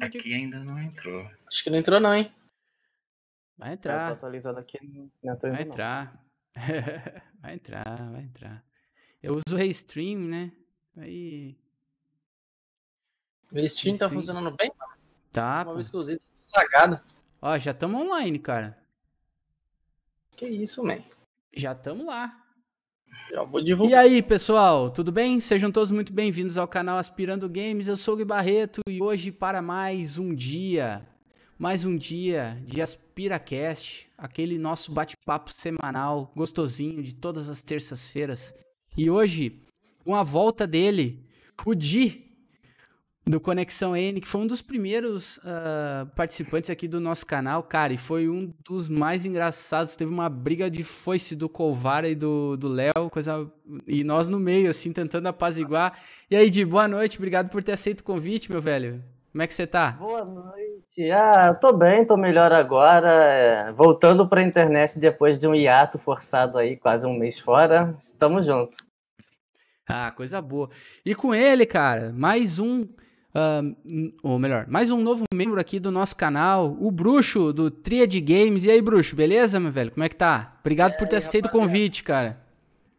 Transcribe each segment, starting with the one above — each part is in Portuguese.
Aqui ainda não entrou. Acho que não entrou, não, hein? Vai Tá, entrar. tô atualizado aqui. Não entrou Vai entrar. vai entrar, vai entrar. Eu uso o Restream, né? Aí. O stream tá funcionando bem? Tá, Uma vez que eu usei, tá lagado. Ó, já estamos online, cara. Que isso, man. Já estamos lá. Já vou E divulgar. aí, pessoal, tudo bem? Sejam todos muito bem-vindos ao canal Aspirando Games. Eu sou o Gui Barreto e hoje para mais um dia, mais um dia de AspiraCast, aquele nosso bate-papo semanal gostosinho de todas as terças-feiras. E hoje, com a volta dele, o Di do Conexão N, que foi um dos primeiros ah, participantes aqui do nosso canal, cara, e foi um dos mais engraçados. Teve uma briga de foice do Colvara e do Léo, coisa. E nós no meio, assim, tentando apaziguar. E aí, Di, boa noite, obrigado por ter aceito o convite, meu velho. Como é que você tá? Boa noite. Ah, tô bem, tô melhor agora. é, voltando pra internet depois de um hiato forçado aí, quase um mês fora. Estamos juntos. Ah, coisa boa. E com ele, cara, mais um. Ou melhor, mais um novo membro aqui do nosso canal, o Bruxo, do Triad Games. E aí, Bruxo, beleza, meu velho? Como é que tá? Obrigado por ter aceito o convite, cara.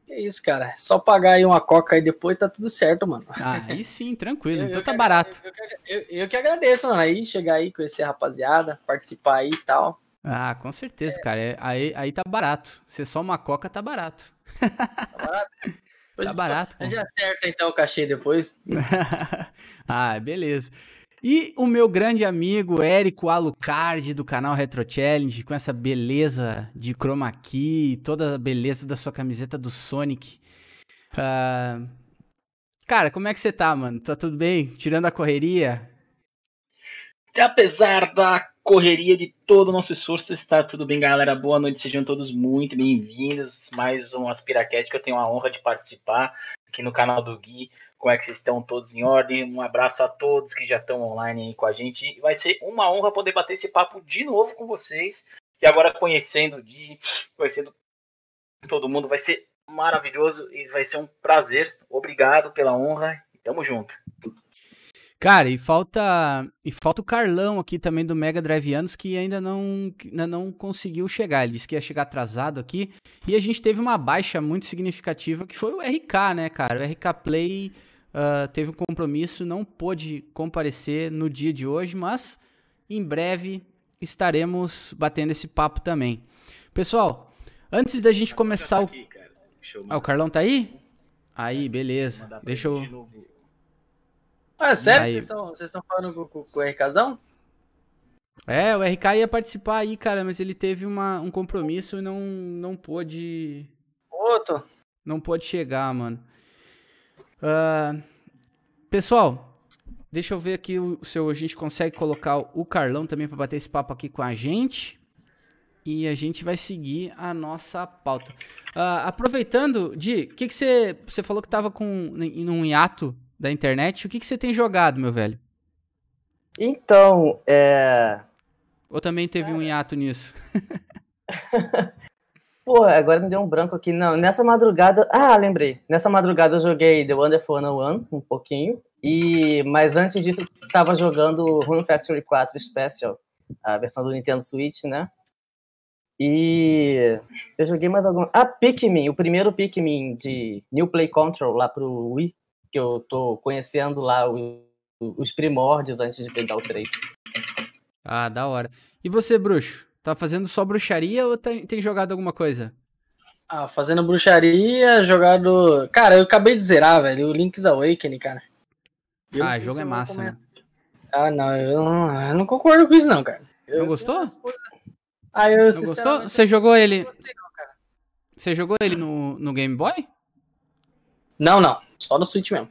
Que isso, cara. Só pagar aí uma coca aí depois tá tudo certo, mano. Ah, aí sim, tranquilo. Eu- Então eu tá que- barato. Eu, eu, eu- que agradeço, mano. Aí chegar aí, conhecer a rapaziada, participar aí e tal. Ah, com certeza, cara. É- Aí, aí tá barato. Ser só uma coca tá barato. Tá barato? Tá barato. Já acerta então o cachê depois. ah, beleza. E o meu grande amigo Érico Alucard do canal Retro Challenge, com essa beleza de chroma key, toda a beleza da sua camiseta do Sonic. Ah, Cara, como é que você tá, mano? Tá tudo bem? Tirando a correria? Apesar da correria de todo o nosso esforço, está tudo bem, galera? Boa noite, sejam todos muito bem-vindos. Mais um Aspiracast que eu tenho a honra de participar aqui no canal do Gui. Como é que vocês estão todos em ordem? Um abraço a todos que já estão online aí com a gente. Vai ser uma honra poder bater esse papo de novo com vocês. E agora conhecendo o Gui, conhecendo todo mundo, vai ser maravilhoso e vai ser um prazer. Obrigado pela honra. Tamo junto. Cara, e falta e falta o Carlão aqui também do Mega Drive Anos que ainda não ainda não conseguiu chegar. Ele disse que ia chegar atrasado aqui e a gente teve uma baixa muito significativa que foi o RK, né, cara? O RK Play ah, teve um compromisso, não pôde comparecer no dia de hoje, mas em breve estaremos batendo esse papo também. Pessoal, antes da gente começar o. Deixa eu Ah, o Carlão tá aí? Aí, mandar beleza. Deixa eu. Ah, sério? Aí. Vocês estão falando com, com, o RKzão? É, o RK ia participar aí, cara, mas ele teve uma, um compromisso e não, não pôde. Outro? Não pôde chegar, mano. Ah, pessoal, deixa eu ver aqui o, se a gente consegue colocar o Carlão também pra bater esse papo aqui com a gente. E a gente vai seguir a nossa pauta. Ah, aproveitando, Di, o que, que você. Você falou que tava com, em um hiato da internet. O que, que você tem jogado, meu velho? Então, é. Ou também teve um hiato nisso? Pô, agora me deu um branco aqui. Não, nessa madrugada. Ah, lembrei. Nessa madrugada eu joguei The Wonderful 101 um pouquinho. E... Mas antes disso, eu tava jogando Rune Factory 4 Special, a versão do Nintendo Switch, né? E eu joguei mais algum. Ah, Pikmin, o primeiro Pikmin de New Play Control lá pro Wii, que eu tô conhecendo lá o- os primórdios antes de pegar o 3. Ah, da hora. E você, bruxo? Tá fazendo só bruxaria ou tem, tem jogado alguma coisa? Ah, fazendo bruxaria, jogado. Cara, eu acabei de zerar, velho. O Link's Awakening, cara. Eu ah, jogo é massa, né? Ah, não, eu não, eu não concordo com isso, não, cara. Eu- Não gostou? Ah, eu Não gostou? Você jogou ele. gostei, não. Você jogou ele no, no Game Boy? Não, não. Só no Switch mesmo.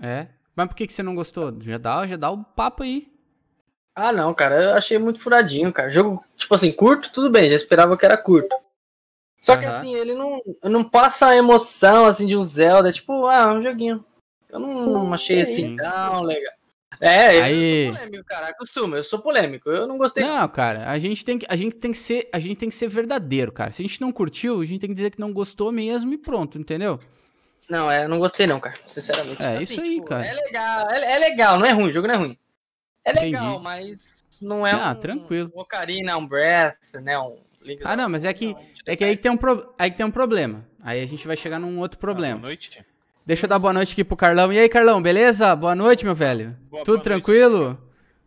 É. Mas por que, que você não gostou? Já dá, já dá o papo aí. Ah, não, cara. Eu achei muito furadinho, cara. Jogo, tipo assim, curto, tudo bem. Já esperava que era curto. Só que Aham. assim, ele não, não passa a emoção, assim, de um Zelda. Tipo, ah, um joguinho. Eu não achei que assim isso. tão legal. É, Aí- eu sou polêmico, cara. Acostuma, eu sou polêmico. Eu não gostei. Não, cara, a gente tem que, a gente tem que ser, a gente tem que ser verdadeiro, cara. Se a gente não curtiu, a gente tem que dizer que não gostou mesmo e pronto, entendeu? Não, é, eu não gostei não, cara, sinceramente. É assim, isso aí, tipo, cara. É legal, é, é, legal, não é ruim, o jogo não é ruim. É legal, Entendi. mas não é ah, um, tranquilo. um Ocarina, um Breath, né, um Link's Ah, não, mas é que, é que aí, tem um pro, aí tem um problema. Aí a gente vai chegar num outro problema. boa noite. Deixa eu dar boa noite aqui pro Carlão. E aí, Carlão, beleza? Boa noite, meu velho. Boa, Tudo boa tranquilo? Noite.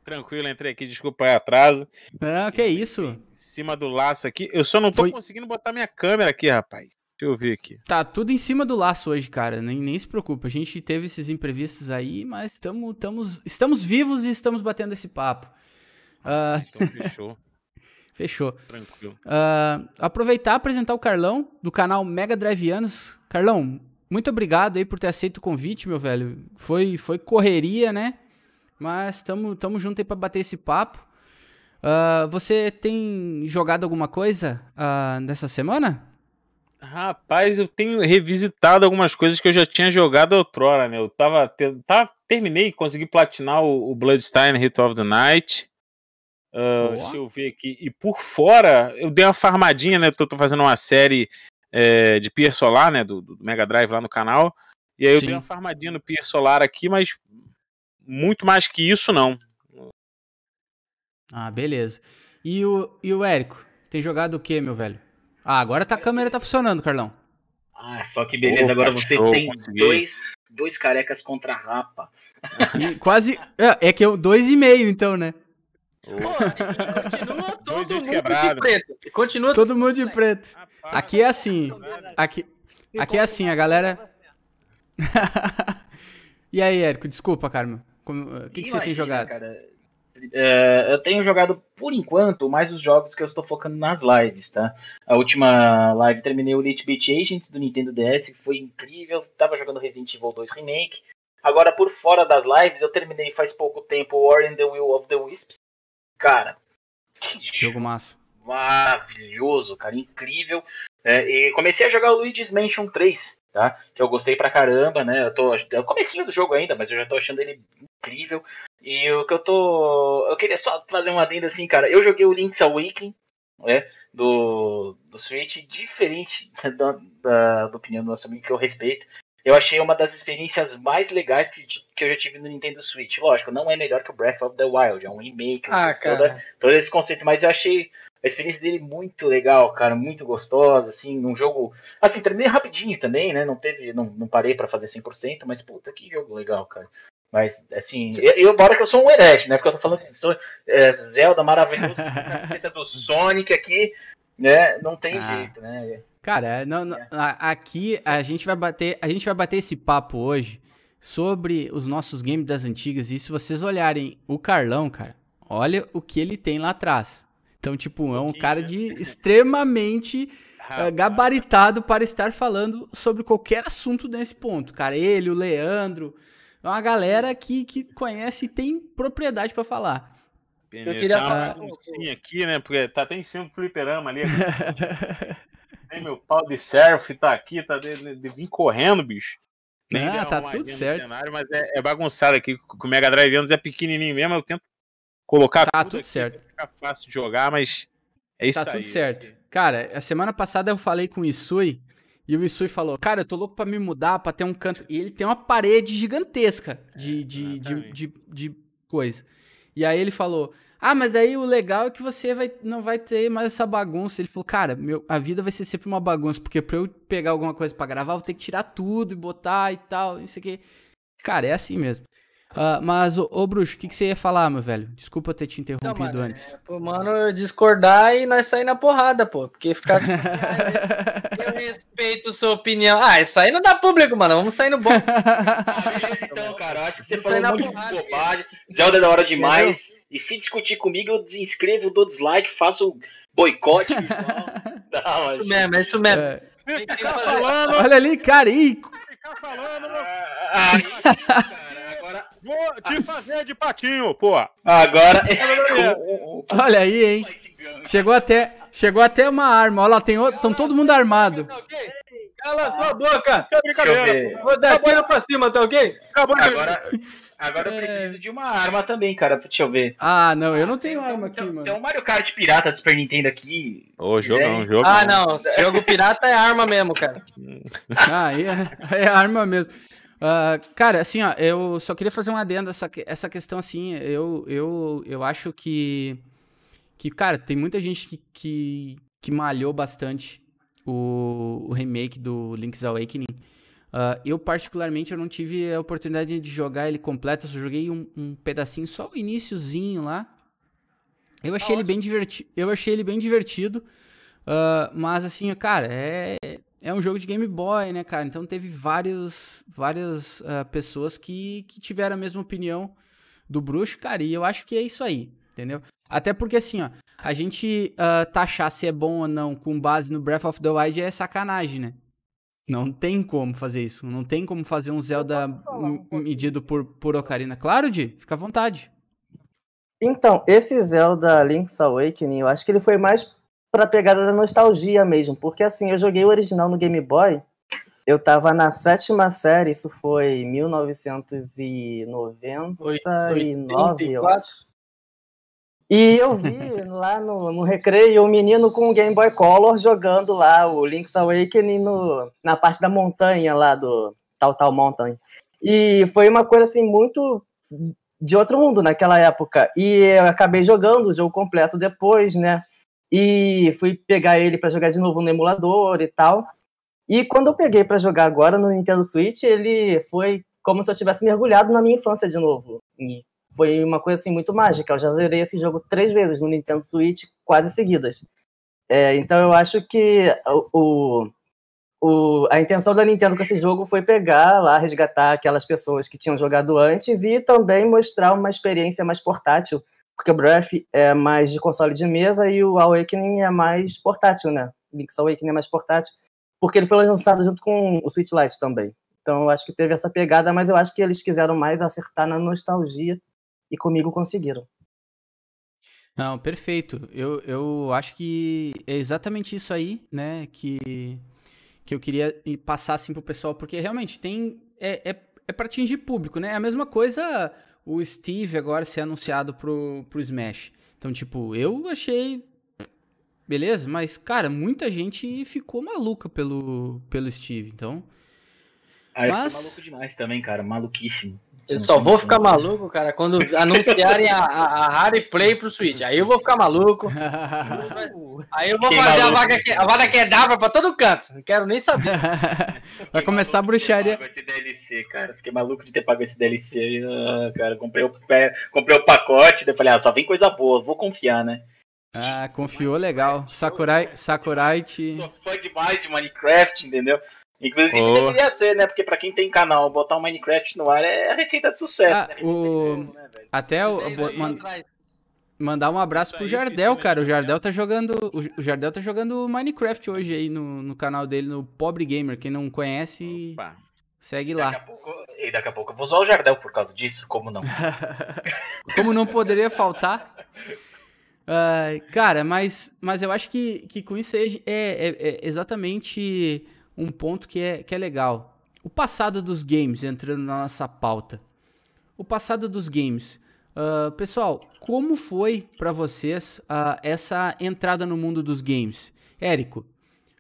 Tranquilo, entrei aqui, desculpa aí atraso. Não, que isso. Em cima do laço aqui. Eu só não tô Foi... conseguindo botar minha câmera aqui, rapaz. Deixa eu ver aqui. Tá tudo em cima do laço hoje, cara. Nem, nem se preocupa. A gente teve esses imprevistos aí, mas tamo, tamo, estamos vivos e estamos batendo esse papo. Uh... Então fechou. fechou. Tranquilo. Uh, aproveitar e apresentar o Carlão, do canal Mega Driveanos. Carlão, muito obrigado aí por ter aceito o convite, meu velho. Foi, foi correria, né? Mas estamos tamo junto aí para bater esse papo. Uh, você tem jogado alguma coisa uh, nessa semana? Rapaz, eu tenho revisitado algumas coisas que eu já tinha jogado outrora, né? Eu tava. Te, tá, terminei, consegui platinar o, o Bloodstained Hit of the Night. Uh, deixa eu ver aqui. E por fora, eu dei uma farmadinha, né? Tô, tô fazendo uma série é, de Pier Solar, né? Do, do, Mega Drive lá no canal. E aí eu Sim. dei uma farmadinha no Pier Solar aqui, mas muito mais que isso, não. Ah, beleza. E o, e o Érico? Tem jogado o que, meu velho? Ah, agora tá, a câmera tá funcionando, Carlão. Ah, só que beleza, Opa, agora vocês show, têm dois, dois carecas contra a rapa. E quase. É, é que eu dois e meio, então, né? Pô, continua todo mundo quebrado. de preto. Continua todo mundo de preto. Aqui é assim. Aqui, aqui é assim, a galera. e aí, Érico, desculpa, Carmen. O que, que você tem jogado? Cara, é, eu tenho jogado, por enquanto, mais os jogos que eu estou focando nas lives, tá? A última live terminei o Elite Beat Agents do Nintendo DS, que foi incrível. Tava jogando Resident Evil 2 Remake. Agora, por fora das lives, eu terminei faz pouco tempo War in the Will of the Wisps. Cara, que jogo massa. Maravilhoso, cara, incrível. É, e comecei a jogar o Luigi's Mansion 3, tá? Que eu gostei pra caramba, né? Eu tô. Eu comecei do jogo ainda, mas eu já tô achando ele incrível. E o que eu tô. Eu queria só fazer uma adenda assim, cara. Eu joguei o Link's Awakening, né? Do, do Switch, diferente da, da, da opinião do nosso amigo que eu respeito. Eu achei uma das experiências mais legais que, que eu já tive no Nintendo Switch. Lógico, não é melhor que o Breath of the Wild, é um remake, ah, toda, todo esse conceito, mas eu achei a experiência dele muito legal, cara, muito gostosa, assim, um jogo, assim, terminei rapidinho também, né, não teve, não, não parei para fazer 100%, mas puta, que jogo legal, cara. Mas, assim, eu, eu bora que eu sou um herege, né? Porque eu tô falando que sou é, Zelda maravilhoso, do Sonic aqui, né? Não tem ah. jeito, né? Cara, não, não, aqui a gente vai bater, a gente vai bater esse papo hoje sobre os nossos games das antigas. E se vocês olharem o Carlão, cara, olha o que ele tem lá atrás. Então, tipo, é um cara de extremamente uh, gabaritado para estar falando sobre qualquer assunto nesse ponto. Cara, ele, o Leandro, é uma galera que, que conhece e tem propriedade para falar. Eu queria tá falar uma aqui, né? Porque tá até em cima do fliperama ali. tem meu pau de surf, tá aqui, tá de, de vir correndo, bicho. Nem ah, tá tudo certo. Cenário, mas é, é, bagunçado aqui. Com o Mega Drive anos é pequenininho mesmo, eu tento colocar tá tudo, tudo certo. Fica fácil de jogar, mas é isso tá aí. Tá tudo certo. Cara, a semana passada eu falei com o Isui e o Isui falou: Cara, eu tô louco pra me mudar, pra ter um canto. E ele tem uma parede gigantesca de, de, de, de, de, coisa. E aí ele falou: Ah, mas aí o legal é que você vai, não vai ter mais essa bagunça. Ele falou: Cara, meu, a vida vai ser sempre uma bagunça, porque pra eu pegar alguma coisa para gravar, eu vou ter que tirar tudo e botar e tal, isso aqui. Cara, é assim mesmo. Uh, mas, ô, ô Bruxo, o que, que, você ia falar, meu velho? Desculpa ter te interrompido não, mano, antes. É, pô, mano, discordar e nós sair na porrada, pô. Porque ficar. eu respeito sua opinião. Ah, isso aí não dá público, mano. Vamos sair no bom. então, cara, acho que você falou um monte de bobagem. Zelda é da hora demais. Entendeu? E se discutir comigo, eu desinscrevo, dou dislike, faço boicote. não, isso mesmo, é isso mesmo. É. Olha ali, cara. Ficar falando, ah, isso, cara. Vou te fazer de patinho, pô. Agora. Olha aí, hein? Chegou até, chegou até uma arma. Olha lá, tem outro, estão todo mundo armado. Cala sua boca! Brincadeira! Vou dar tiro pra cima, tá ok? Acabou. Agora, Agora eu preciso de uma arma também, cara. Deixa eu ver. Ah, não, eu não Tem tenho um- arma aqui, tem, mano. Tem um Mario Kart pirata do Super Nintendo aqui. Ô, jogão, quiser. jogão. Ah, não. Jogo pirata é arma mesmo, cara. Ah, aí é, é arma mesmo. Ah, cara, assim, ó, eu só queria fazer um adendo essa, essa questão, assim, eu, eu, eu acho que, que, cara, tem muita gente que, que, que malhou bastante o, o remake do Link's Awakening. Ah, eu, particularmente, eu não tive a oportunidade de jogar ele completo, eu só joguei um, um pedacinho, só o iniciozinho lá. Eu achei ele bem divertido, eu achei ele bem divertido, ah, mas assim, cara, é, é um jogo de Game Boy, né, cara? Então teve vários, várias ah, pessoas que, que tiveram a mesma opinião do bruxo, cara, e eu acho que é isso aí, entendeu? Até porque assim, ó, a gente ah, taxar se é bom ou não com base no Breath of the Wild é sacanagem, né? Não tem como fazer isso. Não tem como fazer um Zelda um medido por, por Ocarina. Claro, Di, fica à vontade. Então, esse Zelda Link's Awakening, eu acho que ele foi mais pra pegada da nostalgia mesmo, porque assim, eu joguei o original no Game Boy, eu tava na sétima série, isso foi 1999, eu 84. acho. E eu vi lá no, no recreio o menino com o Game Boy Color jogando lá o Link's Awakening no, na parte da montanha lá do Tal Tal Mountain. E foi uma coisa assim muito de outro mundo naquela época. E eu acabei jogando o jogo completo depois, né? E fui pegar ele para jogar de novo no emulador e tal. E quando eu peguei para jogar agora no Nintendo Switch, ele foi como se eu tivesse mergulhado na minha infância de novo. E foi uma coisa assim muito mágica. Eu já zerei esse jogo três vezes no Nintendo Switch, quase seguidas. É, então eu acho que o, o- a intenção da Nintendo com esse jogo foi pegar lá, resgatar aquelas pessoas que tinham jogado antes e também mostrar uma experiência mais portátil, porque o Breath é mais de console de mesa e o Awakening é mais portátil, né? Link's Awakening é mais portátil, porque ele foi lançado junto com o Switch Lite também. Então eu acho que teve essa pegada, mas eu acho que eles quiseram mais acertar na nostalgia e comigo conseguiram. Não, perfeito. Eu, eu acho que é exatamente isso aí, né, que, que eu queria passar assim pro pessoal, porque realmente tem. É, é, é pra atingir público, né? É a mesma coisa o Steve agora ser anunciado pro, pro Smash. Então, tipo, eu achei. Beleza, mas, cara, muita gente ficou maluca pelo, pelo Steve. Então. Aí Mas- eu maluco demais também, cara. Maluquíssimo. Eu só vou ficar maluco, cara, quando anunciarem a, a, a Harry Play pro Switch. Aí eu vou ficar maluco. Aí eu vou Fiquei fazer a vaga, que, a vaga que é dava pra todo canto. Não quero nem saber. Vai começar a bruxaria. pago esse DLC, cara. Fiquei maluco de ter pago esse DLC. Ah, cara, comprei o, pé- comprei o pacote, daí falei, ah, só vem coisa boa, vou confiar, né? Ah, confiou legal. Sakurai, Sakurai te. Sou fã demais de Minecraft, entendeu? Inclusive Oh. deveria ser, né? Porque pra quem tem canal, botar o Minecraft no ar é a receita de sucesso. Ah, né? O- né? Até o. Man-. Mandar um abraço pro Jardel, cara. O. Jardel tá jogando. o- Jardel tá jogando Minecraft hoje aí no, no canal dele, no Pobre Gamer. Quem não conhece, Opa. segue Daqui lá. a pouco, e daqui a pouco eu vou usar o Jardel por causa disso, como não? Como não poderia faltar. Ai, cara, mas, mas eu acho que, que com isso aí é, é- é exatamente um ponto que é, que é legal. O passado dos games, entrando na nossa pauta. O passado dos games. Ah, pessoal, como foi pra vocês ah, essa entrada no mundo dos games? Érico,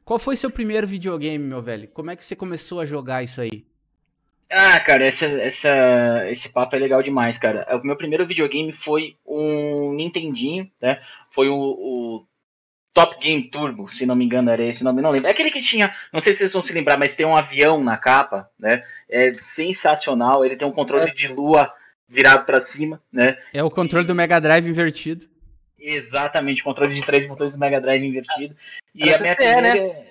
qual foi seu primeiro videogame, meu velho? Como é que você começou a jogar isso aí? Ah, cara, essa, essa, esse papo é legal demais, cara. O meu primeiro videogame foi um Nintendinho, né? Foi o, o Top Game Turbo, se não me engano era esse nome, não lembro. É aquele que tinha, não sei se vocês vão se lembrar, mas tem um avião na capa, né? É sensacional, ele tem um controle de lua virado pra cima, né? É o controle do Mega Drive invertido. Exatamente, controle de três botões do Mega Drive invertido. E Era a minha CCE, né? primeira...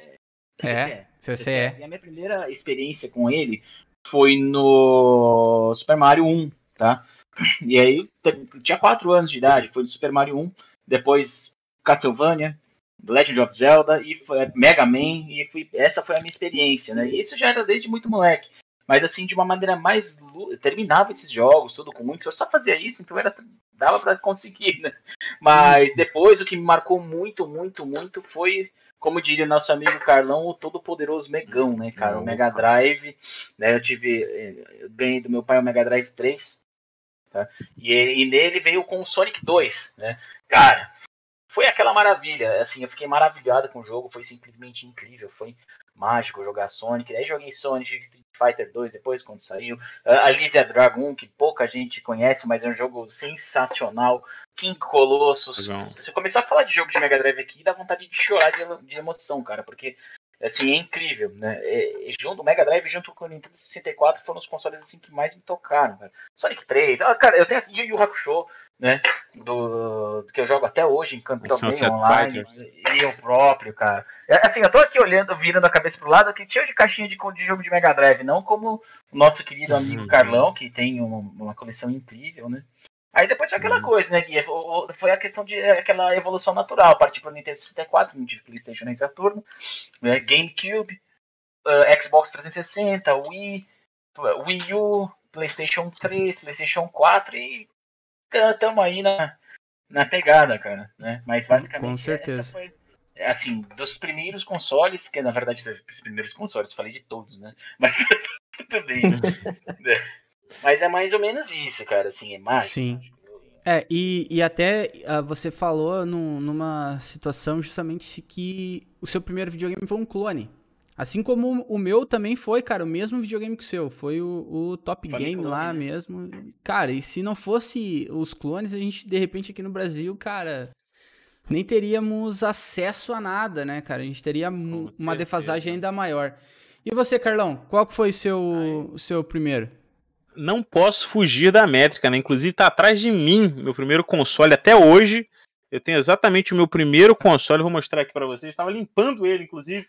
É, CCE. E a minha primeira experiência com ele foi no Super Mario 1, tá? E aí eu tinha 4 anos de idade, foi do Super Mario 1, depois Castlevania, Legend of Zelda e foi Mega Man e fui, essa foi a minha experiência, né? E isso já era desde muito moleque. Mas assim, de uma maneira mais. Terminava esses jogos, tudo com muito. Eu só fazia isso, então era, dava pra conseguir, né? Mas depois o que me marcou muito, muito, muito foi como diria o nosso amigo Carlão, o todo-poderoso Megão, né, cara? O Mega Drive, né? Eu tive. eh, Eu ganhei do meu pai o Mega Drive 3, Tá? E, e nele veio com o Sonic 2, né? Cara, foi aquela maravilha. Assim, eu fiquei maravilhado com o jogo, foi simplesmente incrível, foi mágico jogar Sonic. Aí joguei Sonic Street Fighter 2 depois, quando saiu. Uh, Alicia Dragon, que pouca gente conhece, mas é um jogo sensacional. King Colossus. Legal. Se eu começar a falar de jogo de Mega Drive aqui, dá vontade de chorar de, de emoção, cara, porque assim, é incrível, né? É, é, junto, o Mega Drive junto com o Nintendo 64 foram os consoles assim que mais me tocaram, cara. Sonic 3, ah, cara, eu tenho aqui Yu Yu Hakusho, né? Do, que eu jogo até hoje em campo também online. E eu próprio, cara. É, Assim, eu tô aqui olhando, virando a cabeça pro lado, aqui cheio de caixinha de, de jogo de Mega Drive, não como o nosso querido amigo Uhum. Carlão, que tem um- uma coleção incrível, né? Aí depois foi aquela Uhum. coisa, né, Gui? Foi- a questão de é, aquela evolução natural. Partir pro Nintendo 64, não tive Playstation nem Saturno, né, GameCube, eh, Xbox 360, Wii, Wii U, PlayStation 3, PlayStation 4 e estamos aí na, na pegada, cara. Né? Mas basicamente Com essa certeza. foi, assim, dos primeiros consoles, que na verdade os primeiros consoles, falei de todos, né? Mas tudo bem. né? Mas é mais ou menos isso, cara, assim, é mágico. Sim. É, e, e até ah, você falou num- numa situação justamente se que o seu primeiro videogame foi um clone. Assim como o meu também foi, cara, o mesmo videogame que o seu. Foi o, o Top Game lá né? mesmo. Cara, e se não fosse os clones, a gente, de repente, aqui no Brasil, cara, nem teríamos acesso a nada, né, cara? A gente teria uma defasagem ainda maior. E você, Carlão, qual que foi o seu, o seu primeiro? Não posso fugir da métrica, né? Inclusive tá atrás de mim, meu primeiro console até hoje. Eu tenho exatamente o meu primeiro console, vou mostrar aqui pra vocês. Estava limpando ele, inclusive,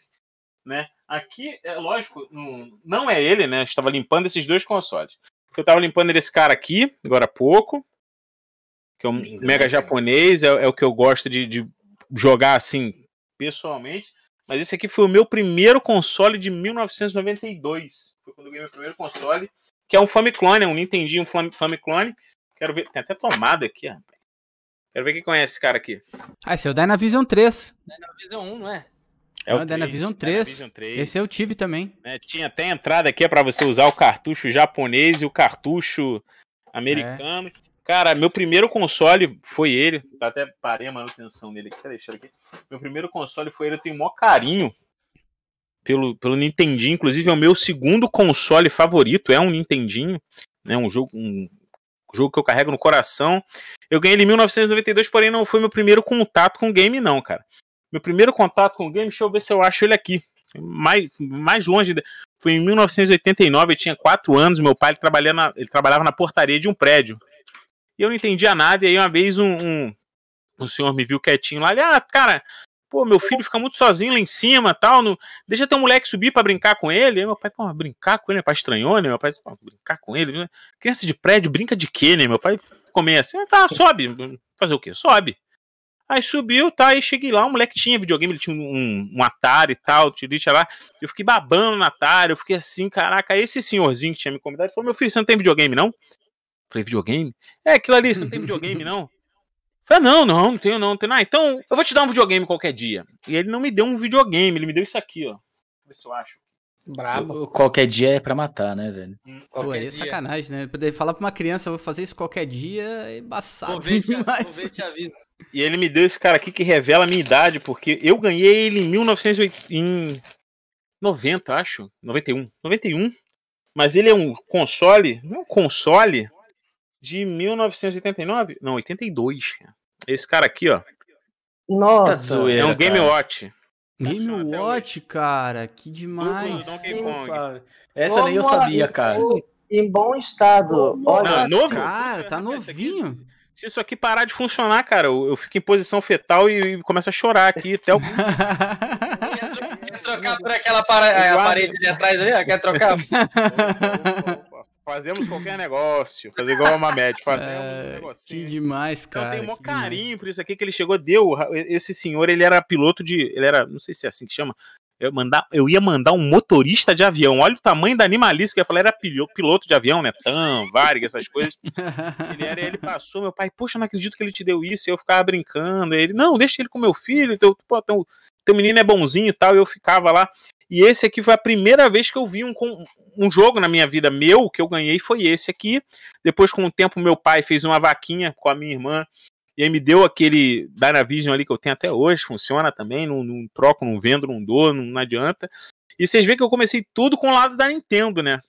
né? Aqui, é lógico, não, não é ele, né? Estava limpando esses dois consoles. Eu estava limpando esse cara aqui, agora há pouco, que é um Lindo, mega né? japonês, é, é o que eu gosto de, de jogar assim, pessoalmente. Mas esse aqui foi o meu primeiro console de 1992. Foi quando eu ganhei meu primeiro console que é um Famiclone, é um Nintendinho Fam- Famiclone. Quero ver, tem até tomada aqui, rapaz. Quero ver quem conhece esse cara aqui. Ah, esse é o Dynavision 3. Dynavision 1, não é? É o três, Dynavision 3. Dynavision 3. Esse eu tive também. né? Tinha até entrada aqui para você usar o cartucho japonês e o cartucho americano. Cara, meu primeiro console foi ele. Tá até parei a manutenção dele aqui. Deixa eu aqui. Meu primeiro console foi ele. Eu tenho o maior carinho pelo, pelo Nintendinho. Inclusive, é o meu segundo console favorito. É um Nintendinho. Né? Um jogo, um jogo que eu carrego no coração. Eu ganhei ele em 1992, porém não foi meu primeiro contato com o game, não, cara. Meu primeiro contato com o game, deixa eu ver se eu acho ele aqui. Mais, mais longe. Foi em 1989, eu tinha 4 anos. Meu pai ele trabalhava, na, ele trabalhava na portaria de um prédio. E eu não entendia nada. E aí, uma vez, um, um, um senhor me viu quietinho lá. Ele, ah, cara, pô, meu filho fica muito sozinho lá em cima tal. Não, deixa ter um moleque subir pra brincar com ele. Aí meu pai, pô, brincar com ele, meu pai estranhou, né? Meu pai, pô, brincar com ele. né? Criança de prédio brinca de quê, né? Meu pai meio assim, ah, tá, sobe. Fazer o quê? Sobe. Aí subiu, tá, aí cheguei lá, o moleque tinha videogame, ele tinha um, um Atari e tal, tirite lá. Eu fiquei babando no Atari, eu fiquei assim, caraca, esse senhorzinho que tinha me convidado, ele falou, meu filho, você não tem videogame, não? Falei, videogame? É, aquilo ali, você não tem videogame, não? Falei, não, não, não tenho, não, não tenho. Ah, então eu vou te dar um videogame qualquer dia. E ele não me deu um videogame, ele me deu isso aqui, ó. Deixa eu ver se eu acho. Brabo. Qualquer dia é pra matar, né, velho? Pô, aí é sacanagem, né? Poder falar pra uma criança, eu vou fazer isso qualquer dia, é embaçado Vou ver, te, vou demais. ver, te aviso. E ele me deu esse cara aqui que revela a minha idade, porque eu ganhei ele em 1990, acho. 91. 91. Mas ele é um console. Não é um console de 1989? Não, 82. cara. Esse cara aqui, ó. Nossa, zoeira. É um Game cara. Watch. Game até Watch, cara, que demais. Sim? Essa nem eu Como sabia, cara. em bom estado. Olha, Não, novo? Cara, tá novinho. Se isso aqui parar de funcionar, cara, eu, eu fico em posição fetal e, e começo a chorar aqui até o. Quer trocar por aquela para- parede ali atrás ali? ó? Quer trocar? Fazemos qualquer negócio. Fazer igual a Mamed. Fazemos um É, que negocinho. demais, Então, cara. eu tenho maior que demais. carinho por isso aqui que ele chegou, deu. Esse senhor, ele era piloto de. Ele era, não sei se é assim que chama. Eu, mandar, eu ia mandar um motorista de avião. Olha o tamanho da animalista que eu ia falar, era pilo- piloto de avião, né? Tam, Varig, essas coisas. Ele era, ele passou, meu pai, poxa, não acredito que ele te deu isso. E eu ficava brincando. Ele, não, deixa ele com meu filho, teu, pô, teu, teu menino é bonzinho e tal. E eu ficava lá. E esse aqui foi a primeira vez que eu vi um, um jogo na minha vida meu que eu ganhei foi esse aqui. Depois, com o tempo, meu pai fez uma vaquinha com a minha irmã e aí me deu aquele Dynavision ali que eu tenho até hoje, funciona também, não, não troco, não vendo, não dou, não, não adianta. E vocês veem que eu comecei tudo com o lado da Nintendo, né?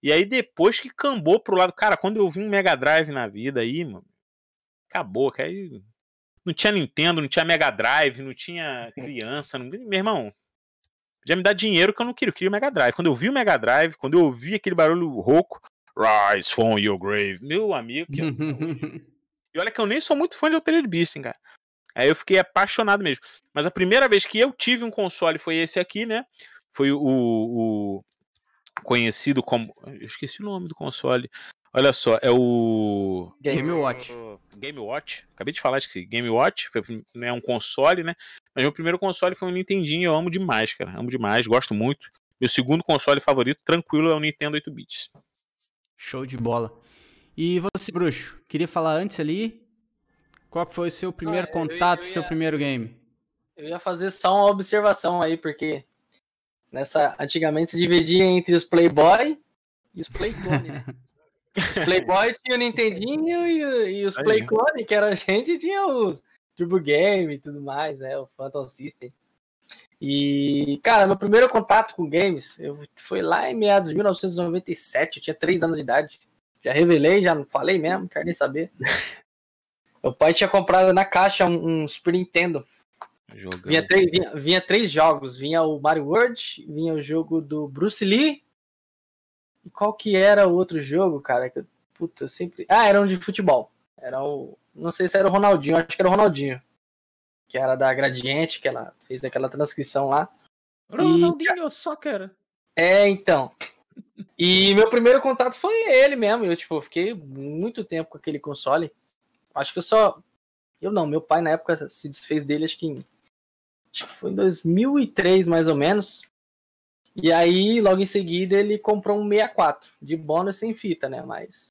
E aí depois que cambou pro lado, cara, quando eu vi um Mega Drive na vida aí, mano, acabou, que aí não tinha Nintendo, não tinha Mega Drive, não tinha criança, não... meu irmão, já me dá dinheiro que eu não queria, eu queria o Mega Drive. Quando eu vi o Mega Drive, quando eu ouvi aquele barulho rouco, Rise from your grave, meu amigo, que e olha que eu nem sou muito fã de Altered Beast, hein, cara. Aí eu fiquei apaixonado mesmo. Mas a primeira vez que eu tive um console foi esse aqui, né? Foi o, o conhecido como. Eu esqueci o nome do console. Olha só, é o. Game Watch. Game Watch. Acabei de falar, esqueci. Game Watch. Foi né, um console, né? Mas meu primeiro console foi um Nintendinho. Eu amo demais, cara. Amo demais, gosto muito. Meu segundo console favorito, tranquilo, é o Nintendo 8 bits. Show de bola. E você, bruxo, queria falar antes ali? Qual foi o seu primeiro Ah, contato, eu ia- seu primeiro game? Eu ia fazer só uma observação aí, porque nessa antigamente se dividia entre os Playboy e os Playclone, né? Os Playboy tinha o Nintendinho e, e os Aí. Playclone, que era a gente, tinha os Turbo Game e tudo mais, né? O Phantom System. E, cara, meu primeiro contato com games eu, foi lá em meados de 1997, eu tinha 3 anos de idade. Já revelei, já não falei mesmo, não quero nem saber. Meu pai tinha comprado na caixa um, um Super Nintendo. Jogando. Vinha três, vinha, vinha três jogos. Vinha o Mario World, vinha o jogo do Bruce Lee. E qual que era o outro jogo, cara? Que, eu- puta, eu sempre. Ah, era um de futebol. Era o. Não sei se era o Ronaldinho, acho que era o Ronaldinho. Que era da Gradiente, que ela fez aquela transcrição lá. Ronaldinho Soccer. É, então. E meu primeiro contato foi ele mesmo. Eu, tipo, fiquei muito tempo com aquele console. Acho que eu só. Eu não, meu pai na época se desfez dele, acho que, em... acho que foi em 2003, mais ou menos. E aí, logo em seguida, ele comprou um 64, de bônus sem fita, né? Mas.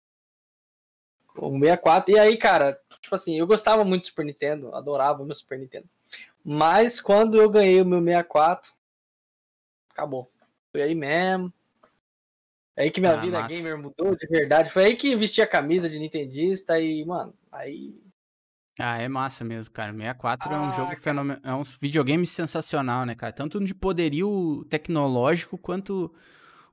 Um 64. E aí, cara, tipo assim, eu gostava muito do Super Nintendo, adorava o meu Super Nintendo. Mas quando eu ganhei o meu 64, acabou. Foi aí mesmo. É aí que minha Ah, vida massa. gamer mudou de verdade. Foi aí que vesti a camisa de Nintendista e, mano, aí. Ah, é massa mesmo, cara. 64 é um Ah, jogo fenomenal, é um videogame sensacional, né, cara? Tanto de poderio tecnológico quanto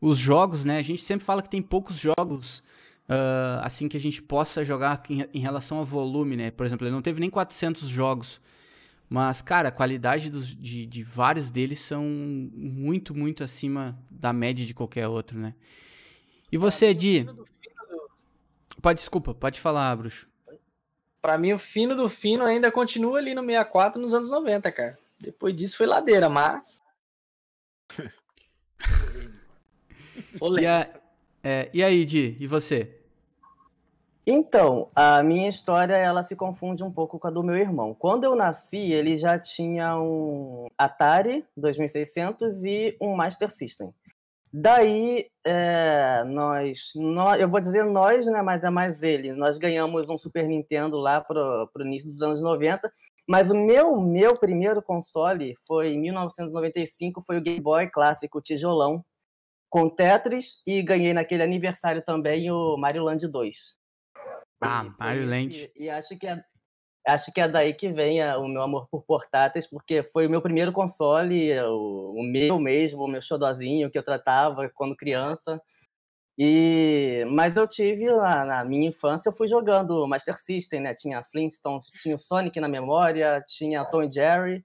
os jogos, né? A gente sempre fala que tem poucos jogos ah, assim que a gente possa jogar em, em relação ao volume, né? Por exemplo, ele não teve nem 400 jogos. Mas, cara, a qualidade dos, de, de vários deles são muito, muito acima da média de qualquer outro, né? E você, Di? Pode, desculpa, pode falar, bruxo. Pra mim, o fino do fino ainda continua ali no 64 nos anos 90, cara. Depois disso foi ladeira, mas. E, a- é, e aí, Di? E você? Então, a minha história ela se confunde um pouco com a do meu irmão. Quando eu nasci, ele já tinha um Atari 2600 e um Master System. Daí, é, nós, nós, eu vou dizer nós, né, mas é mais ele. Nós ganhamos um Super Nintendo lá pro, pro início dos anos 90, mas o meu, meu primeiro console foi em 1995, foi o Game Boy clássico tijolão, com Tetris, e ganhei naquele aniversário também o Mario Land 2. Ah, E Mario Land. E acho que é, acho que é daí que vem a- o meu amor por portáteis, porque foi o meu primeiro console, o, o meu mesmo, o meu xodozinho que eu tratava quando criança. E mas eu tive na, na minha infância eu fui jogando Master System, né? Tinha Flintstones, tinha o Sonic na memória, tinha Tom e Jerry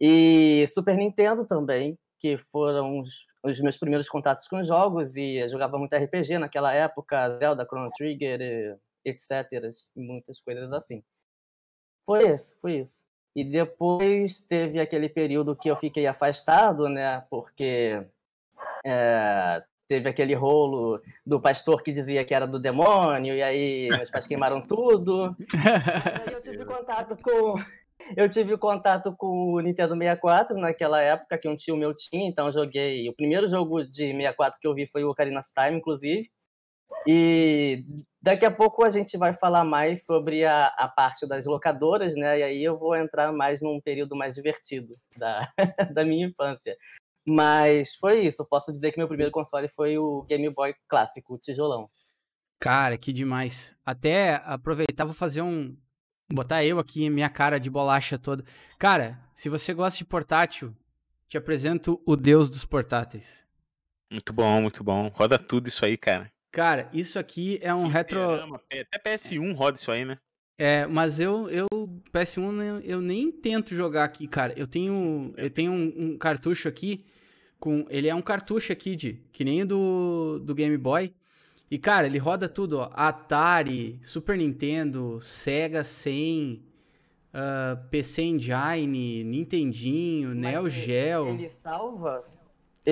e Super Nintendo também, que foram os, os meus primeiros contatos com jogos e eu jogava muito RPG naquela época, Zelda, Chrono Trigger, e etc. Muitas coisas assim. Foi isso, foi isso. E depois teve aquele período que eu fiquei afastado, né? Porque é, teve aquele rolo do pastor que dizia que era do demônio, e aí meus pais queimaram tudo. Aí eu tive contato com. Eu tive contato com o Nintendo 64 naquela época, que um tio meu tinha, então joguei. O primeiro jogo de 64 que eu vi foi o Ocarina of Time, inclusive. E daqui a pouco a gente vai falar mais sobre a, a parte das locadoras, né? E aí eu vou entrar mais num período mais divertido da, da minha infância. Mas foi isso. Posso dizer que meu primeiro console foi o Game Boy clássico, o tijolão. Cara, que demais. Até aproveitar, vou fazer um. Botar eu aqui, minha cara de bolacha toda. Cara, se você gosta de portátil, te apresento o deus dos portáteis. Muito bom, muito bom. Roda tudo isso aí, cara. Cara, isso aqui é um retro. Fliperama, Até PS1 roda isso aí, né? É, mas eu, eu PS1 né, eu nem tento jogar aqui, cara. Eu tenho, eu tenho um, um cartucho aqui com, ele é um cartucho aqui de, que nem do, do Game Boy. E cara, ele roda tudo, ó, Atari, Super Nintendo, Sega 100, uh, PC Engine, Nintendinho, Mas Neo ele- Geo. Ele salva?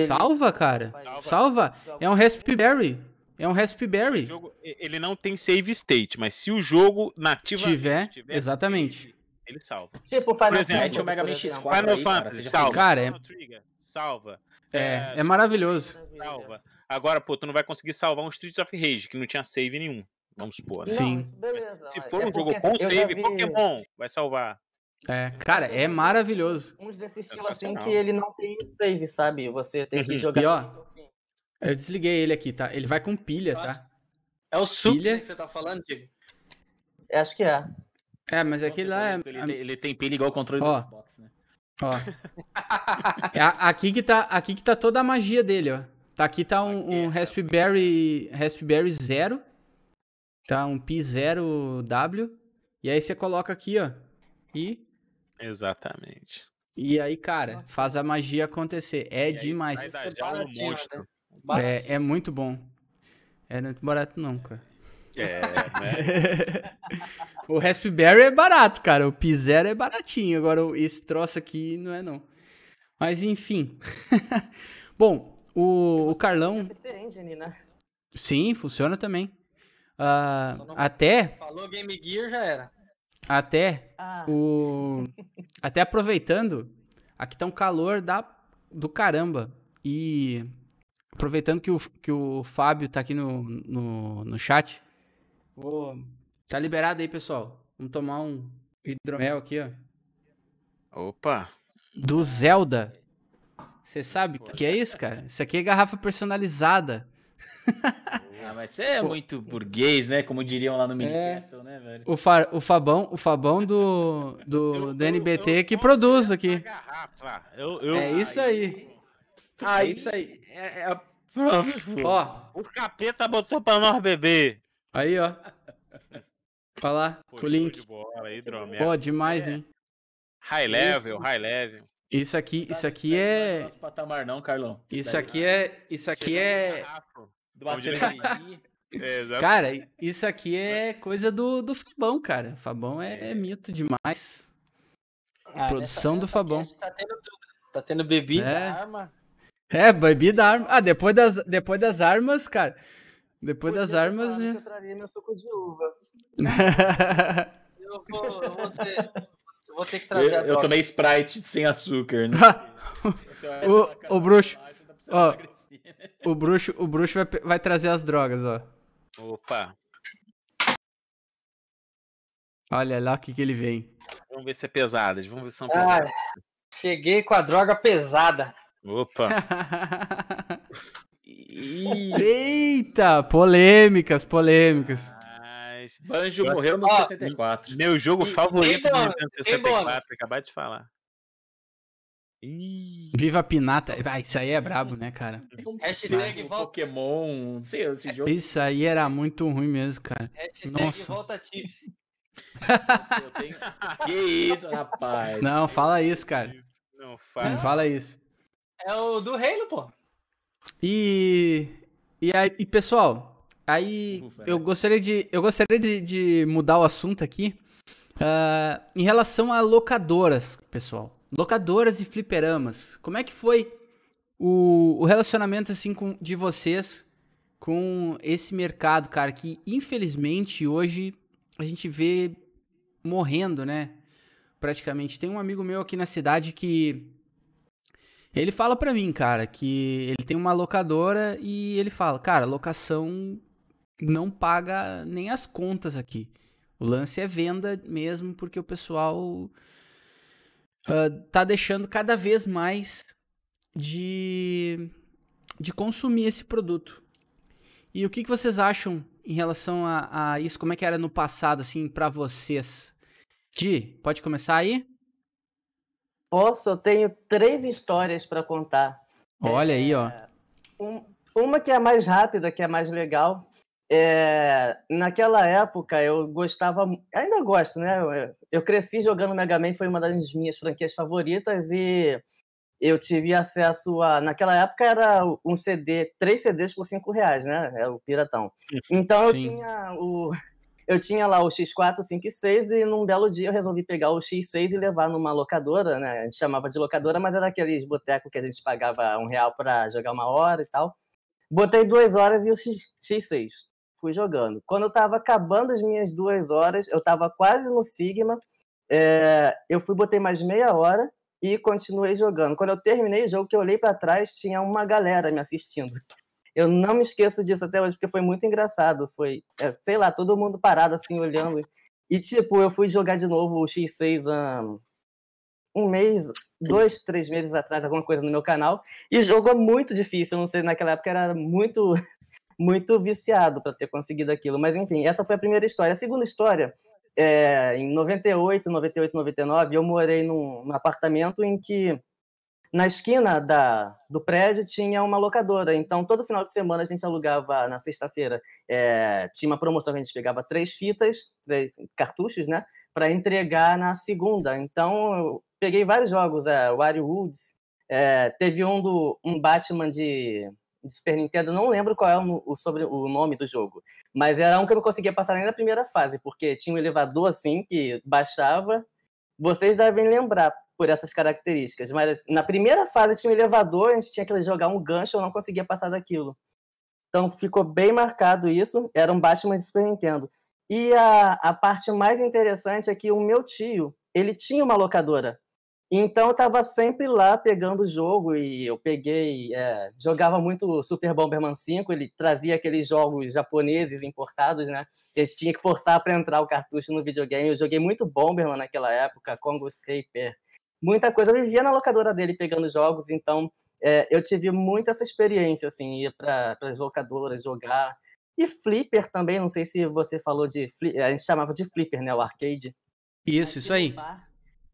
Salva, cara? Salva? Salva. É um Raspberry. É um Raspberry. jogo, ele não tem save state, mas se o jogo nativamente Tiver, exatamente. save, ele salva. Tipo Final Por exemplo, Fantasy, o Mega Man exemplo. X4 Final aí, cara, Fantasy, já salva. Cara, é- salva. É, é maravilhoso. salva. Agora, pô, tu não vai conseguir salvar um Streets of Rage, que não tinha save nenhum. Vamos supor. né? Sim. isso beleza. Se for é um jogo com save, vi Pokémon vai salvar. É, cara, é maravilhoso. Uns desse estilo assim que ele não tem save, sabe? Você tem que Uhum. jogar E, ó. Eu desliguei ele aqui, tá? Ele vai com pilha, tá? É o Super Pilha. que você tá falando, Diego? Acho que é. É, mas aquele lá é. Ele, tem, ele tem pilha igual o controle Ó. do Xbox, né? Ó. É aqui que tá, aqui que tá toda a magia dele, ó. Tá aqui tá um, um Raspberry, Raspberry Zero, tá um P0W, e aí você coloca aqui, ó. E Exatamente. e aí, cara, Nossa, faz a magia acontecer. É E aí demais. É um baratinho, monstro. É, é muito bom. É muito barato não, cara. É, né? o Raspberry é barato, cara. O P0 é baratinho. Agora, o- esse troço aqui não é, não. Mas, enfim. Bom, o, o Carlão. PC Engine, né? Sim, funciona também. Não até, Falou Game Gear, já era. até, Ah, o. Até aproveitando, aqui tá um calor da, do caramba. E aproveitando que o, que o Fábio tá aqui no, no, no chat, vou. Tá liberado aí, pessoal. Vamos tomar um hidromel aqui, ó. Opa. Do Zelda. Você sabe o que é isso, cara? Isso aqui é garrafa personalizada. Ah, mas você é muito burguês, né? Como diriam lá no Mini É. Castle, né, velho? O, Fa- o Fabão, o Fabão do, do, Eu- do eu- NBT eu que gosto produz aqui. garrafa. Eu, eu, É isso aí. É isso aí. É, é a prova. Ó, O capeta botou pra nós beber. aí, ó. Olha lá, Pô, o link. de bola. Pô, demais, hein? High level, high level. Isso aqui, isso aqui Não é. nosso patamar, não, Carlão. Isso aqui é. Isso aqui é. Do. É, exato. Cara, isso aqui é coisa do, do Fabão, cara. Fabão é, é mito demais. Ah, Produção do Fabão. Tá tendo tudo. Tá tendo bebida, É. arma. É, bebida, arma. Ah, depois das, depois das armas, cara. Depois podia das armas. falado né? Eu traria meu suco de uva. Eu vou, eu vou ter. Eu vou ter que trazer a Eu, eu droga. tomei Sprite sem açúcar, né? O- o bruxo, ó. O bruxo, o bruxo vai, vai trazer as drogas, ó. Opa. Olha lá o que, que ele vem. Vamos ver se é pesadas. Vamos ver se são Ah, pesadas. cheguei com a droga pesada. Opa. Eita, polêmicas, polêmicas. Banjo morreu no Ó, 64. Meu jogo E- favorito do Nintendo tem 64, bônus. acabar de falar. Ih, Viva Pinata. Vai, isso aí é brabo, né, cara? Hashtag volta, Pokémon, não sei, esse jogo Isso aí era muito ruim mesmo, cara. hashtag Nossa. volta Tiff. eu tenho... Que isso, rapaz. Não, fala isso, cara. não Não fala. fala isso. É o do Halo, pô. E, e aí, e pessoal, aí Ufa, eu né? gostaria de, eu gostaria de, de mudar o assunto aqui ah, em relação a locadoras, pessoal. Locadoras e fliperamas. Como é que foi o, o relacionamento assim com, de vocês com esse mercado, cara, que infelizmente hoje a gente vê morrendo, né? Praticamente. Tem um amigo meu aqui na cidade que ele fala pra mim, cara, que ele tem uma locadora e ele fala, cara, locação não paga nem as contas aqui. O lance é venda mesmo, porque o pessoal ah, tá deixando cada vez mais de, de consumir esse produto. E o que, que vocês acham em relação a, a isso? Como é que era no passado, assim, para vocês? Di, pode começar aí? Posso? Eu tenho três histórias para contar. Olha aí, ó. Um- uma que é mais rápida, que é mais legal. É, naquela época eu gostava, ainda gosto, né? Eu- cresci jogando Mega Man, foi uma das minhas franquias favoritas e eu tive acesso a. Naquela época era um CD, três CDs por cinco reais, né? É o Piratão. Então eu Sim. tinha o. Eu tinha lá o X4, 5 e 6 e num belo dia eu resolvi pegar o X6 e levar numa locadora, né? A gente chamava de locadora, mas era aqueles boteco que a gente pagava um real para jogar uma hora e tal. Botei duas horas e o X, X6. Fui jogando. Quando eu tava acabando as minhas duas horas, eu tava quase no Sigma. é, eu fui, botei mais meia hora e continuei jogando. Quando eu terminei o jogo, que eu olhei para trás, tinha uma galera me assistindo. Eu não me esqueço disso até hoje, porque foi muito engraçado. Foi, é, sei lá, todo mundo parado assim, olhando. E, tipo, eu fui jogar de novo o X6 um, um mês, dois, três meses atrás, alguma coisa no meu canal. E o jogo é muito difícil. Não sei, naquela época era muito, muito viciado para ter conseguido aquilo. Mas, enfim, essa foi a primeira história. A segunda história, é, em 98, 98, 99, eu morei num, num apartamento em que na esquina da, do prédio tinha uma locadora. Então, todo final de semana a gente alugava na sexta-feira. é, tinha uma promoção que a gente pegava três fitas, três cartuchos, né? Para entregar na segunda. Então, eu peguei vários jogos, é, Wario Woods. é, teve um do um Batman de, de Super Nintendo, não lembro qual é o, o sobre, o nome do jogo. Mas era um que eu não conseguia passar nem na primeira fase, porque tinha um elevador assim que baixava. Vocês devem lembrar por essas características. Mas na primeira fase tinha um elevador, a gente tinha que jogar um gancho, eu não conseguia passar daquilo. Então ficou bem marcado isso. Era um Batman de Super Nintendo. E a, a parte mais interessante é que o meu tio, ele tinha uma locadora. Então eu estava sempre lá pegando o jogo e eu peguei, é, jogava muito Super Bomberman 5, ele trazia aqueles jogos japoneses importados, né? Que a gente tinha que forçar para entrar o cartucho no videogame. Eu joguei muito Bomberman naquela época, Congo Scraper, muita coisa. Eu vivia na locadora dele pegando jogos, então é, eu tive muito essa experiência, assim, ir para as locadoras jogar. E Flipper também, não sei se você falou de. A gente chamava de Flipper, né? O arcade. Isso, isso aí. bar,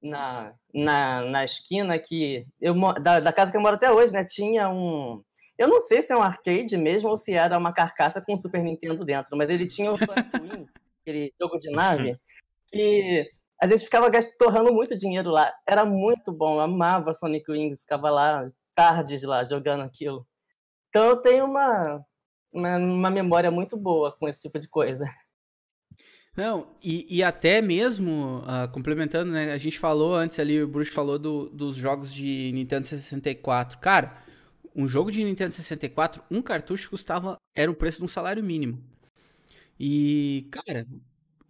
Na, na, na esquina que. Eu, da, da casa que eu moro até hoje, né? Tinha um. Eu não sei se é um arcade mesmo ou se era uma carcaça com Super Nintendo dentro, mas ele tinha o Sonic Wings, aquele jogo de nave, que a gente ficava torrando muito dinheiro lá. Era muito bom, eu amava Sonic Wings, ficava lá tardes lá jogando aquilo. Então eu tenho uma, uma, uma memória muito boa com esse tipo de coisa. Não, e, e até mesmo, ah, complementando, né? A gente falou antes ali, o Bruce falou do- dos jogos de Nintendo 64. Cara, um jogo de Nintendo 64, um cartucho custava, era o preço de um salário mínimo. E, cara,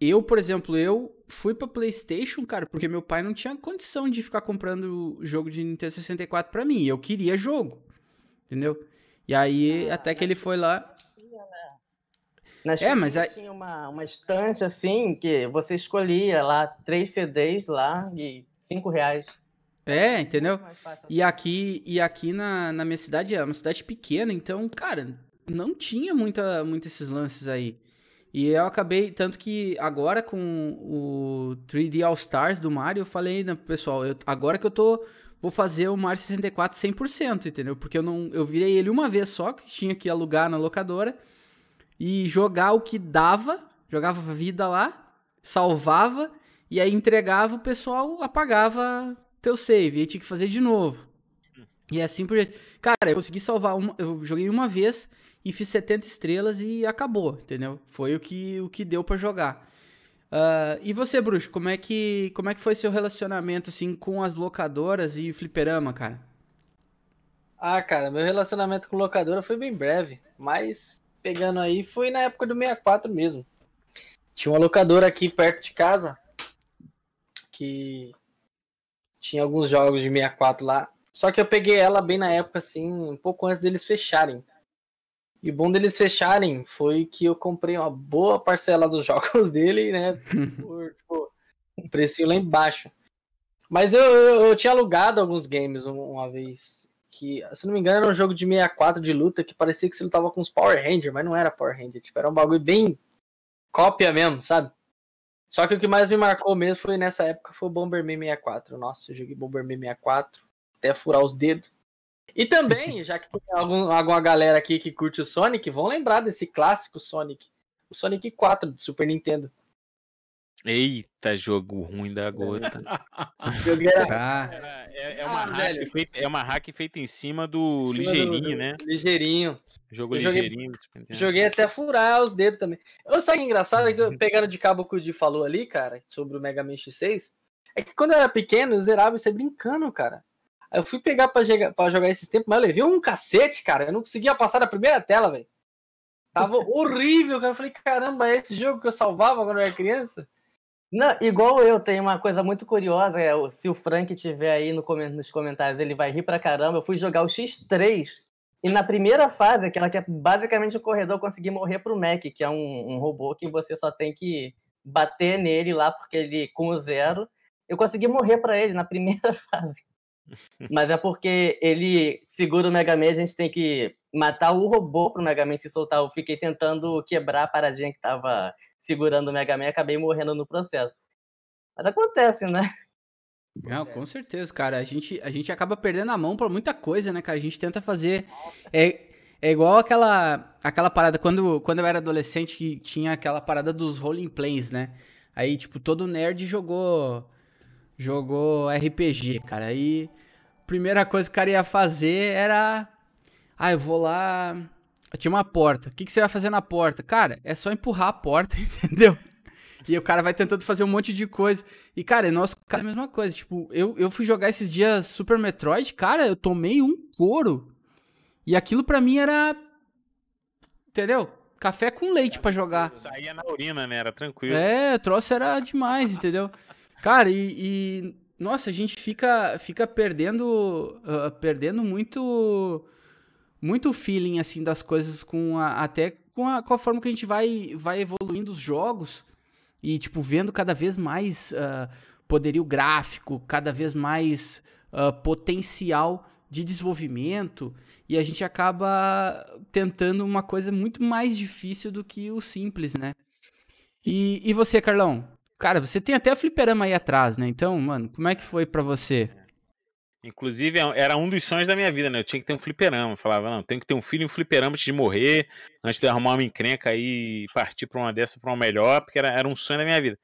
eu, por exemplo, eu fui pra PlayStation, cara, porque meu pai não tinha condição de ficar comprando o jogo de Nintendo 64 pra mim. Eu queria jogo, entendeu? E aí, Ah, até que ele foi lá. Nas É, mas aí- tinha uma, uma estante assim que você escolhia lá três CDs lá e cinco reais. É, entendeu? E aqui, e aqui na, na minha cidade é uma cidade pequena, então, cara, não tinha muita, muito esses lances aí. E eu acabei, tanto que agora com o 3D All Stars do Mario, eu falei, né, pessoal, eu- agora que eu tô, vou fazer o Mario 64 100%, entendeu? Porque eu não, eu virei ele uma vez só, que tinha que alugar na locadora, e jogar o que dava, jogava vida lá, salvava, e aí entregava, o pessoal apagava teu save, e tinha que fazer de novo. E assim por diante. Cara, eu consegui salvar uma. Eu joguei uma vez e fiz 70 estrelas e acabou, entendeu? Foi o que, o que deu pra jogar. Ah, e você, Bruxo, como é, que, como é que foi seu relacionamento assim com as locadoras e o fliperama, cara? Ah, cara, meu relacionamento com locadora foi bem breve, mas pegando aí foi na época do 64 mesmo. Tinha uma locadora aqui perto de casa que tinha alguns jogos de 64 lá. Só que eu peguei ela bem na época, assim, um pouco antes deles fecharem. E o bom deles fecharem foi que eu comprei uma boa parcela dos jogos dele, né? Por, tipo, um precinho lá embaixo. Mas eu, eu, eu tinha alugado alguns games um- uma vez. Que, se não me engano, era um jogo de 64 de luta que parecia que você lutava com os Power Rangers, mas não era Power Ranger, tipo, era um bagulho bem cópia mesmo, sabe? Só que o que mais me marcou mesmo foi nessa época foi o Bomberman 64. Nossa, eu joguei Bomberman 64 até furar os dedos. E também, já que tem algum, alguma galera aqui que curte o Sonic, vão lembrar desse clássico Sonic. O Sonic 4 do Super Nintendo. Eita, jogo ruim da gota. Joguei Tá. É, é uma Ah, hack feita, é uma hack feita em cima do em cima ligeirinho, do- do- né? Ligeirinho. Jogo Eu joguei- ligeirinho. Super Nintendo. Joguei até furar os dedos também. Eu sabe o que é engraçado? É que eu- pegando de cabo o que o Di falou ali, cara, sobre o Mega Man X6. É que quando eu era pequeno, eu zerava isso aí brincando, cara. Aí eu fui pegar pra, jogar- pra jogar esses tempos, mas eu levei um cacete, cara. Eu não conseguia passar da primeira tela, velho. Tava horrível, cara. Eu falei, caramba, é esse jogo que eu salvava quando eu era criança? Não, igual eu, tem uma coisa muito curiosa, é, se o Frank tiver aí no nos comentários, ele vai rir pra caramba. Eu fui jogar o X3 e na primeira fase, aquela que é basicamente o corredor, eu consegui morrer pro Mac, que é um, um robô que você só tem que bater nele lá, porque ele com o zero. Eu consegui morrer pra ele na primeira fase. Mas é porque ele segura o Mega Man, a gente tem que matar o robô pro Mega Man se soltar. Eu fiquei tentando quebrar a paradinha que tava segurando o Mega Man e acabei morrendo no processo. Mas acontece, né? Não, com certeza, cara. A gente, a gente acaba perdendo a mão pra muita coisa, né, cara? A gente tenta fazer. É, é igual aquela, aquela parada. Quando, quando eu era adolescente, que tinha aquela parada dos rolling plays, né? Aí, tipo, todo nerd jogou. Jogou RPG, cara. Aí, primeira coisa que o cara ia fazer era. Ah, eu vou lá. Tinha uma porta. O que, que você vai fazer na porta? Cara, é só empurrar a porta, entendeu? E o cara vai tentando fazer um monte de coisa. E, cara, nosso cara é a mesma coisa. Tipo, eu, eu fui jogar esses dias Super Metroid, cara, eu tomei um couro. E aquilo pra mim era. Entendeu? Café com leite pra jogar. Saía na urina, né? Era tranquilo. É, o troço era demais, entendeu? Cara, e, e, nossa, a gente fica fica perdendo ah, perdendo muito muito feeling assim das coisas com a, até com a, com a forma que a gente vai vai evoluindo os jogos e tipo vendo cada vez mais ah, poderio gráfico, cada vez mais ah, potencial de desenvolvimento e a gente acaba tentando uma coisa muito mais difícil do que o simples, né? E, e você, Carlão? Cara, você tem até fliperama aí atrás, né? Então, mano, como é que foi pra você? Inclusive, é- era um dos sonhos da minha vida, né? Eu tinha que ter um fliperama. Eu falava, não, tenho que ter um filho e um fliperama antes de morrer, antes de arrumar uma encrenca e partir pra uma dessa pra uma melhor, porque era, era um sonho da minha vida.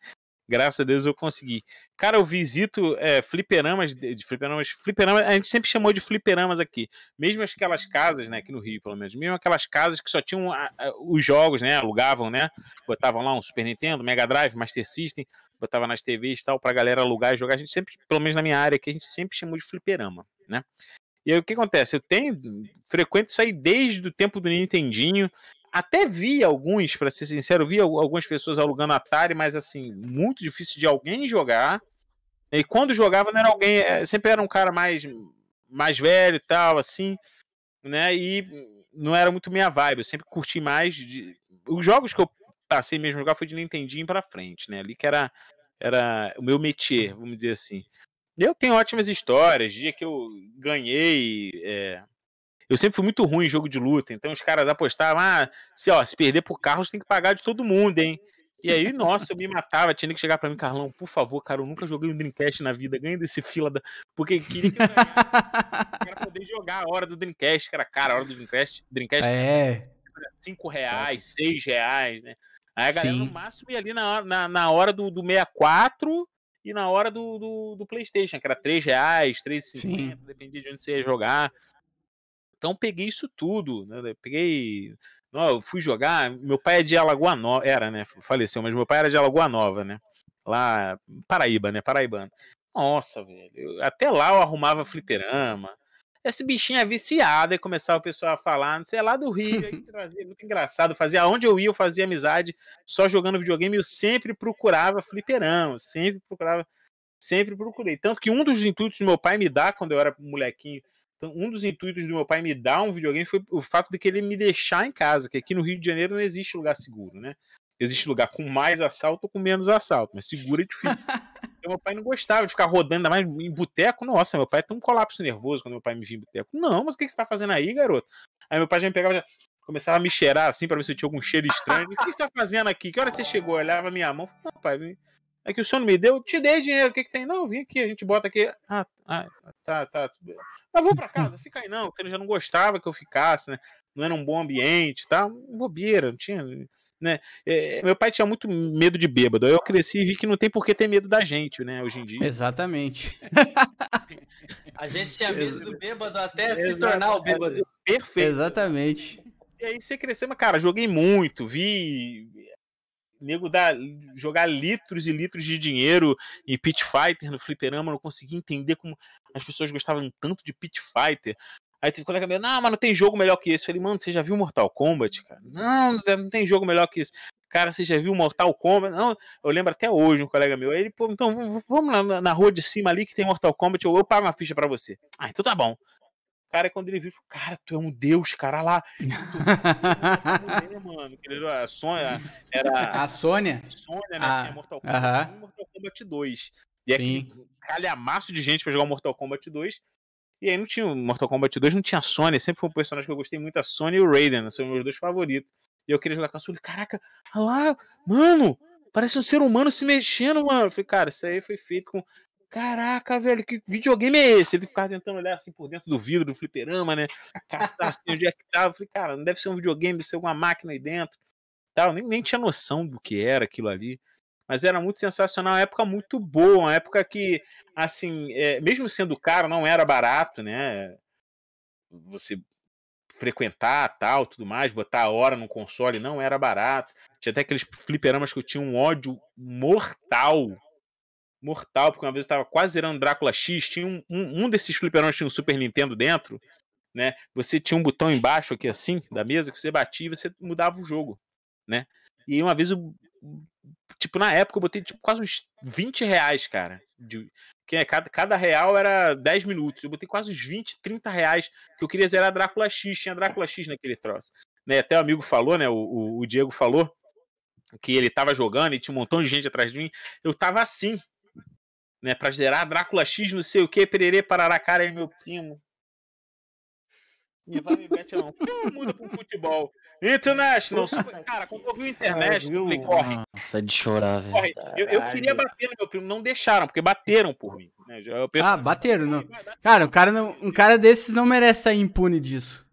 Graças a Deus eu consegui. Cara, eu visito é, fliperamas, de, de fliperamas, fliperamas, a gente sempre chamou de fliperamas aqui. Mesmo aquelas casas, né, aqui no Rio, pelo menos, mesmo aquelas casas que só tinham a- a- os jogos, né, alugavam, né, botavam lá um Super Nintendo, Mega Drive, Master System, botava nas TVs e tal, pra galera alugar e jogar. A gente sempre, pelo menos na minha área aqui, a gente sempre chamou de fliperama, né. E aí o que acontece? Eu tenho, frequento isso aí desde o tempo do Nintendinho, até vi alguns, pra ser sincero, vi al- algumas pessoas alugando Atari, mas assim, muito difícil de alguém jogar. E quando jogava, não era alguém, eh, sempre era um cara mais, mais velho e tal, assim, né? E não era muito minha vibe. Eu sempre curti mais. De... Os jogos que eu passei mesmo jogar foi de Nintendinho pra frente, né? Ali que era, era o meu métier, vamos dizer assim. Eu tenho ótimas histórias. Dia que eu ganhei. é, Eu sempre fui muito ruim em jogo de luta, então os caras apostavam, ah, se, ó, se perder por carro, você tem que pagar de todo mundo, hein? E aí, nossa, eu me matava, tinha que chegar pra mim, Carlão, por favor, cara, eu nunca joguei um Dreamcast na vida, ganha desse fila da. Porque queria que eu ganhasse pra poder jogar a hora do Dreamcast, cara, cara, a hora do Dreamcast, Dreamcast É, 5 reais, 6 reais, né? Aí a galera Sim. no máximo ia ali na hora, na, na hora do, do 64 e na hora do, do, do Playstation, que era 3 reais, 3,50, dependia de onde você ia jogar. Então peguei isso tudo, né? Eu Peguei. Não, eu fui jogar. Meu pai é de Alagoa Nova, era, né? Faleceu, mas meu pai era de Alagoa Nova, né? Lá, Paraíba, né? Paraibano. Nossa, velho. eu- até lá eu arrumava fliperama. Esse bichinho é viciado, aí começava o pessoal a falar, não sei, é lá do Rio, aí trazia, muito engraçado. Fazia onde eu ia, eu fazia amizade só jogando videogame, eu sempre procurava fliperama, sempre procurava, sempre procurei. Tanto que um dos intuitos do meu pai me dar quando eu era molequinho, então, um dos intuitos do meu pai me dar um videogame foi o fato de que ele me deixar em casa, que aqui no Rio de Janeiro não existe lugar seguro, né? Existe lugar com mais assalto ou com menos assalto, mas seguro é difícil. Então meu pai não gostava de ficar rodando, ainda mais em boteco. Nossa, meu pai tem um colapso nervoso quando meu pai me via em boteco. Não, mas o que, que você tá fazendo aí, garoto? Aí meu pai já me pegava, já começava a me cheirar assim pra ver se eu tinha algum cheiro estranho. O que, você tá fazendo aqui? Que hora você chegou? Eu olhava a minha mão. Não, pai. É que o senhor não me deu, eu te dei dinheiro. O que, que tem? Não, vim aqui, a gente bota aqui. Ah, ah tá, tá. tudo bem. Mas vou pra casa, fica aí não, porque ele já não gostava que eu ficasse, né? Não era um bom ambiente, tá? Bobeira, não tinha. Né? É, meu pai tinha muito medo de bêbado. Aí eu cresci e vi que não tem por que ter medo da gente, né? Hoje em dia. Exatamente. A gente tinha medo do bêbado até se tornar o bêbado. Perfeito. Exatamente. E aí você cresceu, mas, cara, joguei muito, vi nego dar, jogar litros e litros de dinheiro em Pit Fighter no fliperama, não consegui entender como as pessoas gostavam tanto de Pit Fighter. Aí teve um colega meu, não, mas não tem jogo melhor que esse. Eu falei, mano, você já viu Mortal Kombat, cara? Não, não tem jogo melhor que esse. Cara, você já viu Mortal Kombat? Não, eu lembro até hoje um colega meu. Aí ele, pô, então vamos na, na rua de cima ali que tem Mortal Kombat, eu, eu pago uma ficha pra você. Ah, então tá bom. Cara, quando ele viu, cara, tu é um deus, cara, lá. mano, a Sônia era. A Sônia? Sônia, né? Ah, tinha Mortal Kombat aham. 1 e Mortal Kombat 2. E Sim. aquele calhamaço de gente pra jogar o Mortal Kombat 2. E aí não tinha o Mortal Kombat 2, não tinha a Sônia. Sempre foi um personagem que eu gostei muito, a Sônia e o Raiden, são meus dois favoritos. E eu queria jogar com a Sônia. Caraca, olha lá, mano, parece um ser humano se mexendo, mano. Eu falei, cara, isso aí foi feito com. Caraca, velho, que videogame é esse? Ele ficava tentando olhar assim por dentro do vidro do fliperama, né? Caçar assim onde é que tava. Eu falei, cara, não deve ser um videogame, deve ser alguma máquina aí dentro. Tal. Nem, nem tinha noção do que era aquilo ali. Mas era muito sensacional, uma época muito boa, uma época que, assim, é, mesmo sendo caro, não era barato, né? Você frequentar tal, tudo mais, botar a hora no console não era barato. Tinha até aqueles fliperamas que eu tinha um ódio mortal. Mortal, porque uma vez eu tava quase zerando Drácula X, tinha um, um, um desses fliperamas tinha um Super Nintendo dentro, né? Você tinha um botão embaixo aqui assim, da mesa, que você batia e você mudava o jogo, né? E uma vez eu tipo, na época eu botei tipo, quase uns 20 reais, cara. De, que é, cada, cada real era 10 minutos. Eu botei quase uns 20, 30 reais, que eu queria zerar Drácula X. Tinha Drácula X naquele troço. Né? Até o amigo falou, né? O, o, o Diego falou que ele tava jogando e tinha um montão de gente atrás de mim. Eu tava assim, né? Pra zerar Drácula X, não sei o que, pererê, parará, cara, aí meu primo. Me vai me mete não. Hum, Muda pro futebol. International. Super... Cara, quando eu vi o internet, eu falei, corre, Nossa, é de chorar, velho. Eu, eu queria bater no meu primo, não deixaram, porque bateram por mim. Né? Eu penso, Ah, bateram, não. Cara, um cara, não, um cara desses não merece sair impune disso.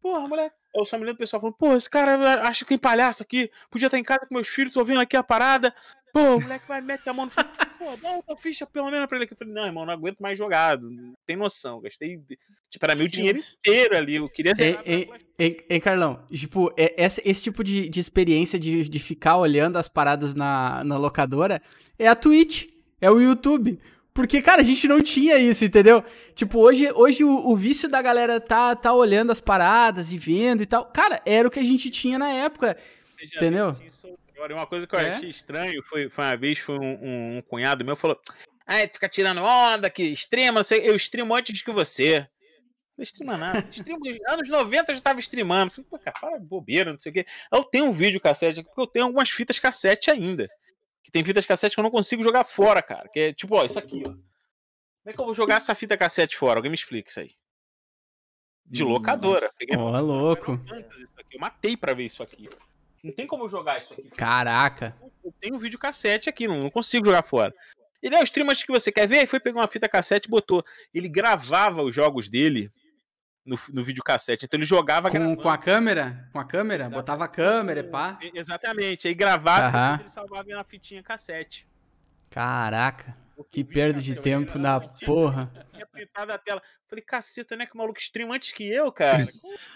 porra, moleque. Eu só me lembro do pessoal falando, pô, esse cara acha que tem palhaço aqui, podia estar em casa com meus filhos, tô vendo aqui a parada. Pô, o moleque vai mete a mão no filho. Pô, dá outra ficha pelo menos pra ele aqui. Eu falei, não, irmão, não aguento mais jogar. Não tem noção. Gastei, tipo, era meu dinheiro inteiro ali. Eu queria ei, ei, ei, Carlão, tipo, é- esse, esse tipo de, de experiência de, de ficar olhando as paradas na, na locadora é a Twitch, é o YouTube. Porque, cara, a gente não tinha isso, entendeu? Tipo, hoje, hoje o, o vício da galera tá, tá olhando as paradas e vendo e tal. Cara, era o que a gente tinha na época. Entendeu? isso? Agora, uma coisa que eu É? achei estranho foi, foi uma vez, foi um, um- um cunhado meu falou: Ah, tu fica tirando onda, que streama, não sei, eu streamo antes que você. Não streama nada. Streamo nos anos 90 eu já tava streamando. Falei, pô, cara, para de bobeira, não sei o quê. Eu tenho um vídeo cassete aqui, porque eu tenho algumas fitas cassete ainda. Que tem fitas cassete que eu não consigo jogar fora, cara. Que é tipo, ó, isso aqui, ó. Como é que eu vou jogar essa fita cassete fora? Alguém me explica isso aí. De locadora. Nossa, Peguei ó, louco. Eu matei pra ver isso aqui. Não tem como jogar isso aqui. Caraca. Eu tenho um vídeo cassete aqui, não, não consigo jogar fora. Ele é o stream que você quer ver, aí foi pegar uma fita cassete e botou. Ele gravava os jogos dele no, no vídeo cassete. Então ele jogava Com, gravando. com a câmera? Com a câmera? Exato. Botava a câmera, e pá. E- Exatamente. Aí gravava depois ele salvava na fitinha cassete. Caraca. Que perda de cassete, tempo da tinha- porra. Tinha printado a tela. Falei, caceta, né? Que o maluco stream antes que eu, cara.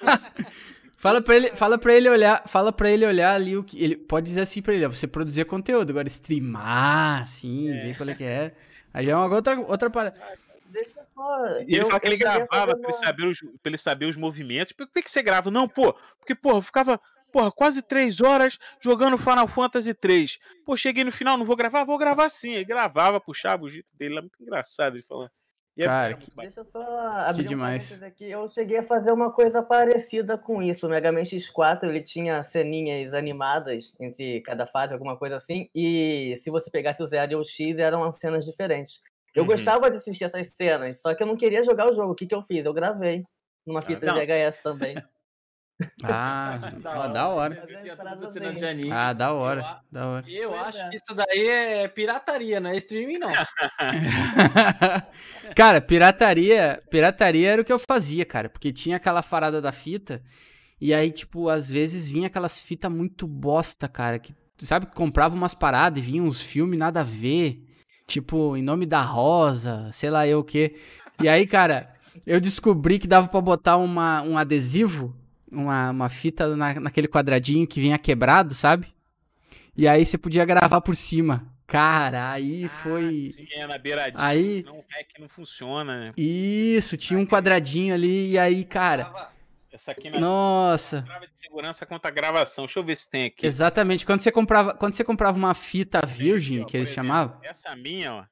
Fala pra ele, fala pra ele olhar, fala para ele olhar ali o que ele pode dizer assim pra ele, ó, você produzir conteúdo, agora streamar, assim, ver qual é que é. Aí já é uma outra outra parada. Deixa só. E ele eu- fala que ele gravava fazer pra ele, uma- saber os, pra ele saber os movimentos. Por que, que você grava? Não, pô, porque, porra, eu ficava, porra, quase três horas jogando Final Fantasy 3. Pô, cheguei no final, não vou gravar? Vou gravar sim. Aí gravava, puxava o jeito dele lá, muito engraçado ele falando. E é- Cara, bacana. Deixa eu só abrir um demais. aqui. Eu cheguei a fazer uma coisa parecida com isso. O Mega Man X4 ele tinha ceninhas animadas entre cada fase, alguma coisa assim. E se você pegasse o Zero e o X, eram cenas diferentes. Eu Uhum. gostava de assistir essas cenas, só que eu não queria jogar o jogo. O que, que eu fiz? Eu gravei numa fita não. de VHS também. Ah, ó, da hora. Ah, da hora, da hora. Eu Pois acho é. que isso daí é pirataria, não é streaming, não. cara, pirataria, pirataria era o que eu fazia, cara, porque tinha aquela farada da fita e aí, tipo, às vezes vinha aquelas fitas muito bosta, cara, que sabe que comprava umas paradas e vinha uns filmes nada a ver, tipo, em nome da rosa, sei lá eu o quê. E aí, cara, eu descobri que dava pra botar uma, um adesivo, uma, uma fita na, naquele quadradinho que vinha quebrado, sabe? E aí você podia gravar por cima. Cara, aí foi. Ah, sim, é na beiradinha. Aí- Senão o hack não funciona, né? Isso, tinha um quadradinho ali, e aí, cara, Essa aqui na nossa. trava de segurança contra a gravação. Deixa eu ver se tem aqui. Exatamente. Quando você comprava, quando você comprava uma fita virgem, que eles exemplo, chamavam, Essa minha, ó.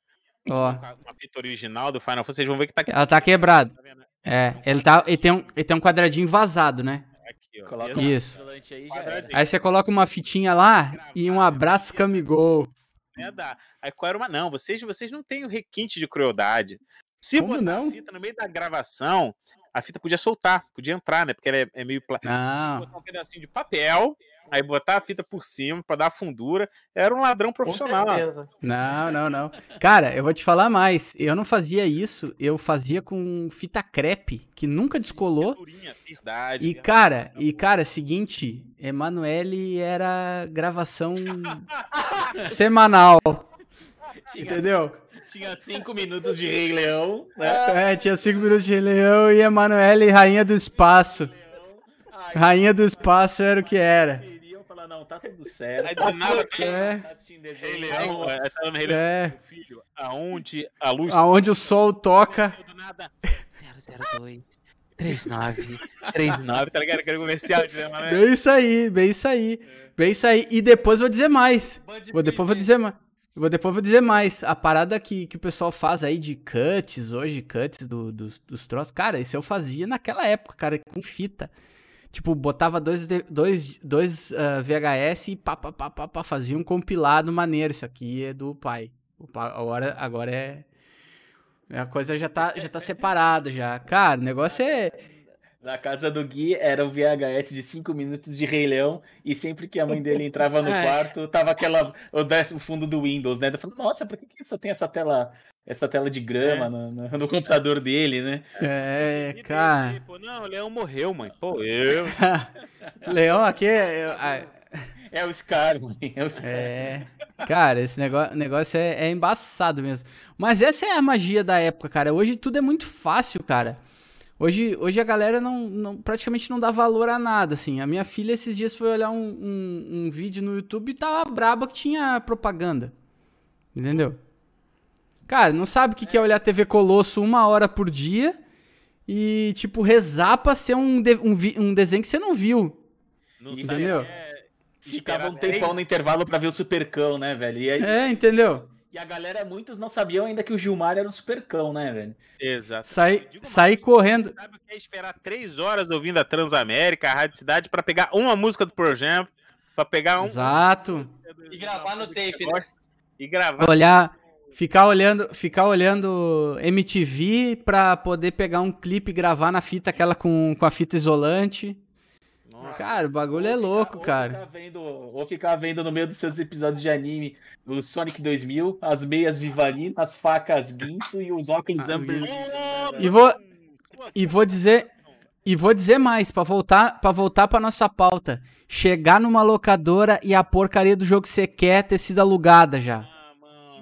ó, Uma fita original do Final Fantasy, vocês vão ver que tá aqui. ela tá quebrada. Tá? É, ele tá, ele tem um, ele tem um quadradinho vazado, né? Aqui, ó. Coloca Isso. aí. Aí você coloca uma fitinha lá e um abraço Camigol. né, da- Aí qual era uma. Não, vocês, vocês não têm o requinte de crueldade. Se Como botar não? a fita no meio da gravação, a fita podia soltar, podia entrar, né? Porque ela é, é meio. Pla... Não. Botar um pedacinho de papel, aí botar a fita por cima pra dar fundura. Era um ladrão Com profissional. certeza. Não, não, não. Cara, eu vou te falar mais. Eu não fazia isso, eu fazia com fita crepe, que nunca descolou. Verdade. E verdade. cara, e cara, seguinte, Emanuele era gravação semanal, entendeu? Tinha cinco minutos de Rei Leão, né? É, tinha cinco minutos de Rei Leão e Emanuele, rainha do espaço. Rainha do espaço era o que era. queriam falar, não, tá tudo certo. Aí do nada, É. Tá assistindo Rei desenho. Leão, é, tá no Rei Leão, É, filho, aonde a luz aonde o sol toca. do nada 002 39 39, tá ligado? Aquele comercial de né? Bem isso aí, bem isso aí. Bem isso aí. E depois vou dizer mais. Vou depois vou dizer mais. Vou depois vou dizer mais. A parada que, que o pessoal faz aí de cuts, hoje, cuts do, dos, dos troços. Cara, isso eu fazia naquela época, cara, com fita. Tipo, botava dois, dois, dois ah, VHS e pá, pá, pá, pá, pá, fazia um compilado maneiro. Isso aqui é do pai agora, agora é. A coisa já tá, já tá separada já. Cara, o negócio é. Na casa do Gui era um VHS de 5 minutos de Rei Leão e sempre que a mãe dele entrava no É. quarto, tava aquela o décimo fundo do Windows, né? Eu falei, nossa, por que, que só tem essa tela, essa tela de grama no, no- no computador dele, né? É, E cara. daí, pô, não, o Leão morreu, mãe. Pô, eu. Leão aqui é. é- É o Scar, mãe. É o Scar. É. Cara, esse negócio, negócio é, é embaçado mesmo. Mas essa é a magia da época, cara. Hoje tudo é muito fácil, cara. Hoje, hoje a galera não, não- praticamente não dá valor a nada, assim. A minha filha esses dias foi olhar um, um, um vídeo no YouTube e tava braba que tinha propaganda. Entendeu? Cara, não sabe o que que é olhar TV Colosso uma hora por dia e, tipo, rezar pra ser um, de- um, um desenho que você não viu. Não Entendeu? sabe, é, Ficava um tempão no intervalo pra ver o Supercão, né, velho? Aí- É, entendeu? E a galera, muitos não sabiam ainda que o Gilmar era um Supercão, né, velho? Exato. Sair, correndo. Sabe o que é esperar três horas ouvindo a Transamérica, a Rádio Cidade, pra pegar uma música do projeto, pra pegar um. Exato. E gravar no tape, né? E gravar. Olhar, ficar olhando, ficar olhando MTV pra poder pegar um clipe e gravar na fita aquela com, com a fita isolante. Nossa. Cara, o bagulho Ou é ficar- louco, ou cara. Ficar vendo, ou ficar vendo no meio dos seus episódios de anime o Sonic 2000, as meias Vivarino, as facas Guinso e os óculos Amber. E vou, e vou dizer, e vou dizer mais, pra voltar, para voltar pra nossa pauta. Chegar numa locadora e a porcaria do jogo que você quer ter sido alugada já.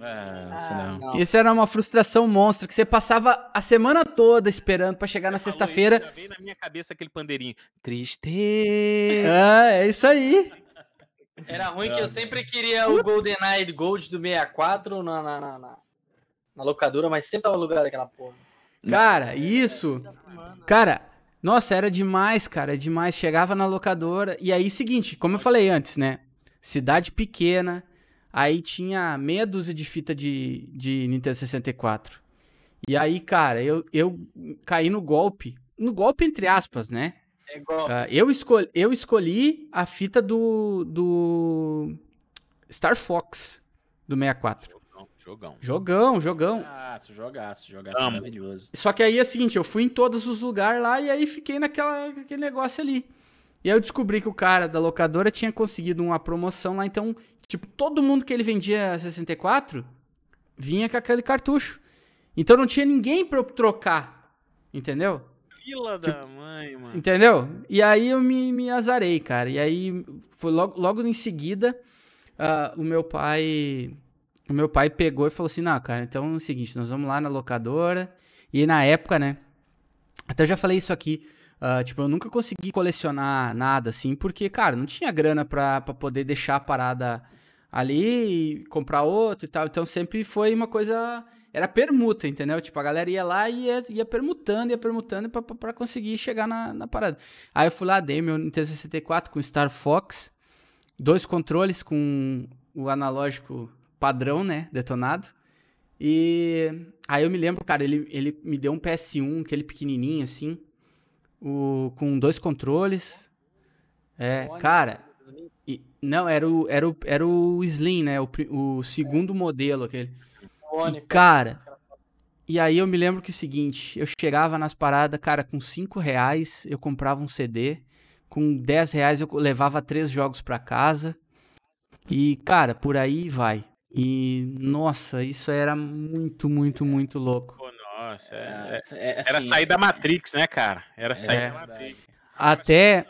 Ah, mano. Ah, isso não. não. Isso era uma frustração monstra, que você passava a semana toda esperando pra chegar na Falou isso, sexta-feira. Já veio na minha cabeça aquele pandeirinho. Tristeza. Ah, é isso aí. Era ruim que eu sempre queria o GoldenEye Gold do 64 na, na, na, na- na locadora, mas sempre tava alugado aquela porra. Cara, isso. Cara, nossa, era demais, cara, demais. Chegava na locadora. E aí, seguinte, como eu falei antes, né? Cidade pequena. Aí tinha meia dúzia de fita de, de Nintendo 64. E aí, cara, eu, eu caí no golpe. No golpe, entre aspas, né? É igual. Ah, eu, escolhi, eu escolhi a fita do, do Star Fox do 64. Jogão, jogão. Jogão, jogão. Jogaço, jogaço, jogaço Amo. maravilhoso. Só que aí é o seguinte, eu fui em todos os lugares lá e aí fiquei naquela, naquele negócio ali. E aí eu descobri que o cara da locadora tinha conseguido uma promoção lá, então, tipo, todo mundo que ele vendia 64 vinha com aquele cartucho. Então não tinha ninguém pra eu trocar, entendeu? Fila da mãe, mano. Entendeu? E aí eu me, me azarei, cara. E aí foi logo, logo em seguida, ah, o meu pai. O meu pai pegou e falou assim: não, cara, então é o seguinte, nós vamos lá na locadora. E na época, né? Até eu já falei isso aqui. ah, tipo, eu nunca consegui colecionar nada assim, porque, cara, não tinha grana pra, pra poder deixar a parada ali e comprar outro e tal. Então sempre foi uma coisa. Era permuta, entendeu? Tipo, a galera ia lá e ia, ia permutando, ia permutando pra, pra, pra conseguir chegar na, na parada. Aí eu fui lá, dei meu Nintendo 64 com Star Fox, dois controles com o analógico padrão, né? Detonado. E aí eu me lembro, cara, ele, ele me deu um PS1, aquele pequenininho assim, o, com dois controles. É, cara, não, era o, era o, era o Slim, né? O, o segundo modelo, aquele. E, cara, e aí eu me lembro que é o seguinte, eu chegava nas paradas, cara, com 5 reais eu comprava um CD, com 10 reais eu levava três jogos pra casa, e, cara, por aí vai. E, nossa, isso era muito, muito, muito louco. Pô, nossa, é- É, é, era assim, sair da Matrix, né, cara? Era sair É. da Matrix. Até,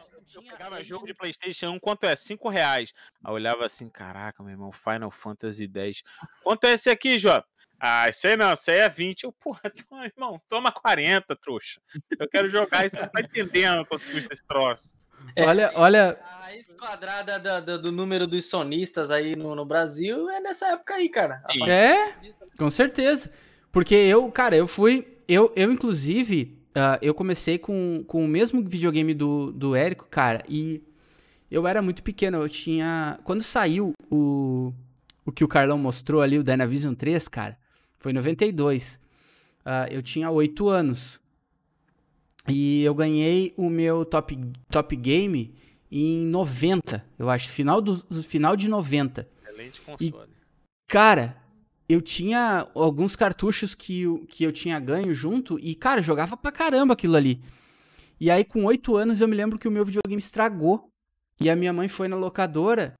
Eu pegava jogo de Playstation 1, quanto é? 5 reais. Aí olhava assim, caraca, meu irmão, Final Fantasy X. Quanto é esse aqui, Jota? Ah, esse aí não, esse aí é 20. Eu, porra, toma, irmão, toma 40, trouxa. Eu quero jogar isso, você não tá entendendo quanto custa esse troço. olha, olha, A raiz quadrada da- da- do número dos sonistas aí no, no Brasil é nessa época aí, cara. É, com certeza. Porque eu, cara, eu fui. Eu, eu inclusive, ah, eu comecei com, com o mesmo videogame do, do Érico, cara, e eu era muito pequeno. Eu tinha. Quando saiu o, o que o Carlão mostrou ali, o Dynavision 3, cara, foi em 92. Ah, eu tinha 8 anos. E eu ganhei o meu top, top game em 90, eu acho. Final, do, final de 90. Excelente console. Cara, eu tinha alguns cartuchos que, que eu tinha ganho junto e, cara, jogava pra caramba aquilo ali. E aí, com oito anos, eu me lembro que o meu videogame estragou. E a minha mãe foi na locadora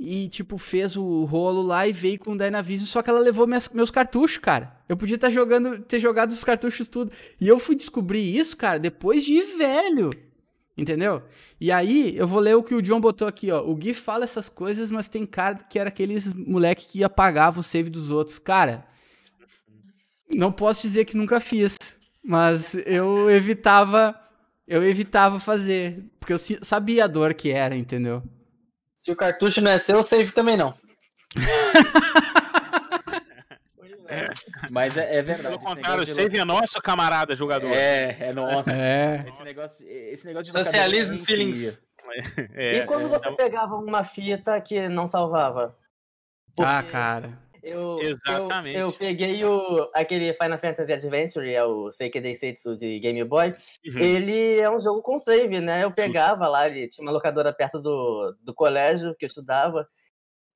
e, tipo, fez o rolo lá e veio com o Dynavision, só que ela levou minhas- meus cartuchos, cara. Eu podia estar jogando, ter jogado os cartuchos tudo. E eu fui descobrir isso, cara, depois de velho. Entendeu? E aí, eu vou ler o que o John botou aqui, ó. O Gui fala essas coisas, mas tem cara que era aqueles moleque que apagava o save dos outros. Cara, não posso dizer que nunca fiz, mas eu evitava, eu evitava fazer, porque eu sabia a dor que era, entendeu? Se o cartucho não é seu, o save também não. Mas é, é verdade. Pelo contrário, o de save é nosso, camarada jogador. É, é nossa. É. Esse negócio, esse negócio de Socialismo é feelings. É, e quando é, você pegava uma fita que não salvava? Ah, Porque cara. Eu, Exatamente. Eu, eu peguei o, aquele Final Fantasy Adventure, é o Seikei Setsu de Game Boy. Uhum. Ele é um jogo com save, né? Eu pegava lá, ele tinha uma locadora perto do, do colégio que eu estudava.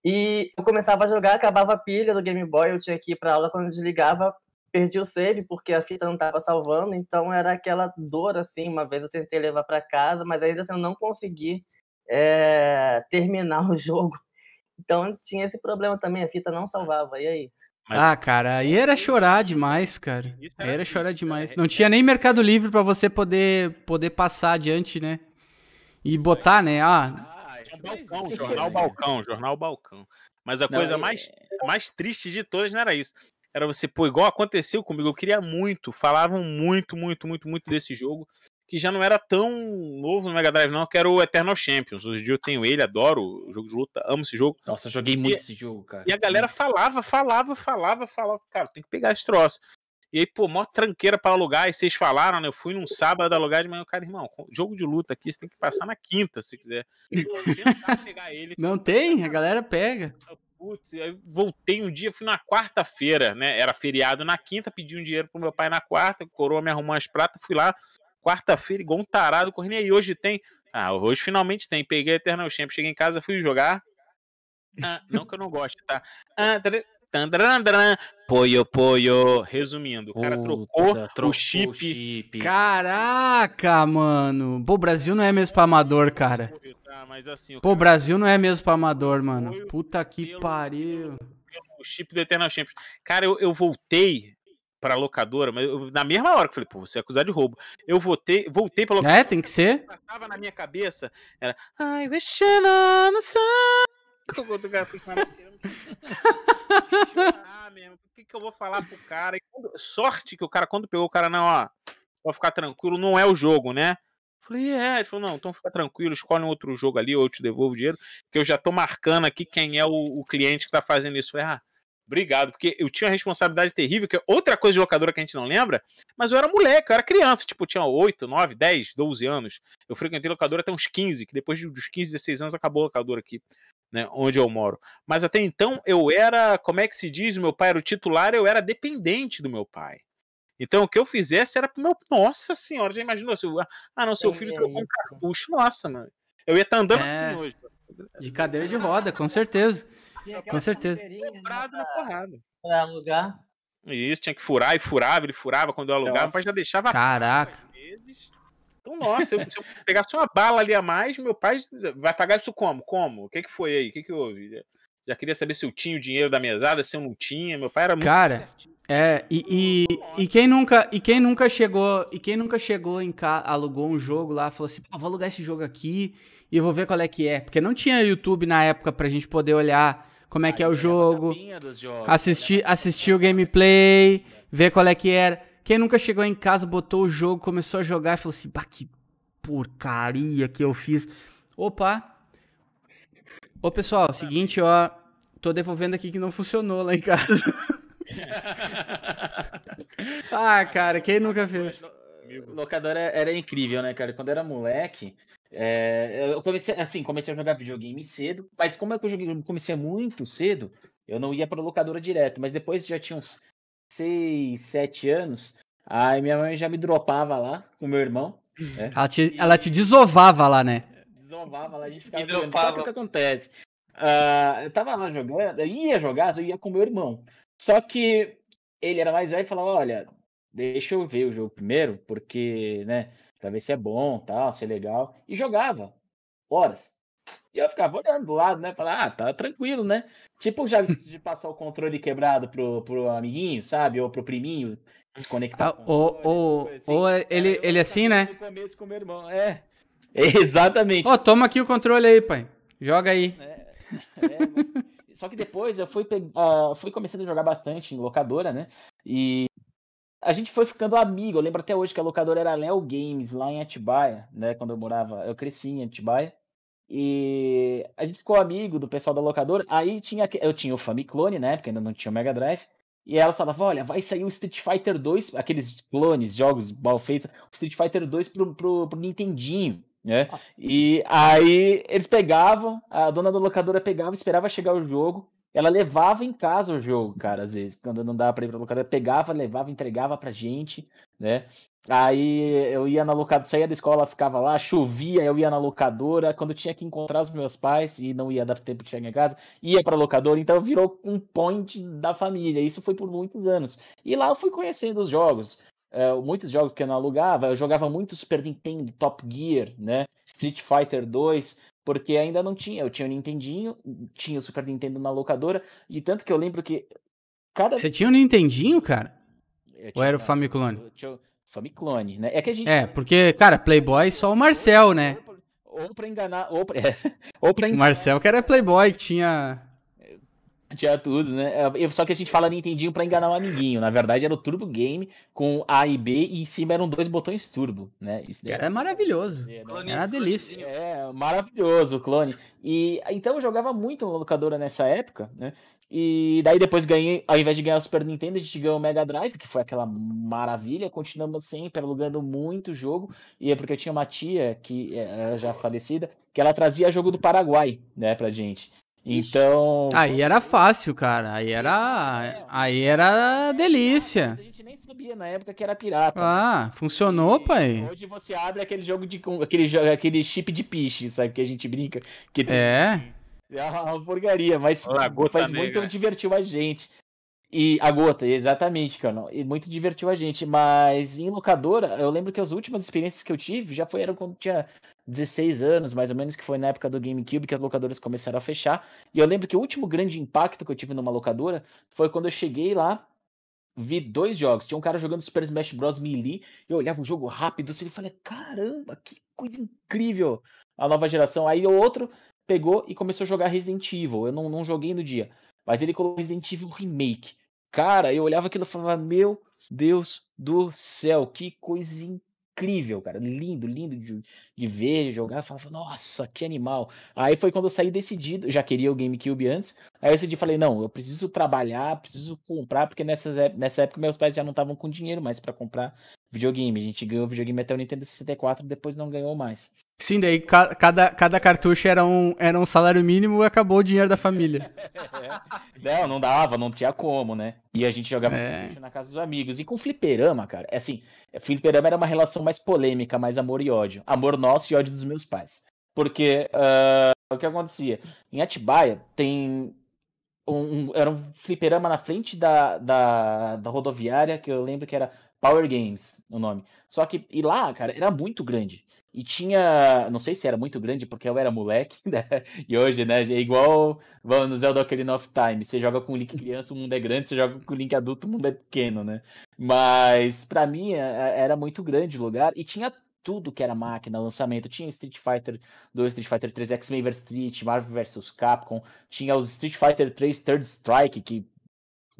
E eu começava a jogar, acabava a pilha do Game Boy, eu tinha que ir pra aula quando desligava, perdi o save porque a fita não estava salvando, então era aquela dor assim. Uma vez eu tentei levar para casa, mas ainda assim eu não consegui é, terminar o jogo. Então tinha esse problema também, a fita não salvava. E aí? Ah, cara, aí era chorar demais, cara. Aí era chorar demais. Não tinha nem Mercado Livre pra você poder poder passar adiante, né? E botar, né? Ah, Balcão, jornal balcão, jornal balcão. Mas a Não, coisa é- mais, mais triste de todas não era isso. Era você, pô, igual aconteceu comigo, eu queria muito, falavam muito, muito, muito, muito desse jogo, que já não era tão novo no Mega Drive, não, que era o Eternal Champions. Hoje em dia eu tenho ele, adoro o jogo de luta, amo esse jogo. Nossa, eu joguei muito esse jogo, cara. E a galera falava, falava, falava, falava, cara, tem que pegar esse troço. E aí, pô, mó tranqueira pra alugar, e vocês falaram, né? Eu fui num sábado alugar de manhã, cara, irmão, jogo de luta aqui, você tem que passar na quinta, se quiser. Tentar pegar ele. não tem, a galera pega. Putz, aí voltei um dia, fui na quarta-feira, né? Era feriado na quinta, pedi um dinheiro pro meu pai na quarta, coroa me arrumou as pratas, fui lá, quarta-feira, igual um tarado, correndo. E aí, hoje tem. Ah, hoje finalmente tem. Peguei a Eternal Champ, cheguei em casa, fui jogar. Ah, não que eu não goste, tá? Ah, tandarandran, Poio, poio. Resumindo, o cara trocou, Puta, trocou o chip. chip. Caraca, mano. Pô, o Brasil não é mesmo pra amador, cara. Tá, mas assim, o Pô, o cara Brasil não é mesmo pra amador, mano. Puta que pariu. o chip do Eternal Champions. Cara, eu, eu voltei pra locadora, mas eu- na mesma hora que eu falei, pô, você é acusado de roubo. Eu voltei, voltei pra locadora. É, tem que ser. tava na minha cabeça era I wish on the sun. Ah, mesmo, o que, que eu vou falar pro cara? Quando- sorte que o cara, quando pegou o cara, não, ó, pode ficar tranquilo, não é o jogo, né? Falei, é, ele falou, não, então fica tranquilo, escolhe um outro jogo ali, ou eu te devolvo o dinheiro, que eu já tô marcando aqui quem é o, o cliente que tá fazendo isso. Falei, ah, obrigado, porque eu tinha uma responsabilidade terrível, que é outra coisa de locadora que a gente não lembra, mas eu era moleque, eu era criança, tipo, tinha 8, 9, 10, 12 anos. Eu frequentei locadora até uns 15, que depois de- dos 15, 16 anos acabou a locadora aqui, né, onde eu moro. Mas até então eu era, como é que se diz, meu pai era o titular, eu era dependente do meu pai. Então o que eu fizesse era pro meu. Nossa senhora, já imaginou? Se eu- ah, não, seu filho trocou um cartucho. Nossa, mano. Eu ia estar andando É. assim hoje. De cadeira de roda, com certeza. Com certeza. carteirinha, né, Quebrado na pra- porrada. Pra alugar. Isso, tinha que furar e furava, ele furava quando eu alugava, mas já deixava Caraca. vezes. Então, nossa, eu- se eu pegasse uma bala ali a mais, meu pai vai pagar isso como? Como? O que, que foi aí? O que, que houve? Já- Já queria saber se eu tinha o dinheiro da mesada, se eu não tinha. Meu pai era muito. Cara, é, e, e, e quem nunca, e quem nunca chegou, e quem nunca chegou em casa, alugou um jogo lá, falou assim, "Pô, vou alugar esse jogo aqui e eu vou ver qual é que é, porque não tinha YouTube na época pra gente poder olhar como é que é o jogo, assistir, assistir o gameplay, ver qual é que era. Quem nunca chegou em casa, botou o jogo, começou a jogar e falou assim, bah, que porcaria que eu fiz. Opa. Ô, pessoal, seguinte, ó, tô devolvendo aqui que não funcionou lá em casa. ah, cara, quem nunca fez? Locadora era incrível, né, cara? Quando eu era moleque, é, eu comecei, assim, comecei a jogar videogame cedo, mas como é que eu joguei, comecei muito cedo, eu não ia pra locadora direto, mas depois já tinha uns 6, 7 anos, aí minha mãe já me dropava lá com meu irmão, Ela te, ela te desovava lá, né? desovava lá, a gente ficava jogando. Dropava. o que acontece? Ah, eu tava lá jogando, eu ia jogar, eu ia com meu irmão. Só que ele era mais velho e falava, olha, deixa eu ver o jogo primeiro, porque, né, pra ver se é bom, tal, se é legal. E jogava, horas. E eu ficava olhando do lado, né, falar, ah, tá tranquilo, né? Tipo, já de passar o controle quebrado pro, pro amiguinho, sabe? Ou pro priminho, desconectar Ah, ou- ou- assim. ou Cara, ele- eu ele assim, fazia né? No começo com meu irmão, é. Exatamente. Ó, toma aqui o controle aí, pai. Joga aí. É, mas- Só que depois eu fui, ah, fui começando a jogar bastante em locadora, né? E a gente foi ficando amigo. Eu lembro até hoje que a locadora era Léo Games, lá em Atibaia, né? Quando eu morava, eu cresci em Atibaia. E a gente ficou amigo do pessoal da locadora. Aí tinha, eu tinha o Famiclone, né? Porque ainda não tinha o Mega Drive. E ela falava: Olha, vai sair o Street Fighter 2, aqueles clones, jogos mal feitos, o Street Fighter 2 pro, pro, pro Nintendinho, né? E aí eles pegavam, a dona da locadora pegava, esperava chegar o jogo, ela levava em casa o jogo, cara, às vezes, quando não dava pra ir pra locadora, pegava, levava, entregava pra gente, né? Aí eu ia na locadora, saía da escola, ficava lá, chovia, eu ia na locadora, quando tinha que encontrar os meus pais e não ia dar tempo de chegar em casa, ia pra locadora, então virou um point da família. Isso foi por muitos anos. E lá eu fui conhecendo os jogos. É, muitos jogos que eu não alugava, eu jogava muito Super Nintendo, Top Gear, né? Street Fighter 2, porque ainda não tinha. Eu tinha o Nintendinho, tinha o Super Nintendo na locadora, e tanto que eu lembro que cada. Você tinha um Nintendinho, cara? Eu Ou era o Famiclone? eu tinha o Famiclone, né? É que a gente. É, porque, cara, Playboy só o Marcel, né? Ou pra enganar, ou pra, ou pra O Marcel que era Playboy, que tinha. Tinha tudo, né? É, Só que a gente fala Nintendinho pra enganar o amiguinho. Na verdade, era o Turbo Game com A e B e em cima eram dois botões turbo, né? Isso daí Era maravilhoso. né? Era uma delícia. É, maravilhoso o clone. E então eu jogava muito na locadora nessa época, né? E daí depois ganhei, ao invés de ganhar o Super Nintendo, a gente ganhou o Mega Drive, que foi aquela maravilha. Continuamos sempre alugando muito jogo. E é porque eu tinha uma tia que era já falecida, que ela trazia jogo do Paraguai, né, pra gente. Então. Aí era fácil, cara. Aí era. Aí era delícia. A gente nem sabia na época que era pirata. Ah, funcionou, pai. Hoje você abre aquele jogo de. aquele, aquele chip de piche, sabe? Que a gente brinca. Que tem- É. É uma porcaria, mas Olha lá, a gota faz negra, muito divertiu a gente. E a gota, exatamente, cara. E muito divertiu a gente. Mas em locadora, eu lembro que as últimas experiências que eu tive já foi, eram quando tinha 16 anos, mais ou menos, que foi na época do GameCube que as locadoras começaram a fechar. E eu lembro que o último grande impacto que eu tive numa locadora foi quando eu cheguei lá, vi dois jogos. Tinha um cara jogando Super Smash Bros. Melee, eu olhava um jogo rápido assim, e falei, caramba, que coisa incrível a nova geração. Aí o outro pegou e começou a jogar Resident Evil. Eu não, não joguei no dia, mas ele colocou Resident Evil Remake. Cara, eu olhava aquilo e falava, meu Deus do céu, que coisa incrível, cara. Lindo, lindo de, de ver, jogar. Eu falava, nossa, que animal. Aí foi quando eu saí decidido, já queria o GameCube antes. Aí eu decidi, falei, não, eu preciso trabalhar, preciso comprar, porque nessa época meus pais já não estavam com dinheiro mais pra comprar videogame. A gente ganhou videogame até o Nintendo 64, depois não ganhou mais. Sim, daí ca- cada, cada cartucho era um, era um salário mínimo e acabou o dinheiro da família. Não, não dava, não tinha como, né? E a gente jogava É. Na casa dos amigos. E com fliperama, cara, é assim, fliperama era uma relação mais polêmica, mais amor e ódio. Amor nosso e ódio dos meus pais. Porque ah, o que acontecia? Em Atibaia tem um, um- era um fliperama na frente da, da, da rodoviária, que eu lembro que era Power Games, o nome. Só que, e lá, cara, era muito grande. E tinha, não sei se era muito grande porque eu era moleque, né? E hoje, né, é igual vamos no Zelda Ocarina of Time, você joga com o Link criança, o mundo é grande, você joga com o Link adulto, o mundo é pequeno, né? Mas pra mim é- era muito grande o lugar e tinha tudo que era máquina, lançamento. Tinha Street Fighter 2, Street Fighter 3, X-Men vs Street, Marvel vs Capcom, tinha os Street Fighter 3 Third Strike, que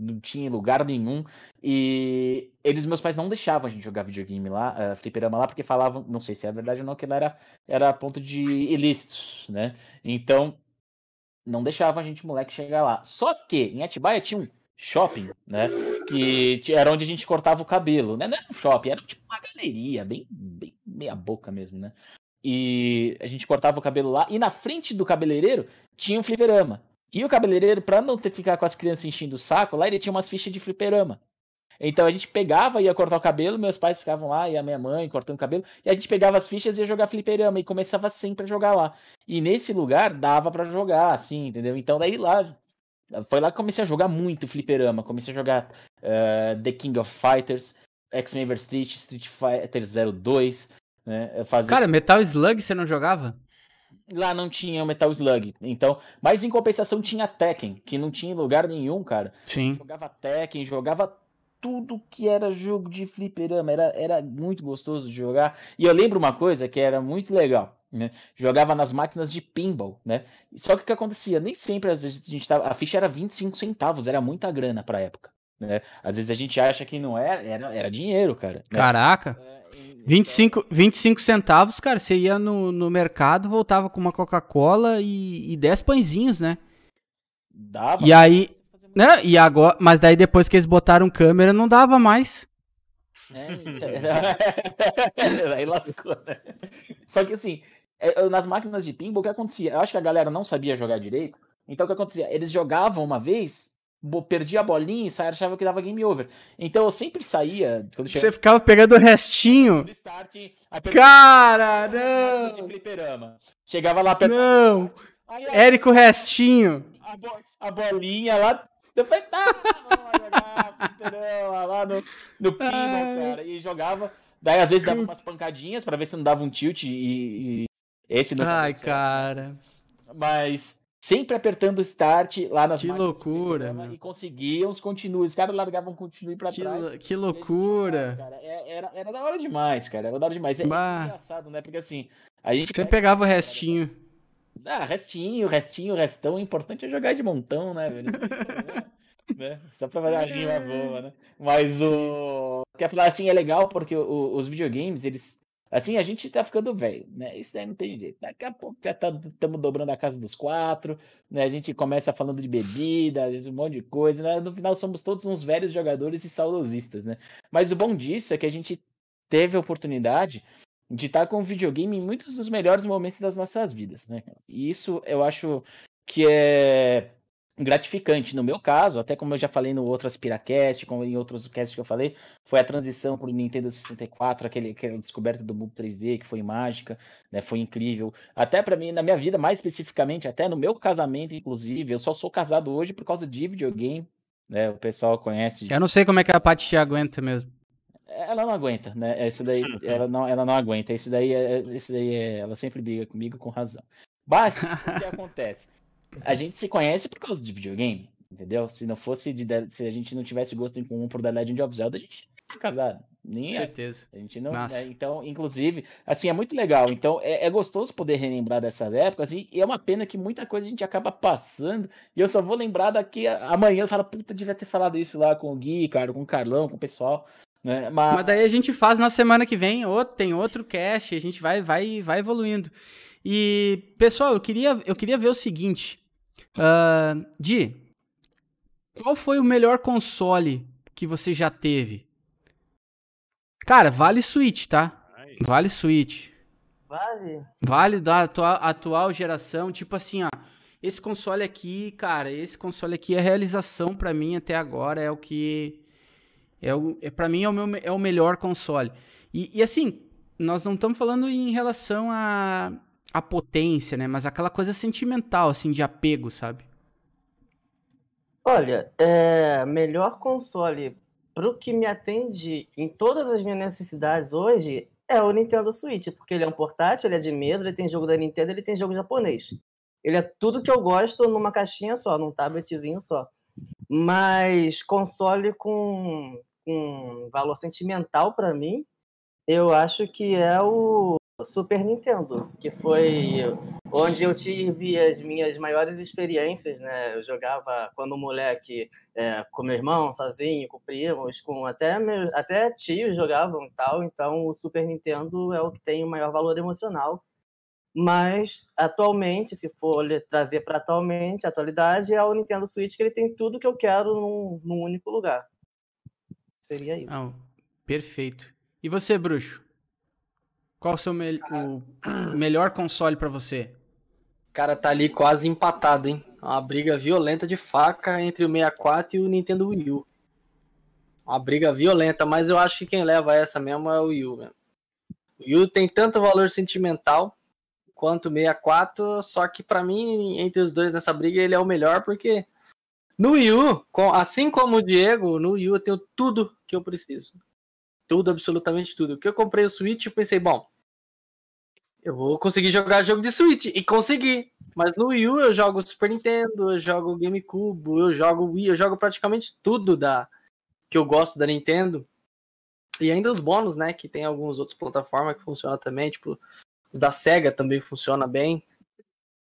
não tinha lugar nenhum. E eles, meus pais, não deixavam a gente jogar videogame lá, uh, fliperama lá, porque falavam, não sei se é verdade ou não, que era, era ponto de ilícitos, né? Então, não deixavam a gente, moleque, chegar lá. Só que em Atibaia tinha um shopping, né? Que era onde a gente cortava o cabelo, né? Não era um shopping, era tipo uma galeria, bem, bem meia boca mesmo, né? E a gente cortava o cabelo lá, e na frente do cabeleireiro tinha um fliperama. E o cabeleireiro, pra não ter ficar com as crianças enchendo o saco, lá ele tinha umas fichas de fliperama. Então a gente pegava, ia cortar o cabelo, meus pais ficavam lá, e a minha mãe cortando o cabelo, e a gente pegava as fichas e ia jogar fliperama, e começava sempre a jogar lá. E nesse lugar dava pra jogar, assim, entendeu? Então daí lá, foi lá que comecei a jogar muito fliperama, comecei a jogar eh, The King of Fighters, X-Men Street, Street Fighter 02, né? Cara, Metal Slug você não jogava? Lá não tinha o Metal Slug, então, mas em compensação tinha Tekken, que não tinha em lugar nenhum, cara. Sim. Jogava Tekken, jogava tudo que era jogo de fliperama, era, era muito gostoso de jogar. E eu lembro uma coisa que era muito legal, né? Jogava nas máquinas de pinball, né? Só que o que acontecia? Nem sempre às vezes a gente tava, a ficha era 25 centavos, era muita grana pra época, né? Às vezes a gente acha que não era, era, era dinheiro, cara. né? Caraca. É, 25, 25 centavos, cara, você ia no, no mercado, voltava com uma Coca-Cola e, e 10 pãezinhos, né? Dava. E aí, né? E agora, mas daí depois que eles botaram câmera, não dava mais. É, Aí lascou, né? Só que assim, é, nas máquinas de pinball, o que acontecia? Eu acho que a galera não sabia jogar direito. Então o que acontecia? Eles jogavam uma vez, perdia a bolinha e saia, achava que dava game over. Então eu sempre saía. Quando Você ficava pegando o restinho. start, Cara, não! fliperama. Chegava lá perto. Não! Aí Érico Restinho. a bo- a bolinha lá. Eu falei, tá, lá lá no, no Ai. cara. E jogava. Daí às vezes dava umas pancadinhas pra ver se não dava um tilt e. e esse não Ai, cara. Mas sempre apertando o start lá nas Que loucura, meu. E conseguiam os continuos. Os caras largavam continue pra Que, trás. lou- que loucura. cara. É- Era, era da hora demais, cara. Era da hora demais. É, é engraçado, né? Porque assim, a gente. Você pegava o restinho. Ah, restinho, restinho, restão. O importante é jogar de montão, né, velho? né? Só pra fazer uma rima boa, né? Mas o. Quer falar assim, é legal porque o- os videogames, eles. Assim, a gente tá ficando velho, né? Isso daí não tem jeito. Daqui a pouco já estamos dobrando a casa dos quatro, né? A gente começa falando de bebida, um monte de coisa, né? No final somos todos uns velhos jogadores e saudosistas, né? Mas o bom disso é que a gente teve a oportunidade de estar com o videogame em muitos dos melhores momentos das nossas vidas, né? E isso eu acho que é gratificante. No meu caso, até como eu já falei no outro Aspiracast, como em outros casts que eu falei, foi a transição para o Nintendo 64, aquele, aquela descoberta do Boom 3D que foi mágica, né? Foi incrível. Até para mim, na minha vida, mais especificamente, até no meu casamento, inclusive, eu só sou casado hoje por causa de videogame, né? O pessoal conhece. Eu não sei como é que a Paty te aguenta mesmo. Ela não aguenta, né? Isso daí, ela não, ela não aguenta. Isso daí, é, isso daí é, ela sempre briga comigo com razão. Mas o que acontece? A gente se conhece por causa de videogame, entendeu? Se não fosse de, se a gente não tivesse gosto em comum por The Legend of Zelda, a gente não ia casado. Nem Com certeza. A gente não. Né, Então, inclusive, assim, é muito legal. Então, é, é gostoso poder relembrar dessas épocas. E, e é uma pena que muita coisa a gente acaba passando. E eu só vou lembrar daqui a- amanhã. Eu falo, puta, devia ter falado isso lá com o Gui, cara, com o Carlão, com o pessoal. Né? Mas, Mas daí a gente faz na semana que vem, outro, tem outro cast, a gente vai, vai, vai evoluindo. E, pessoal, eu queria, eu queria ver o seguinte. ah, Di, qual foi o melhor console que você já teve? Cara, vale Switch, tá? Vale Switch. Vale? Vale da atua- atual geração, tipo assim, ó. Esse console aqui, cara, esse console aqui é a realização pra mim até agora, é o que é o é para mim é o meu é o melhor console. E, e assim, nós não estamos falando em relação a a potência, né, mas aquela coisa sentimental assim de apego, sabe? Olha, é, melhor console pro que me atende em todas as minhas necessidades hoje é o Nintendo Switch, porque ele é um portátil, ele é de mesa, ele tem jogo da Nintendo, ele tem jogo japonês. Ele é tudo que eu gosto numa caixinha só, num tabletzinho só. Mas console com, com valor sentimental pra mim, eu acho que é o Super Nintendo, que foi onde eu tive as minhas maiores experiências, né? Eu jogava quando moleque é, com meu irmão, sozinho, com primos, com até meu, até tios jogavam e tal. Então o Super Nintendo é o que tem o maior valor emocional. Mas atualmente, se for trazer para atualmente, atualidade é o Nintendo Switch que ele tem tudo que eu quero num, num único lugar. Seria isso. Perfeito. E você, bruxo? Qual o seu mel- o melhor console pra você? Cara, tá ali quase empatado, hein? Uma briga violenta de faca entre o 64 e o Nintendo Wii U. Uma briga violenta, mas eu acho que quem leva essa mesmo é o Wii U, mesmo. O Wii U tem tanto valor sentimental quanto o 64, só que pra mim, entre os dois nessa briga, ele é o melhor porque no Wii U, assim como o Diego, no Wii U eu tenho tudo que eu preciso. Tudo, absolutamente tudo. Que eu comprei o Switch e pensei, bom, eu vou conseguir jogar jogo de Switch. E consegui. Mas no Wii U eu jogo Super Nintendo, eu jogo GameCube, eu jogo Wii, eu jogo praticamente tudo da que eu gosto da Nintendo. E ainda os bônus, né? Que tem algumas outras plataformas que funcionam também, tipo, os da Sega também funciona bem.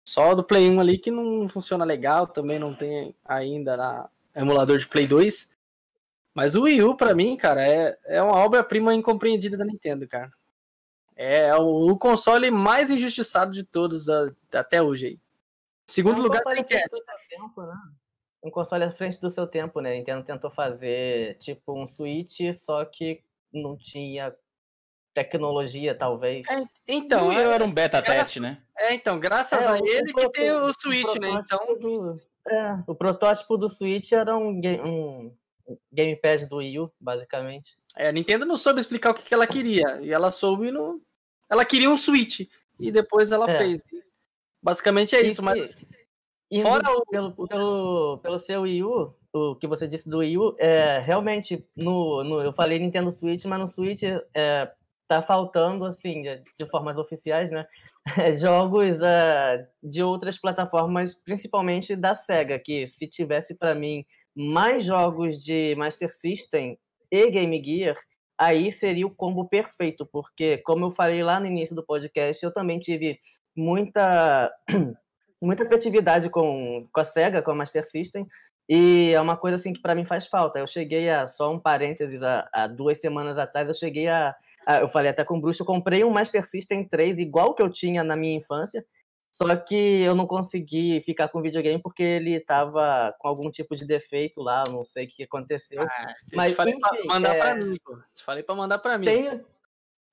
Só do Play 1 ali que não funciona legal, também não tem ainda na emulador de Play 2. Mas o Wii U, pra mim, cara, é, é uma obra-prima incompreendida da Nintendo, cara. É o, o console mais injustiçado de todos a- até hoje aí. Segundo É um lugar, console à frente Dreamcast. do seu tempo, né? Um console à frente do seu tempo, né? A Nintendo tentou fazer tipo um Switch, só que não tinha tecnologia, talvez. É, então, o Wii U é, era um beta teste, né? é, então, graças É, a o- ele o que tem o Switch, né? Então, do- é, o protótipo do Switch era um, ga- um gamepad do Wii U, basicamente. é, a Nintendo não soube explicar o que, que ela queria. E ela soube no. Ela queria um Switch. E depois ela É. fez. Basicamente é E isso, se- mas. indo Fora o- pelo, pelo, pelo seu Wii U, o que você disse do Wii U, é, realmente, no, no, eu falei Nintendo Switch, mas no Switch é, tá faltando, assim, de, formas oficiais, né? Jogos é, de outras plataformas, principalmente da SEGA, que se tivesse para mim mais jogos de Master System e Game Gear, aí seria o combo perfeito, porque, como eu falei lá no início do podcast, eu também tive muita muita afetividade com, com a SEGA, com a Master System, e é uma coisa assim que para mim faz falta. Eu cheguei a, só um parênteses, há, há duas semanas atrás, eu cheguei a, a- eu falei até com o Bruxo, eu comprei um Master System 3 igual que eu tinha na minha infância, só que eu não consegui ficar com o videogame porque ele tava com algum tipo de defeito lá, não sei o que aconteceu. Ah, Mas, te falei pra enfim, mandar é, pra mim, pô. Te falei pra mandar pra mim. Tem,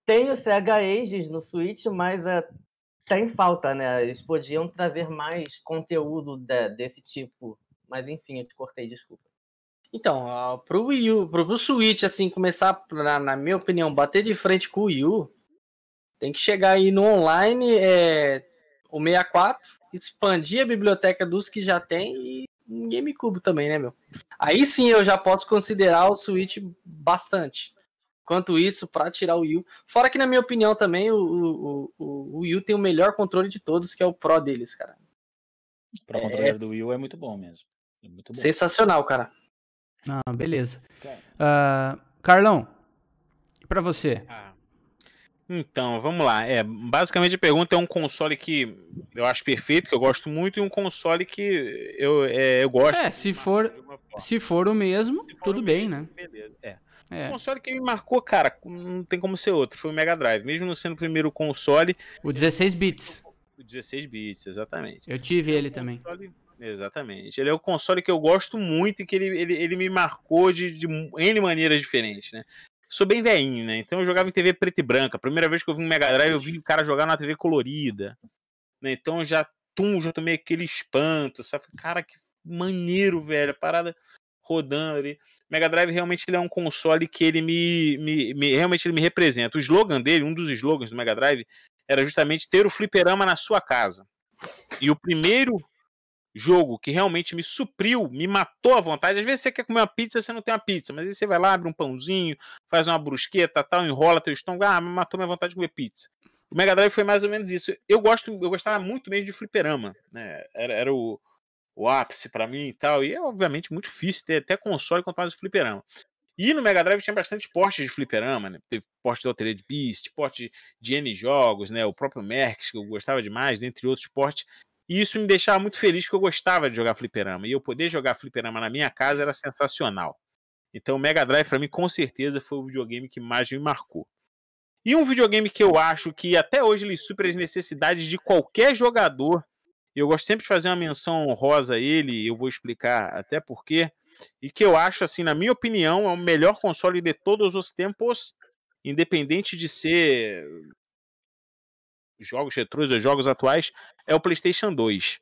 tem o Sega Ages no Switch, mas é, tá em falta, né? Eles podiam trazer mais conteúdo de- desse tipo. Mas enfim, eu te cortei, desculpa. Então, ó, pro Wii U, pro, pro Switch, assim, começar, na, na minha opinião, bater de frente com o Wii U, tem que chegar aí no online, é, o 64, expandir a biblioteca dos que já tem e um GameCube também, né, meu? Aí sim eu já posso considerar o Switch bastante. Quanto isso, pra tirar o Wii U. Fora que, na minha opinião, também, o, o, o, o Wii U tem o melhor controle de todos, que é o Pro deles, cara. O Pro Controller do Wii U é muito bom mesmo. É muito bom. Sensacional, cara. Ah, beleza. Ah, Carlão, e pra você? Ah. Então, vamos lá. É, basicamente a pergunta é um console que eu acho perfeito, que eu gosto muito, e um console que eu, é, eu gosto. É, se for, se for o mesmo, for tudo o bem, mesmo, né? Beleza. É. O É, console que me marcou, cara, não tem como ser outro, foi o Mega Drive. Mesmo não sendo o primeiro console, o 16 bits. o 16 bits, exatamente. Eu tive ele também. Console- Exatamente. Ele é o console que eu gosto muito e que ele, ele, ele me marcou de, de N maneiras diferentes, né? Sou bem velhinho, né? Então eu jogava em TV preta e branca. Primeira vez que eu vi um Mega Drive, eu vi o cara jogar na TV colorida. Né? Então eu já, tum, já tomei aquele espanto, sabe? Cara, que maneiro, velho. A parada rodando ali. Mega Drive realmente ele é um console que ele me, me, me- realmente ele me representa. O slogan dele, um dos slogans do Mega Drive, era justamente ter o fliperama na sua casa. E o primeiro jogo que realmente me supriu, me matou à vontade. Às vezes você quer comer uma pizza, você não tem uma pizza, mas aí você vai lá, abre um pãozinho, faz uma brusqueta, tal, enrola teu estômago, ah, matou minha vontade de comer pizza. O Mega Drive foi mais ou menos isso. Eu gosto, eu gostava muito mesmo de fliperama, né? Era, era o, o ápice pra mim e tal. E é obviamente muito difícil ter até console quanto mais o fliperama. E no Mega Drive tinha bastante portes de fliperama, né? Teve porte de Altered Beast, porte de N jogos, né? O próprio Merx, que eu gostava demais, dentre outros portes. E isso me deixava muito feliz porque eu gostava de jogar fliperama. E eu poder jogar fliperama na minha casa era sensacional. Então o Mega Drive para mim com certeza foi o videogame que mais me marcou. E um videogame que eu acho que até hoje ele supera as necessidades de qualquer jogador. Eu gosto sempre de fazer uma menção honrosa a ele, eu vou explicar até porquê. E que eu acho, assim, na minha opinião, é o melhor console de todos os tempos, independente de ser jogos retrôs ou jogos atuais, é o PlayStation 2.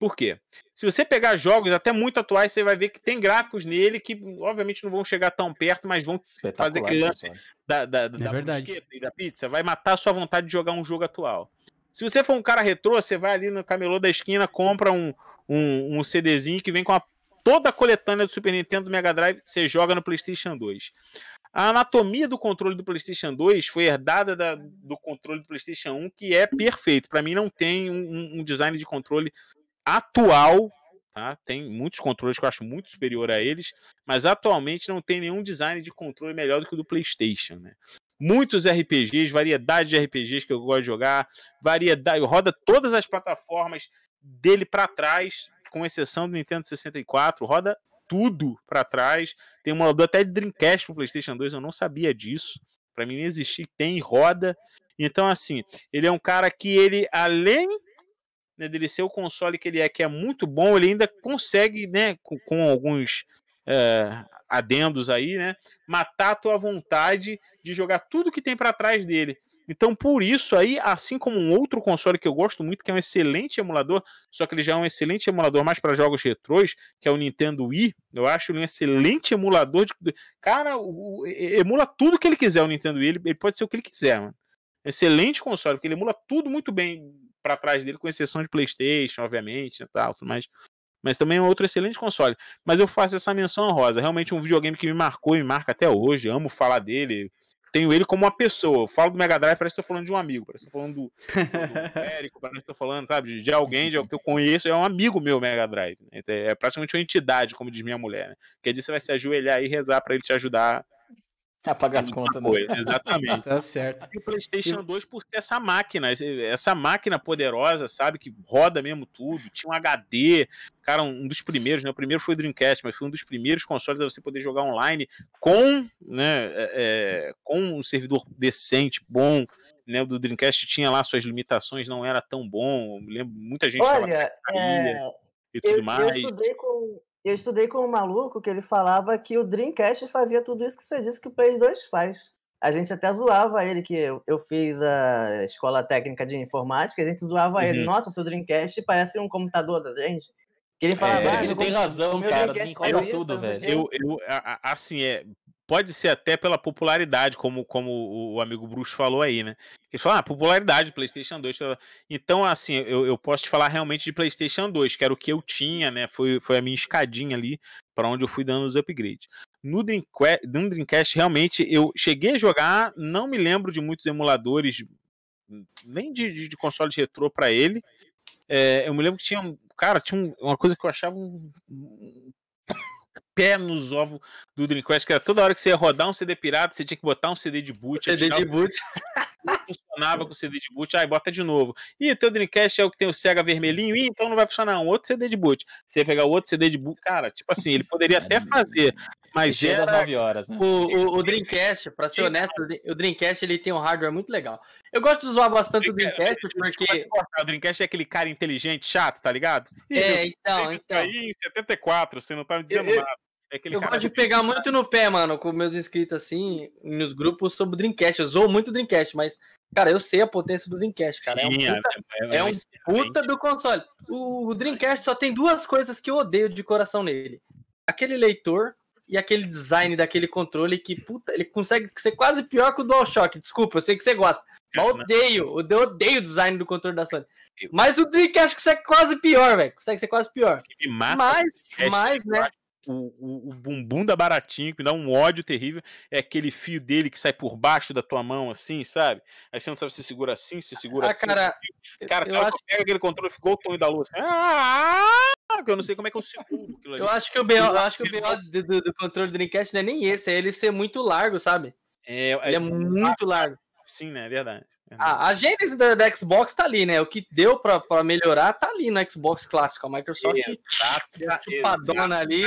Por quê? Se você pegar jogos até muito atuais, você vai ver que tem gráficos nele que, obviamente, não vão chegar tão perto, mas vão fazer aquele lance da, da, da verdade. brusqueta e da pizza, vai matar a sua vontade de jogar um jogo atual. Se você for um cara retrô, você vai ali no camelô da esquina, compra um, um, um CDzinho que vem com a, toda a coletânea do Super Nintendo do Mega Drive, você joga no PlayStation 2. A anatomia do controle do PlayStation 2 foi herdada da- do controle do PlayStation 1, que é perfeito. Para mim, não tem um, um- design de controle atual. Tá? Tem muitos controles que eu acho muito superior a eles, mas atualmente não tem nenhum design de controle melhor do que o do PlayStation. Né? Muitos RPGs, variedade de RPGs que eu gosto de jogar, variedade, roda todas as plataformas dele para trás, com exceção do Nintendo 64, roda tudo para trás. Tem um emulador até de Dreamcast pro PlayStation 2, eu não sabia disso. Para mim não existir, tem roda. Então assim, ele é um cara que ele além né, dele ser o console que ele é, que é muito bom, ele ainda consegue, né, com, com alguns é, adendos aí, né, matar a tua vontade de jogar tudo que tem para trás dele. Então, por isso aí, assim como um outro console que eu gosto muito, que é um excelente emulador, só que ele já é um excelente emulador mais para jogos retrôs, que é o Nintendo Wii, eu acho ele um excelente emulador de cara, o- emula tudo que ele quiser o Nintendo Wii, ele, pode ser o que ele quiser, mano. Excelente console, porque ele emula tudo muito bem para trás dele, com exceção de PlayStation, obviamente, e tal, tudo mais. Mas também é outro excelente console. Mas eu faço essa menção honrosa. Realmente um videogame que me marcou e me marca até hoje. Amo falar dele. Tenho ele como uma pessoa. Eu falo do Mega Drive, parece que estou falando de um amigo. Parece que estou falando do, do Érico, parece que estou falando, sabe, de, de alguém de, que eu conheço. É um amigo meu, Mega Drive. né? É praticamente uma entidade, como diz minha mulher. Né? Quer dizer, você vai se ajoelhar e rezar para ele te ajudar. Apagar as contas, né? Exatamente. Tá certo. E o PlayStation 2 por ter essa máquina, essa máquina poderosa, sabe? Que roda mesmo tudo. Tinha um HD, cara, um dos primeiros, né? O primeiro foi o Dreamcast, mas foi um dos primeiros consoles a você poder jogar online com, né? é, é, com um servidor decente, bom. Né, o do Dreamcast tinha lá suas limitações, não era tão bom. Eu lembro, muita gente Olha, é, e eu, tudo eu mais. estudei com, eu estudei com um maluco que ele falava que o Dreamcast fazia tudo isso que você disse que o Play 2 faz. a gente até zoava ele, que eu, eu fiz a escola técnica de informática, a gente zoava ele. Uhum. Nossa, seu Dreamcast parece um computador da gente. Que ele falava, É, ah, ele tem razão, meu cara, Dreamcast tudo, velho. Eu, eu, assim, é, pode ser até pela popularidade, como, como o, amigo Bruxo falou aí, né? Ele falou, ah, popularidade PlayStation 2. tá? Então, assim, eu, eu posso te falar realmente de PlayStation 2, que era o que eu tinha, né? Foi, foi a minha escadinha ali para onde eu fui dando os upgrades. No Dreamcast, no Dreamcast, realmente, eu cheguei a jogar, não me lembro de muitos emuladores, nem de, de, de console de retrô para ele. É, eu me lembro que tinha. Cara, tinha um- uma coisa que eu achava um pé nos ovos do Dreamcast, que era toda hora que você ia rodar um CD pirata, você tinha que botar um CD de boot. CD de boot. não funcionava com o CD de boot, aí bota de novo. E o teu Dreamcast é o que tem o Sega vermelhinho, Ih, então não vai funcionar um outro CD de boot. Você ia pegar o outro CD de boot, cara, tipo assim, ele poderia até fazer, mas das era 9 horas, né? O, o, o Dreamcast, pra ser honesto, o Dreamcast ele tem um hardware muito legal. Eu gosto de zoar bastante o Dreamcast porque. O Dreamcast é aquele cara inteligente, chato, tá ligado? É, então, então. aí em 74, você não tá me dizendo Eu- nada. É Eu cara gosto de pegar muito no pé, mano, com meus inscritos assim, nos grupos sobre o Dreamcast. Eu zoo muito o Dreamcast, mas, cara, eu sei a potência do Dreamcast, cara. É um Sim, puta, é um excelente. puta do console. O, o Dreamcast só tem duas coisas que eu odeio de coração nele: aquele leitor e aquele design daquele controle que, puta, ele consegue ser quase pior que o DualShock. Desculpa, eu sei que você gosta. Mas eu odeio, eu odeio o design do controle da Sony. Mas o Dreamcast consegue quase pior, velho. Consegue ser quase pior. Mas, mas, né? O, o, o bumbum da baratinho, que me dá um ódio terrível, é aquele fio dele que sai por baixo da tua mão, assim, sabe? Aí você não sabe se segura assim, se segura Ah, assim. cara, Cara, eu hora acho pego aquele controle ficou o Tonho da Lua. Assim, ah, eu não sei como é que eu seguro aquilo ali. Eu acho que o BO, acho que o BO do, do- do controle do Dreamcast não é nem esse, é ele ser muito largo, sabe? É, Ele é muito largo. Sim, né? É verdade. A, a gênese da, da Xbox tá ali, né? O que deu pra, pra melhorar tá ali no Xbox clássico. A Microsoft Exato, chupadona ali.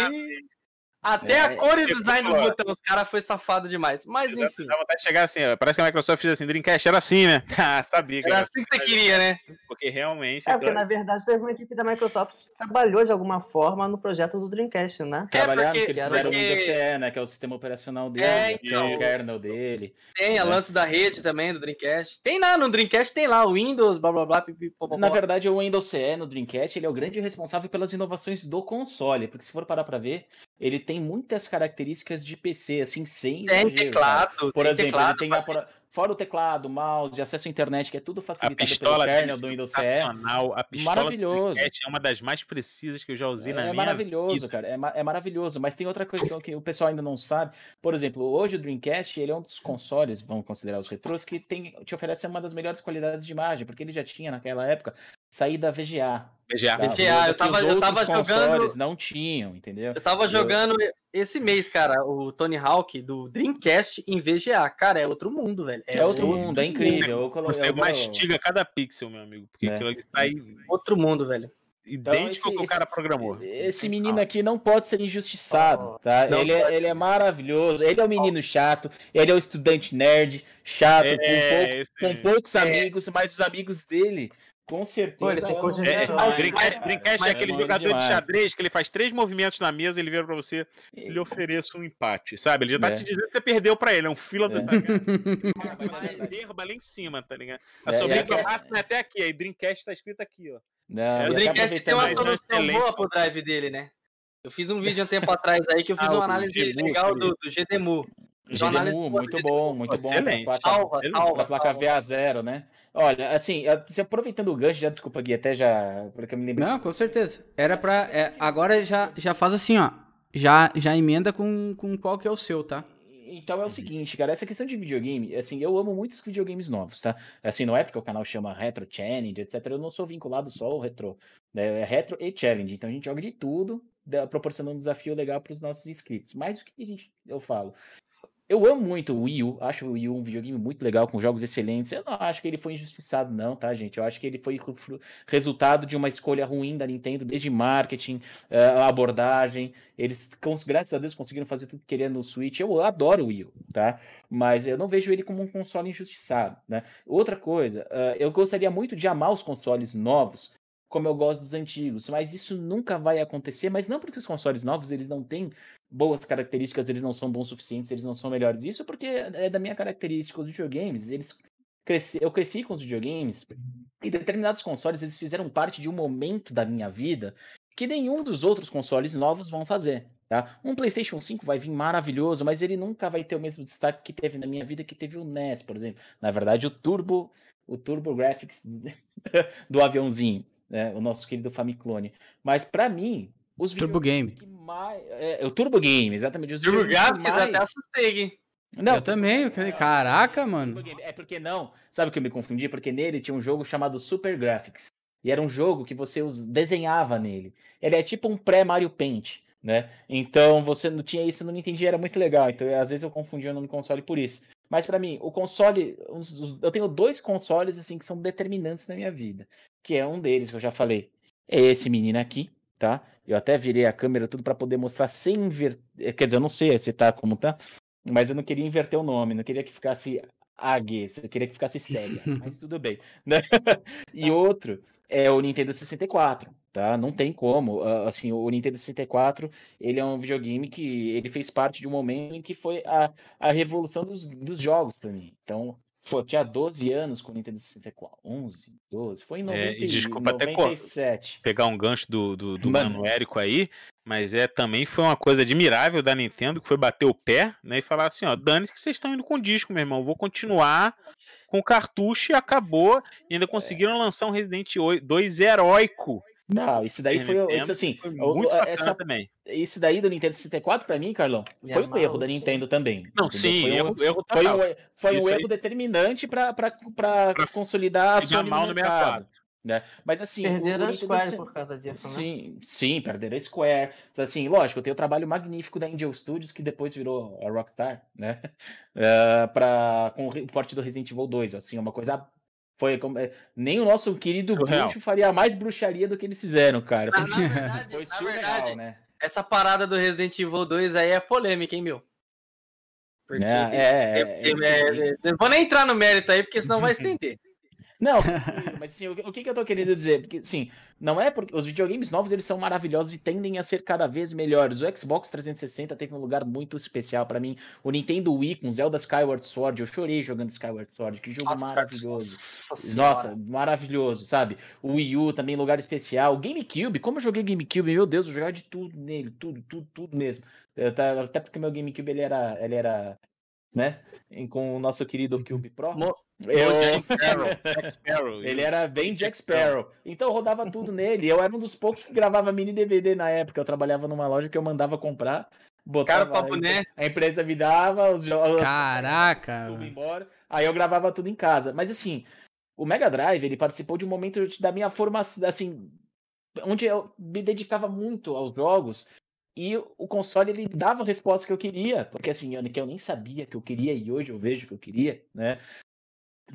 Até É, a cor e o é, design do é, botão, os caras foi safado demais. Mas Exato, enfim, Dá vontade de chegar assim, ó, parece que a Microsoft fez assim, Dreamcast era assim, né? Ah, sabia que era era assim que você queria, né? porque realmente... É, porque na verdade teve uma equipe da Microsoft que trabalhou de alguma forma no projeto do Dreamcast, né? Trabalhar no porque- que eles fizeram o porque- Windows CE, né? Que é o sistema operacional dele, É, né, que é então. o kernel dele. Tem a É. lance da rede também, do Dreamcast. Tem lá no Dreamcast, tem lá o Windows, blá blá blá, Na verdade, o Windows CE no Dreamcast ele é o grande responsável pelas inovações do console, porque se for parar pra ver, ele tem muitas características de PC, assim, sem Tem exagero, cara. teclado, Por tem exemplo, teclado, ele tem a, fora o teclado, mouse, acesso à internet, que é tudo A facilitado pistola pelo kernel do Windows CE. A pistola do Maravilhoso. É uma das mais precisas que eu já usei na É minha maravilhoso, vida. cara. É, ma- é maravilhoso. Mas tem outra questão que o pessoal ainda não sabe. Por exemplo, hoje o Dreamcast ele é um dos consoles, vamos considerar os retrôs, que tem, te oferece uma das melhores qualidades de imagem, porque ele já tinha naquela época saída VGA. VGA. tá? VGA, eu tava- os eu tava jogando- consoles não tinham, entendeu? Eu tava Eu- jogando esse mês, cara, o Tony Hawk do Dreamcast em VGA. Cara, é outro mundo, velho. É outro mundo, é incrível. Eu colo- Você eu- mastiga cada pixel, meu amigo, porque É. aquilo ali sai Outro mundo, velho. idêntico ao que o esse- cara programou. Esse menino aqui não pode ser injustiçado, tá? Não Ele é, ele é maravilhoso, ele é um menino chato, ele é um estudante nerd, chato, com, pouco- É, esse- com poucos amigos, mas os amigos dele, com certeza. Ele de É, Dreamcast. Dreamcast é aquele ele jogador de demais. xadrez que ele faz três movimentos na mesa ele vira pra você e lhe oferece um empate, sabe? Ele já tá É. te dizendo que você perdeu pra ele, é um fila do É. Mas derba lá em cima, tá ligado? A É, sobrinha do que- máximo é até aqui, aí Dreamcast tá escrito aqui, ó. Não, É, O Dreamcast tem uma um solução excelente. boa pro drive dele, né? Eu fiz um vídeo um tempo atrás aí que eu fiz Ah, uma análise legal do, do GDEMU. Do muito bom, muito bom. Excelente. Pra Salva, salva. placa salva. VA0, né? Olha, assim, eh, se aproveitando o gancho, já desculpa, Gui, até já. Porque eu me lembrei. Não, com certeza. Era pra. é, agora já, já faz assim, ó. Já, já emenda com, com qual que é o seu, tá? Então é o seguinte, cara, essa questão de videogame, assim, eu amo muitos videogames novos, tá? Assim, não é porque o canal chama Retro Challenge, etc. Eu não sou vinculado só ao retro, né? É retro e challenge. Então a gente joga de tudo, proporcionando um desafio legal para os nossos inscritos. Mas o que a gente, eu falo? Eu amo muito o Wii U, acho o Wii U um videogame muito legal, com jogos excelentes. Eu não acho que ele foi injustiçado, não, tá, gente? Eu acho que ele foi resultado de uma escolha ruim da Nintendo, desde marketing, eh, abordagem. Eles, graças a Deus, conseguiram fazer tudo que queria no Switch. Eu adoro o Wii U, tá? Mas eu não vejo ele como um console injustiçado, né? Outra coisa, eh, eu gostaria muito de amar os consoles novos como eu gosto dos antigos. Mas isso nunca vai acontecer, mas não porque os consoles novos eles não têm boas características, eles não são bons o suficientes, eles não são melhores disso, porque é da minha característica os videogames, eles cresci, eu cresci com os videogames e determinados consoles eles fizeram parte de um momento da minha vida que nenhum dos outros consoles novos vão fazer. Tá? Um PlayStation 5 vai vir maravilhoso, mas ele nunca vai ter o mesmo destaque que teve na minha vida que teve o NES, por exemplo. Na verdade, o Turbo, o Turbo Graphics do aviãozinho, né? o nosso querido Famiclone. Mas para mim, os Turbo Game. Mais, é, o Turbo Game, exatamente. Os Turbo Graphics até assustei, hein? Não, eu também. eu falei, Caraca, mano. Turbo Game. É porque não. Sabe o que eu me confundi? Porque nele tinha um jogo chamado Super Graphics. E era um jogo que você os- desenhava nele. Ele é tipo um pré-Mario Paint, né? Então você não tinha isso, eu não entendia, era muito legal. Então às vezes eu confundia o nome do console por isso. Mas pra mim, o console, os- os- eu tenho dois consoles assim que são determinantes na minha vida, que é um deles que eu já falei. É esse menino aqui, tá? Eu até virei a câmera tudo pra poder mostrar sem inverter, quer dizer, eu não sei se tá como tá, mas eu não queria inverter o nome, não queria que ficasse AG, eu queria que ficasse Sega, mas tudo bem, né? E outro é o Nintendo 64, tá? Não tem como, assim, o Nintendo 64, ele é um videogame que ele fez parte de um momento em que foi a, a revolução dos, dos jogos pra mim. Então, eu tinha 12 anos com o Nintendo 64, 11, 12, foi em 90, É, e desculpa até co- 97. pegar um gancho do, do, do Mano. Mano Érico aí, mas é também foi uma coisa admirável da Nintendo, que foi bater o pé, né, e falar assim, ó, dane-se que vocês estão indo com disco, meu irmão, vou continuar com o cartucho e acabou, e ainda conseguiram lançar um Resident 2 heróico. Não, isso daí foi, isso assim, foi essa também. isso daí do Nintendo 64 pra mim, Carlão, E foi um erro da. Nintendo também. Não, entendeu? sim, foi um, erro, erro foi um, foi um Isso aí. erro determinante pra, pra, pra Pra consolidar a Sony mal no mercado. 64. Né? Mas assim, Perderam a Square se- por causa disso, né? Sim, sim, perderam a Square. Mas, Assim, lógico, tem o trabalho magnífico da Angel Studios, que depois virou a Rockstar, né? Eh, pra, com o porte do Resident Evil 2. Assim, uma coisa. Foi como- eh, nem o nosso querido Surreal. bruxo faria mais bruxaria do que eles fizeram, cara. Na, porque na verdade, Foi na surreal, verdade, né? essa parada do Resident Evil 2 aí é polêmica, hein, meu? Porque É, é, é, é- é- é- é- não vou nem entrar no mérito aí, porque senão vai estender. Não, mas assim, o, que- que eu tô querendo dizer? Porque, assim, não é porque os videogames novos eles são maravilhosos e tendem a ser cada vez melhores. O Xbox 360 teve um lugar muito especial pra mim. O Nintendo Wii com Zelda Skyward Sword, eu chorei jogando Skyward Sword, que jogo maravilhoso. Nossa, Nossa, maravilhoso, sabe? O Wii U também, lugar especial. O GameCube, como eu joguei GameCube, meu Deus, eu jogava de tudo nele, tudo, tudo, tudo mesmo. Até porque meu GameCube, ele era, ele era, né, com o nosso querido Cube Pro. Mo- eu... Jack Sparrow, Jack Sparrow. Ele era bem Jack Sparrow. Então eu rodava tudo nele. Eu era um dos poucos que gravava mini DVD na época. Eu trabalhava numa loja que eu mandava comprar. Botava, Cara pra boné. A empresa me dava, os jogos Caraca. tudo embora. Aí eu gravava tudo em casa. Mas assim, o Mega Drive, ele participou de um momento da minha formação, assim, onde eu me dedicava muito aos jogos. E o console, ele dava a resposta que eu queria. Porque assim, que eu nem sabia que eu queria e hoje eu vejo que eu queria, né?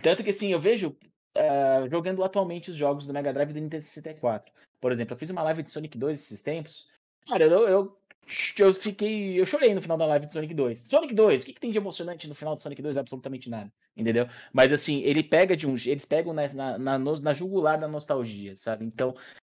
Tanto que assim, eu vejo eh, jogando atualmente os jogos do Mega Drive e do Nintendo 64. Por exemplo, eu fiz uma live de Sonic 2 esses tempos. Cara, eu, eu, eu fiquei. Eu chorei no final da live de Sonic 2. Sonic 2, o que, que tem de emocionante no final do Sonic 2? Absolutamente nada. Entendeu? Mas assim, ele pega de um. Eles pegam na, na, na jugular da nostalgia, sabe? Então,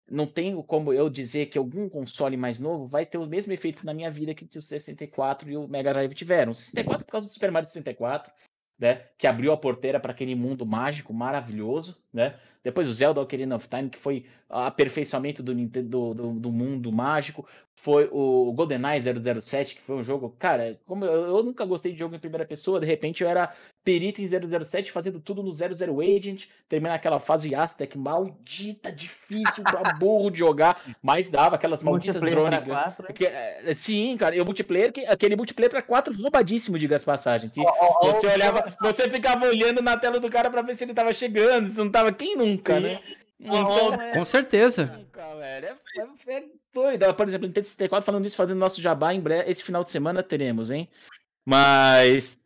não tenho como eu dizer que algum console mais novo vai ter o mesmo efeito na minha vida que o 64 e o Mega Drive tiveram. O 64 por causa do Super Mario 64, né? Que abriu a porteira para aquele mundo mágico, maravilhoso, né? Depois o Zelda Ocarina of Time, que foi aperfeiçoamento do, Nintendo, do, do mundo mágico. Foi o GoldenEye 007, que foi um jogo. Cara, como eu, eu nunca gostei de jogo em primeira pessoa, de repente eu era perito em 007, fazendo tudo no 00 Agent, terminar aquela fase Aztec maldita, difícil pra burro de jogar, mas dava aquelas malditas Multiplayer drone para gun. quatro. Porque, é, sim, cara, e o multiplayer, que- aquele multiplayer pra quatro roubadíssimo, diga as passagens. Que você olhava, você ficava olhando na tela do cara pra ver se ele tava chegando, se não tava, quem nunca, Sim. né? Então, é, Com certeza. nunca, velho, é, é, é doido. Por exemplo, Nintendo 64 falando isso, fazendo nosso jabá em breve, esse final de semana teremos, hein? Mas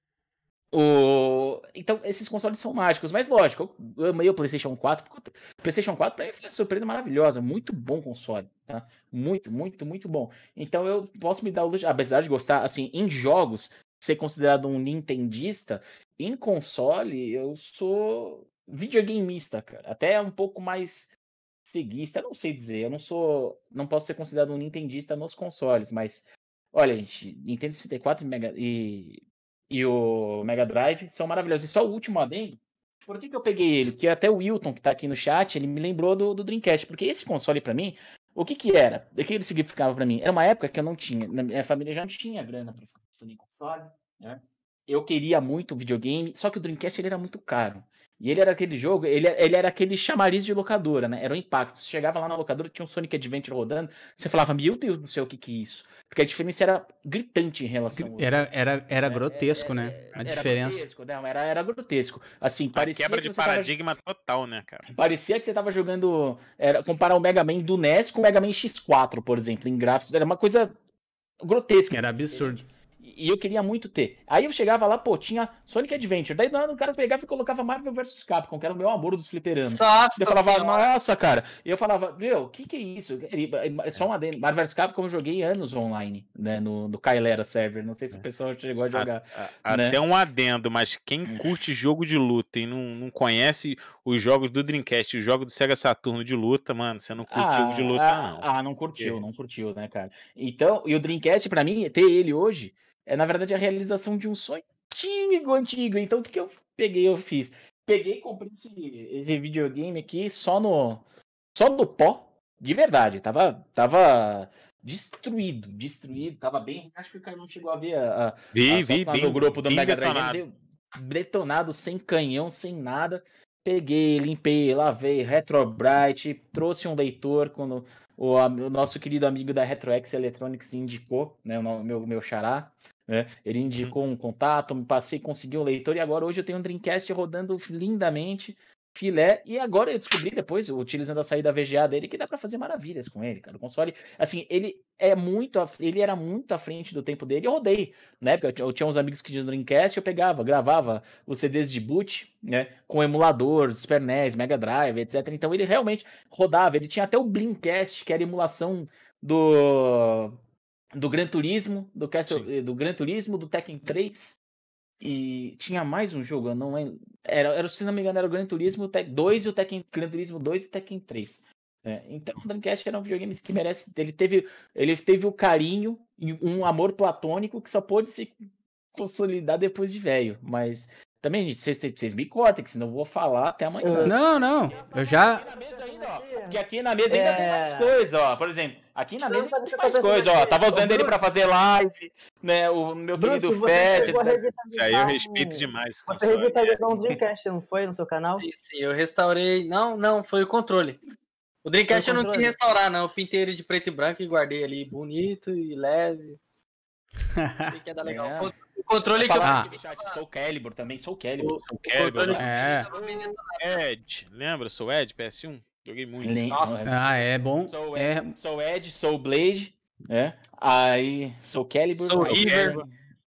o então esses consoles são mágicos, mas lógico, eu amei o PlayStation 4, porque o PlayStation 4 pra mim foi uma surpresa maravilhosa, muito bom console, tá? Muito, muito, muito bom. Então eu posso me dar o luxo, apesar de gostar assim em jogos, ser considerado um nintendista, em console eu sou videogameista, cara. Até um pouco mais ceguista, eu não sei dizer. Eu não sou. Não posso ser considerado um nintendista nos consoles, mas. Olha, gente, Nintendo 64 e, Mega, e, e o Mega Drive são maravilhosos. E só o último adendo. Por que, que eu peguei ele? Que até o Wilton, que tá aqui no chat, ele me lembrou do, do Dreamcast. Porque esse console, para mim, o que que era? O que ele significava para mim? Era uma época que eu não tinha. Minha família já não tinha grana pra ficar pensando em console, né? Eu queria muito videogame, só que o Dreamcast ele era muito caro. E ele era aquele jogo, ele, ele era aquele chamariz de locadora, né? Era o impacto. Você chegava lá na locadora, tinha um Sonic Adventure rodando, você falava, meu Deus do céu, o que que é isso? Porque a diferença era gritante em relação ao Era, era, era grotesco, né? A era diferença. grotesco, não, era, era grotesco. Assim, Uma parecia quebra que de você tava- paradigma total, né, cara? Parecia que você tava jogando. Era, comparar o Mega Man do NES com o Mega Man X4, por exemplo, em gráficos. Era uma coisa grotesca. Era absurdo. E eu queria muito ter. Aí eu chegava lá, pô, tinha Sonic Adventure. Daí nada o cara pegava e colocava Marvel vs Capcom, que era o meu amor dos fliperamas. Nossa, Eu falava, senhora. nossa, cara. E eu falava, meu, o que que é isso? Ele- é Só um adendo. Marvel vs Capcom eu joguei anos online, né, no, no Kylera server. Não sei se o pessoal chegou a jogar. A- né? Até um adendo, mas quem curte jogo de luta e não, não conhece os jogos do Dreamcast, os jogos do Sega Saturno de luta, mano, você não curte jogo de luta, ah, não. Ah, não curtiu, não curtiu, né, cara? Então, e o Dreamcast, pra mim, ter ele hoje, é na verdade a realização de um sonho antigo, antigo. Então, o que, que eu peguei, eu fiz? Peguei e comprei esse, esse videogame aqui só no, só no pó, de verdade. Tava, tava destruído, destruído, tava bem. Acho que o cara não chegou a ver a, a, Vi, as vi, vi. no grupo do bem Mega Drive. detonado. Sem canhão, sem nada. Peguei, limpei, lavei, Retrobrite, trouxe um leitor quando o, o nosso querido amigo da RetroX Electronics indicou, né, o meu, meu xará, né, ele indicou um contato, me passei, consegui um leitor e agora hoje eu tenho um Dreamcast rodando lindamente, filé, e agora eu descobri depois, utilizando a saída VGA dele, que dá pra fazer maravilhas com ele, cara. O console, assim, ele é muito, ele era muito à frente do tempo dele, eu rodei. Eu tinha- eu tinha uns amigos que tinham Dreamcast, eu pegava, gravava os CDs de boot, né, com emulador, Super NES, Mega Drive, etc. Então ele realmente rodava, ele tinha até o Blinkcast, que era emulação do do Gran Turismo, do, Castle, eh, do Gran Turismo, do Tekken 3, e tinha mais um jogo, eu não lembro. Era, era, se não me engano, era o Gran Turismo 2 e o Tekken, Gran Turismo 2 e o Tekken 3. É, então o Dreamcast era um videogame que merece. Ele teve, ele teve o carinho e um amor platônico que só pôde se consolidar depois de velho. Mas também, gente, vocês, vocês me cortem, que senão eu vou falar até amanhã. Não, não. Eu já. Aqui na mesa ainda, ó. Porque aqui na mesa ainda tem mais É. coisa, ó. Por exemplo, aqui na mesa tô mais coisa, pensando ó. Tava ô, usando ele pra Bruce. fazer live, né? O meu Bruce, querido a né? Isso aí eu respeito demais. Você revitalizou um Dreamcast, não foi, no seu canal? Sim, sim, eu restaurei. Não, não, foi o controle. O Dreamcast eu não quis restaurar, não. Eu pintei ele de preto e branco e guardei ali bonito e leve. Achei que ia dar legal. É. O con- O controle que eu. Ah. chat, sou Calibur também, sou Calibur. O Calibur, controle É. Ed, lembra? Sou Ed, PS1? Joguei muito. Nem- Nossa. Ah, é bom. Sou, É, Ed, sou Ed, sou Blade, né? Aí, sou Calibur. Sou River.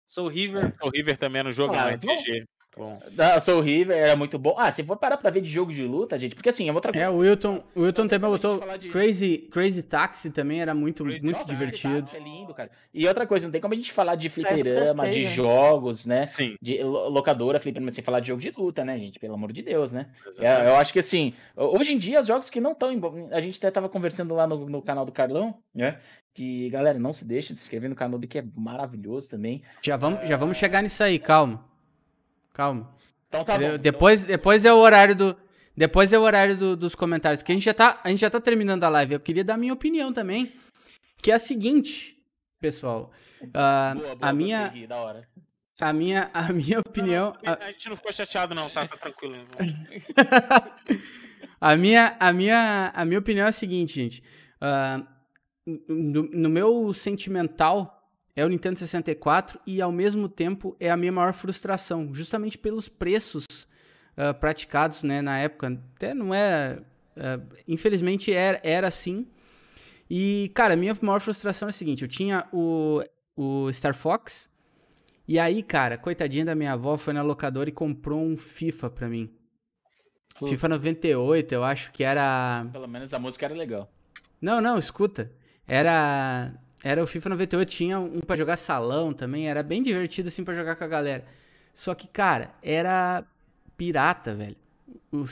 Sou River. O River também era um jogo Ah, no RPG. Bom. Ah, sou River, era muito bom. Ah, se for parar pra ver de jogo de luta, gente, porque assim, é outra é, o Wilton, o Wilton também botou de- Crazy, Crazy Taxi também era muito, Crazy muito Nossa, divertido. É lindo, cara. E outra coisa, não tem como a gente falar de fliperama, de jogos, né? Sim. De lo- locadora, fliperama, sem falar de jogo de luta, né, gente? Pelo amor de Deus, né? É, eu acho que assim, hoje em dia, os jogos que não estão. A gente até tava conversando lá no, no canal do Carlão, né? Que, galera, não se deixe de se inscrever no canal do que é maravilhoso também. Já vamos, já vamos chegar nisso aí, calma. Calma. Então tá bom. Eu- depois, depois é o horário do. Depois é o horário do- dos comentários. Que a gente, já tá, a gente já tá terminando a live. Eu queria dar a minha opinião também. Que é a seguinte, pessoal. ah, Boa, boa, a, minha, Gui, da hora. a, minha, a minha opinião. a- A gente não ficou chateado, não, tá? Tá tranquilo. A minha, a minha, a minha opinião é a seguinte, gente. Ah, no, no meu sentimental é o Nintendo 64 e ao mesmo tempo é a minha maior frustração, justamente pelos preços ah, praticados, né, na época. Até não é, ah, infelizmente era, era assim. E cara, a minha maior frustração é a seguinte: eu tinha o, o Star Fox e aí, cara, coitadinha da minha avó foi na locadora e comprou um FIFA pra mim. FIFA 98, eu acho que era. Pelo menos a música era legal. Não, não, escuta. Era. Era o FIFA 98, tinha um pra jogar salão também, era bem divertido assim pra jogar com a galera. Só que, cara, era pirata, velho. o,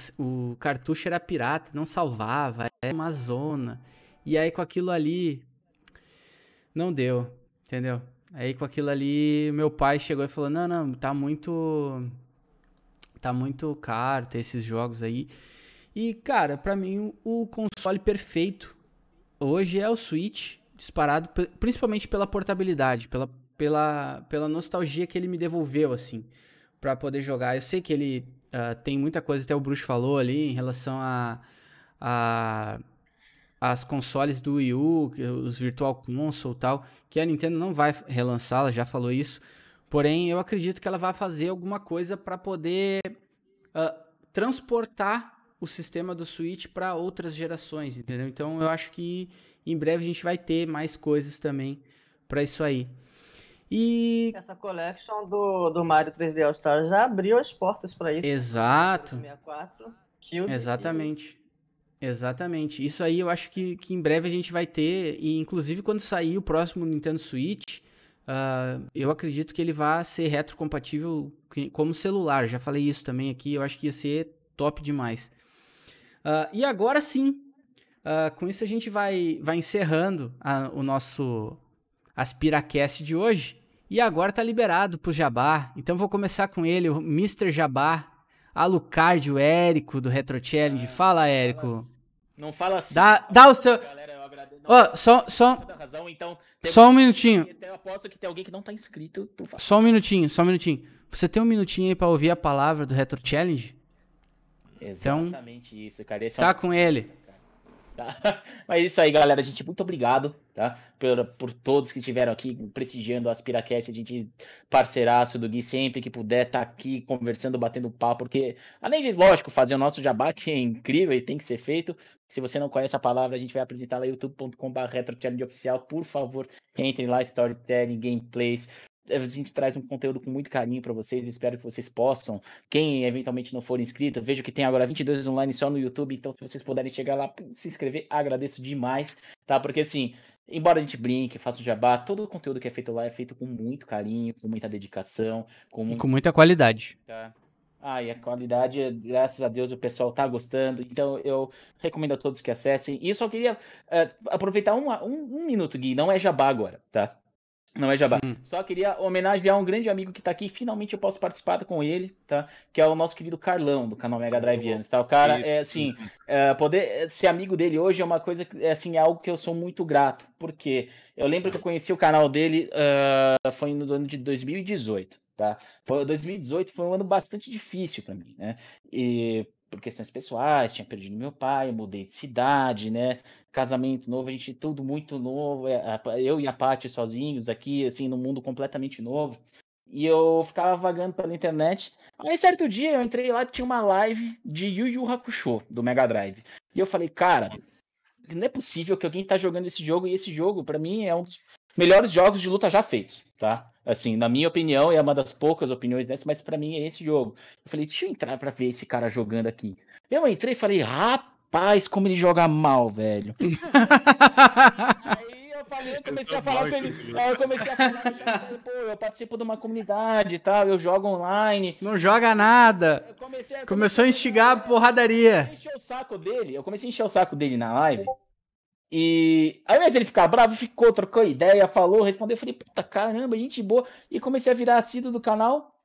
o cartucho era pirata, não salvava, era uma zona. E aí com aquilo ali não deu, entendeu? Aí com aquilo ali, meu pai chegou e falou: "Não, não, tá muito tá muito caro ter esses jogos aí". E cara, para mim o console perfeito hoje é o Switch, disparado principalmente pela portabilidade, pela pela pela nostalgia que ele me devolveu assim, para poder jogar. Eu sei que ele uh, tem muita coisa até o Bruce falou ali em relação a, a as consoles do Wii U, os Virtual Console e tal, que a Nintendo não vai relançar, ela já falou isso. Porém, eu acredito que ela vai fazer alguma coisa para poder uh, transportar o sistema do Switch para outras gerações, entendeu? Então, eu acho que em breve a gente vai ter mais coisas também para isso aí. E essa collection do, do Mario 3D All Stars já abriu as portas para isso. Exato. 64, Exatamente. Exatamente. Isso aí eu acho que, que em breve a gente vai ter, e inclusive quando sair o próximo Nintendo Switch, uh, eu acredito que ele vai ser retrocompatível como celular. Já falei isso também aqui, eu acho que ia ser top demais. Uh, e agora sim, uh, com isso a gente vai, vai encerrando a, o nosso AspiraCast de hoje. E agora tá liberado pro Jabá. Então vou começar com ele, o Mr. Jabá. Alucard, o Érico do Retro Challenge. Fala, Érico. Não fala assim. Dá, dá o seu. Ó, oh, só, só, razão, então, só um minutinho. Eu aposto que tem alguém que não tá inscrito. Só um minutinho, só um minutinho. Você tem um minutinho aí pra ouvir a palavra do Retro Challenge? Exatamente então, isso, cara. Esse tá é um... com ele. Tá? Mas é isso aí, galera. Gente, muito obrigado, tá? Por, por todos que estiveram aqui prestigiando o Aspiracast. A gente, parceiraço do Gui, sempre que puder, tá aqui conversando, batendo papo, porque além de, lógico, fazer o nosso jabá, que é incrível e tem que ser feito. Se você não conhece a palavra, a gente vai apresentar lá youtube.com.br oficial. Por favor, entre lá, storytelling, gameplays, a gente traz um conteúdo com muito carinho para vocês. Espero que vocês possam. Quem eventualmente não for inscrito, vejo que tem agora 22 online só no YouTube. Então, se vocês puderem chegar lá, se inscrever, agradeço demais, tá? Porque assim, embora a gente brinque, faça o jabá, todo o conteúdo que é feito lá é feito com muito carinho, com muita dedicação, com, muito... com muita qualidade. Tá? Ah, e a qualidade, graças a Deus, o pessoal tá gostando. Então, eu recomendo a todos que acessem. E eu só queria uh, aproveitar um, um, um minuto, Gui. Não é jabá agora, tá? Não é jabá. Hum. Só queria homenagear um grande amigo que tá aqui. Finalmente eu posso participar com ele, tá? Que é o nosso querido Carlão, do canal Mega Drive Anos, tá? O cara, Isso. é assim, é, poder ser amigo dele hoje é uma coisa, é, assim, é algo que eu sou muito grato. Porque eu lembro que eu conheci o canal dele, uh, foi no ano de 2018, tá? Foi, 2018 foi um ano bastante difícil para mim, né? E por questões pessoais, tinha perdido meu pai, mudei de cidade, né? Casamento novo, a gente tudo muito novo, é, eu e a Paty sozinhos aqui, assim, num mundo completamente novo. E eu ficava vagando pela internet. Aí, certo dia, eu entrei lá, tinha uma live de Yu Yu Hakusho, do Mega Drive. E eu falei, cara, não é possível que alguém tá jogando esse jogo, e esse jogo, para mim, é um dos melhores jogos de luta já feitos, tá? Assim, na minha opinião, é uma das poucas opiniões dessa, mas para mim é esse jogo. Eu falei, deixa eu entrar para ver esse cara jogando aqui. Eu entrei e falei, rapaz, como ele joga mal, velho. aí eu falei, eu comecei eu a falar com ele. Aí eu comecei a falar, eu pô, eu participo de uma comunidade e tal, eu jogo online. Não joga nada. A, Começou a instigar a porradaria. Eu comecei a encher o saco dele, eu comecei a encher o saco dele na live. E ao invés dele ficar bravo, ficou, trocou ideia, falou, respondeu. Eu falei, puta caramba, gente boa. E comecei a virar assíduo do canal,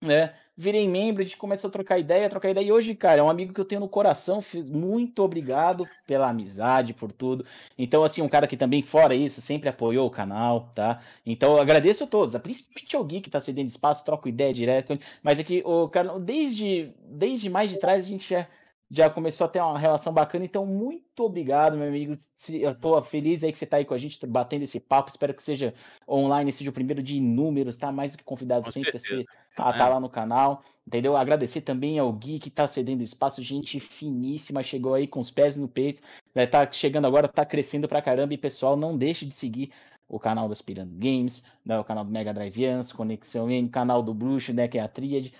né? Virei membro, a gente começou a trocar ideia, trocar ideia. E hoje, cara, é um amigo que eu tenho no coração. Muito obrigado pela amizade, por tudo. Então, assim, um cara que também, fora isso, sempre apoiou o canal, tá? Então, agradeço a todos, principalmente ao Gui que tá cedendo espaço, troco ideia direto. Mas é que o cara, desde, desde mais de trás, a gente já já começou a ter uma relação bacana. Então, muito obrigado, meu amigo. Eu tô feliz aí que você tá aí com a gente, batendo esse papo. Espero que seja online, seja o primeiro de inúmeros, tá? Mais do que convidado com sempre certeza. a tá, tá lá no canal, entendeu? Agradecer também ao Gui que tá cedendo espaço, gente finíssima, chegou aí com os pés no peito, né? Tá chegando agora, tá crescendo pra caramba. E pessoal, não deixe de seguir o canal das Pirando Games, né, o canal do Mega Drive Ans, Conexão N, canal do Bruxo, né, que é a Tríade.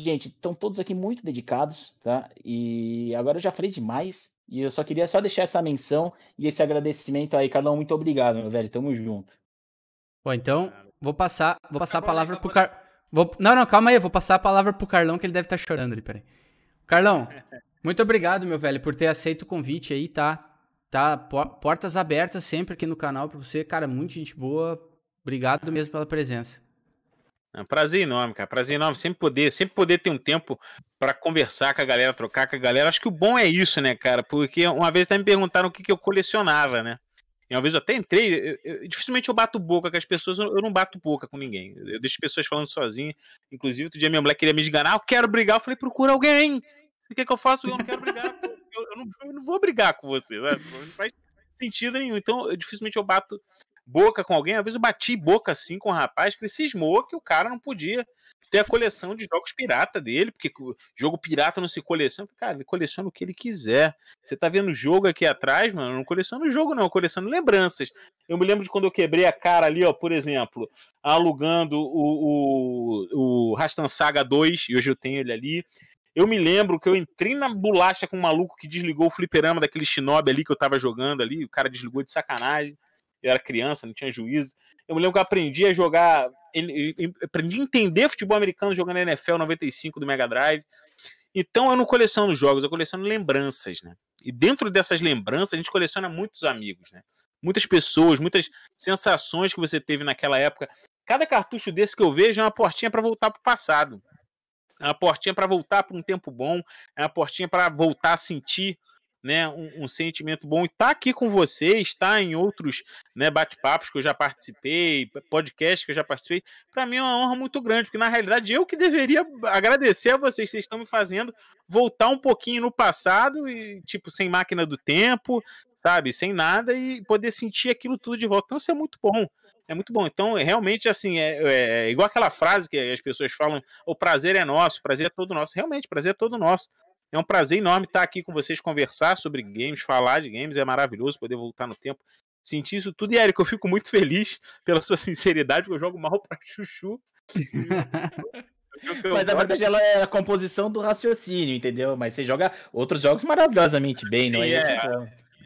Gente, estão todos aqui muito dedicados, tá? E agora eu já falei demais. E eu só queria só deixar essa menção e esse agradecimento aí, Carlão. Muito obrigado, meu velho. Tamo junto. Bom, então, vou passar, vou passar a palavra pro Car... Vou... Não, não, calma aí. Eu vou passar a palavra pro Carlão, que ele deve estar tá chorando ali, peraí. Carlão, muito obrigado, meu velho, por ter aceito o convite aí, tá? Tá portas abertas sempre aqui no canal pra você, cara, muito gente boa. Obrigado mesmo pela presença. É um prazer enorme, cara. Prazer enorme. Sempre poder, sempre poder ter um tempo para conversar com a galera, trocar com a galera. Acho que o bom é isso, né, cara? Porque uma vez até me perguntaram o que, que eu colecionava, né? E uma vez eu até entrei, eu, eu, dificilmente eu bato boca com as pessoas, eu, não bato boca com ninguém. Eu deixo pessoas falando sozinho. Inclusive, outro dia minha mulher queria me esganar, eu quero brigar. Eu falei, procura alguém. O que, que eu faço? Eu não quero brigar. Eu, eu, não, eu não, vou brigar com você, né? Não faz sentido nenhum. Então, dificilmente eu bato boca com alguém. Às vezes eu bati boca assim com um rapaz que ele cismou que o cara não podia ter a coleção de jogos pirata dele, porque jogo pirata não se coleciona. Cara, ele coleciona o que ele quiser. Você tá vendo jogo aqui atrás, mano? Eu não coleciono jogo, não, eu coleciono lembranças. Eu me lembro de quando eu quebrei a cara ali, ó, por exemplo, alugando o, o, o Rastan Saga 2, e hoje eu tenho ele ali. Eu me lembro que eu entrei na bolacha com um maluco que desligou o fliperama daquele Shinobi ali que eu tava jogando ali, o cara desligou de sacanagem eu era criança, não tinha juízo. Eu me lembro que eu aprendi a jogar, aprendi a entender futebol americano jogando NFL 95 do Mega Drive. Então eu não coleciono jogos, eu coleciono lembranças, né? E dentro dessas lembranças a gente coleciona muitos amigos, né? Muitas pessoas, muitas sensações que você teve naquela época. Cada cartucho desse que eu vejo é uma portinha para voltar para o passado. É uma portinha para voltar para um tempo bom, é uma portinha para voltar a sentir né, um, um, sentimento bom. E tá aqui com você, está em outros né, bate-papos que eu já participei, podcasts que eu já participei, para mim é uma honra muito grande, porque na realidade eu que deveria agradecer a vocês, vocês estão me fazendo voltar um pouquinho no passado e tipo sem máquina do tempo, sabe, sem nada e poder sentir aquilo tudo de volta. Então isso é muito bom. É muito bom. Então, realmente, assim, é, é, igual aquela frase que as pessoas falam: o prazer é nosso, o prazer é todo nosso. Realmente, o prazer é todo nosso. É um prazer enorme estar aqui com vocês, conversar sobre games, falar de games. É maravilhoso poder voltar no tempo, sentir isso tudo. E, Érico, eu fico muito feliz pela sua sinceridade, porque eu jogo mal pra chuchu. Mas na verdade ela é a composição do raciocínio, entendeu? Mas você joga outros jogos maravilhosamente bem, Sim, não é, é. isso?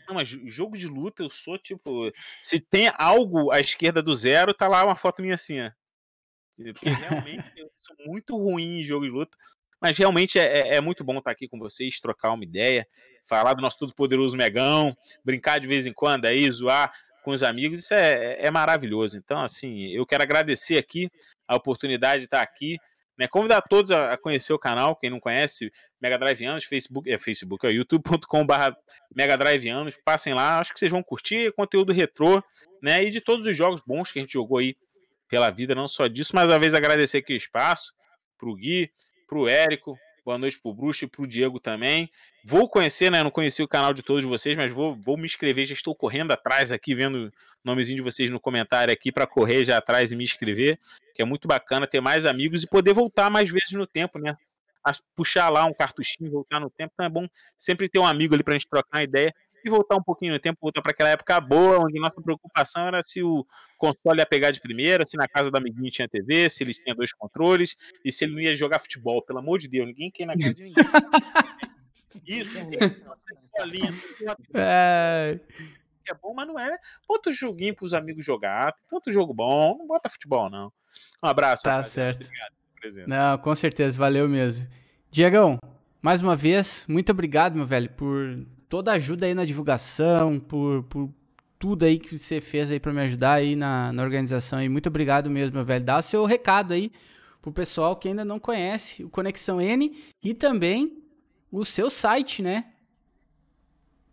Não, mas jogo de luta eu sou tipo. Se tem algo à esquerda do zero, tá lá uma foto minha assim, ó. Porque realmente eu sou muito ruim em jogo de luta. Mas realmente é, é, é muito bom estar aqui com vocês, trocar uma ideia, falar do nosso todo-poderoso Megão, brincar de vez em quando aí, zoar com os amigos, isso é, é maravilhoso. Então, assim, eu quero agradecer aqui a oportunidade de estar aqui. Né, convidar todos a, conhecer o canal, quem não conhece, Mega Drive Anos, Facebook, é Facebook, é youtube.com.br Mega Drive Anos, passem lá, acho que vocês vão curtir conteúdo retrô, né, e de todos os jogos bons que a gente jogou aí pela vida, não só disso, mas uma vez agradecer aqui o espaço, pro Gui, pro Érico, boa noite pro Bruxo e pro Diego também. Vou conhecer, né? Não conheci o canal de todos vocês, mas vou, vou me inscrever. Já estou correndo atrás aqui, vendo o nomezinho de vocês no comentário aqui para correr já atrás e me inscrever, que é muito bacana ter mais amigos e poder voltar mais vezes no tempo, né? A puxar lá um cartuchinho, voltar no tempo, então é bom sempre ter um amigo ali pra gente trocar uma ideia e voltar um pouquinho no tempo, voltar para aquela época boa, onde nossa preocupação era se o console ia pegar de primeira, se na casa do amiguinho tinha TV, se ele tinha dois controles e se ele não ia jogar futebol. Pelo amor de Deus, ninguém quer na casa de ninguém. Isso, é... é bom, mas não é. Bota o joguinho para os amigos jogar. Tem tanto jogo bom, não bota futebol, não. Um abraço. Tá rapaz. certo. Obrigado, não, com certeza, valeu mesmo. Diegão, mais uma vez, muito obrigado, meu velho, por toda a ajuda aí na divulgação, por, por tudo aí que você fez aí para me ajudar aí na, na organização. E muito obrigado mesmo, meu velho. Dá o seu recado aí pro pessoal que ainda não conhece o Conexão N e também o seu site, né?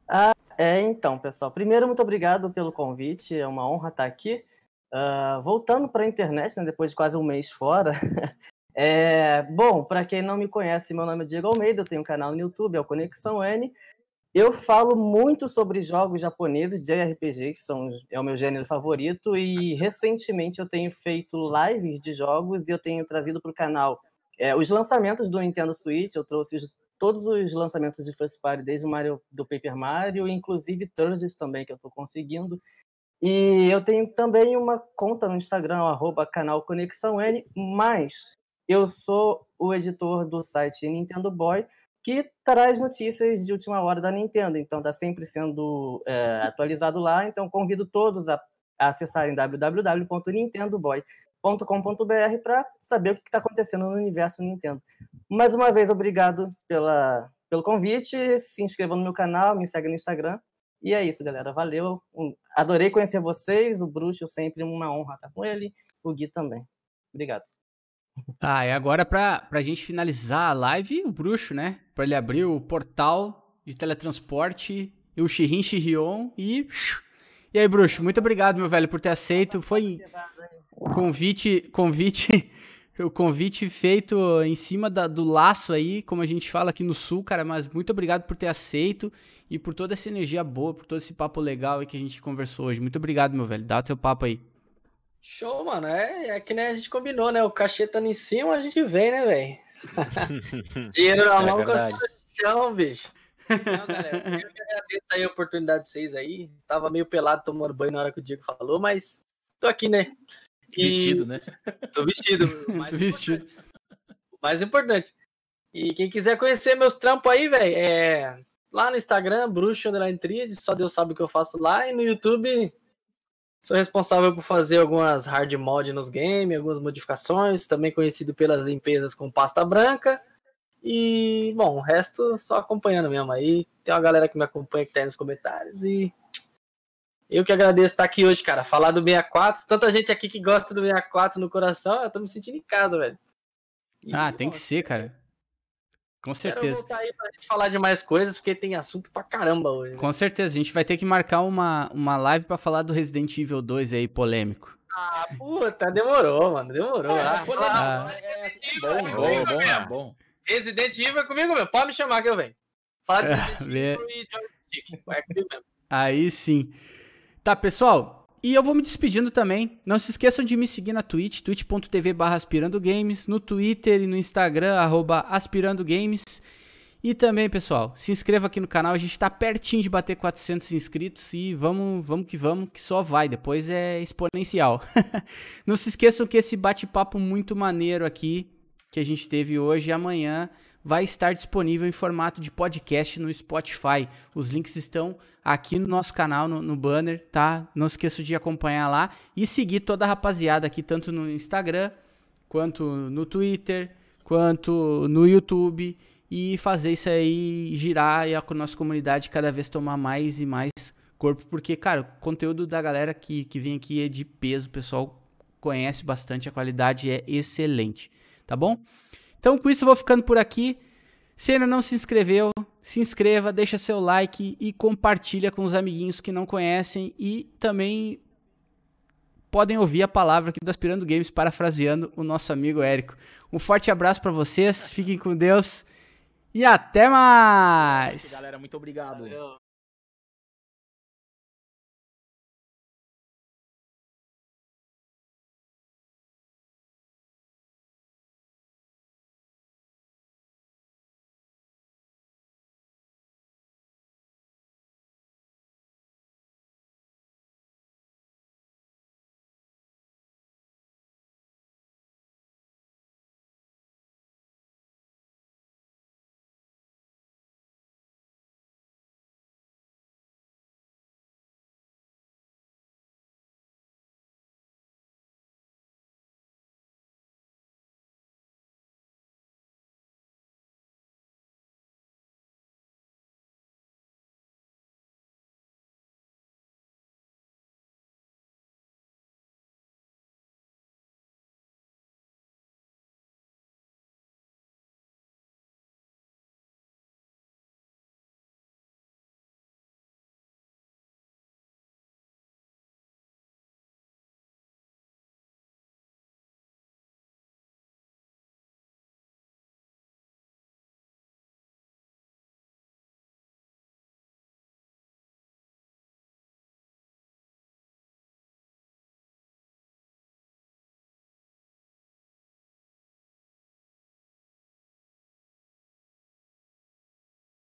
Ah, é, então, pessoal. Primeiro, muito obrigado pelo convite. É uma honra estar aqui. Uh, voltando para a internet, né, depois de quase um mês fora. é, bom, para quem não me conhece, meu nome é Diego Almeida, eu tenho um canal no YouTube, é o Conexão N. Eu falo muito sobre jogos japoneses de RPG, que são, é o meu gênero favorito, e recentemente eu tenho feito lives de jogos e eu tenho trazido para o canal é, os lançamentos do Nintendo Switch. Eu trouxe os, todos os lançamentos de First Party, desde o Mario, do Paper Mario, inclusive Thursdays também, que eu estou conseguindo. E eu tenho também uma conta no Instagram, arroba canal Conexão N, mas eu sou o editor do site Nintendo Boy, que traz notícias de última hora da Nintendo. Então, está sempre sendo é, atualizado lá. Então, convido todos a, a acessarem www.nintendoboy .com.br para saber o que está acontecendo no universo Nintendo. Mais uma vez, obrigado pela, pelo convite. Se inscreva no meu canal, me segue no Instagram. E é isso, galera. Valeu. Adorei conhecer vocês. O Bruxo, sempre uma honra estar com ele. O Gui também. Obrigado. Tá, e agora pra, pra gente finalizar a live, o Bruxo, né? Pra ele abrir o portal de teletransporte e o Shirin Shirion e. E aí, Bruxo, muito obrigado, meu velho, por ter aceito. Foi convite, convite, o convite feito em cima da, do laço aí, como a gente fala aqui no sul, cara, mas muito obrigado por ter aceito e por toda essa energia boa, por todo esse papo legal aí que a gente conversou hoje. Muito obrigado, meu velho. Dá o teu papo aí. Show, mano. É, é que nem a gente combinou, né? O cachê tá em cima, a gente vem, né, velho? Dinheiro na É mão, verdade. coração no chão, bicho. Não, galera, eu que agradeço aí a oportunidade de vocês aí. Tava meio pelado tomando banho na hora que o Diego falou, mas tô aqui, né? E- Vestido, né? Tô vestido. o mais vestido. importante. O mais importante. E quem quiser conhecer meus trampos aí, velho, é lá no Instagram, Bruxo Underline Tríade, só Deus sabe o que eu faço lá. E no YouTube, sou responsável por fazer algumas hard mod nos games, algumas modificações, também conhecido pelas limpezas com pasta branca. E, bom, o resto só acompanhando mesmo aí. Tem uma galera que me acompanha que tá aí nos comentários e eu que agradeço estar aqui hoje, cara. Falar do 64. Tanta gente aqui que gosta do 64 no coração. Eu tô me sentindo em casa, velho. E, Ah, tem bom, que ser, cara. Com Quero certeza. voltar aí pra gente falar de mais coisas, porque tem assunto pra caramba hoje. né? Com certeza. A gente vai ter que marcar uma, uma live pra falar do Resident Evil 2 aí, polêmico. Ah, puta, demorou, mano. Demorou. Ah, Ah. ah, É, é Evil é bom, comigo bom, bom, mesmo. é bom. Resident Evil é comigo mesmo. Pode me chamar que eu venho. Falar de É, Resident. Evil e Joystick. É comigo mesmo. Aí sim. Tá, pessoal. E eu vou me despedindo também. Não se esqueçam de me seguir na Twitch, twitch.tv barra aspirando games, no Twitter e no Instagram, arroba aspirando games. E também, pessoal, se inscreva aqui no canal. A gente tá pertinho de bater 400 inscritos e vamos, vamos que vamos, que só vai. Depois é exponencial. Não se esqueçam que esse bate-papo muito maneiro aqui que a gente teve hoje e amanhã vai estar disponível em formato de podcast no Spotify. Os links estão aqui no nosso canal, no, no banner, tá? Não esqueça de acompanhar lá e seguir toda a rapaziada aqui, tanto no Instagram, quanto no Twitter, quanto no YouTube e fazer isso aí girar e a nossa comunidade cada vez tomar mais e mais corpo, porque, cara, o conteúdo da galera que, que vem aqui é de peso, o pessoal conhece bastante, a qualidade é excelente, tá bom? Então, com isso, eu vou ficando por aqui. Se ainda não se inscreveu, se inscreva, deixa seu like e compartilha com os amiguinhos que não conhecem e também podem ouvir a palavra aqui do Aspirando Games parafraseando o nosso amigo Érico. Um forte abraço para vocês, fiquem com Deus e até mais! Galera, muito obrigado. Valeu.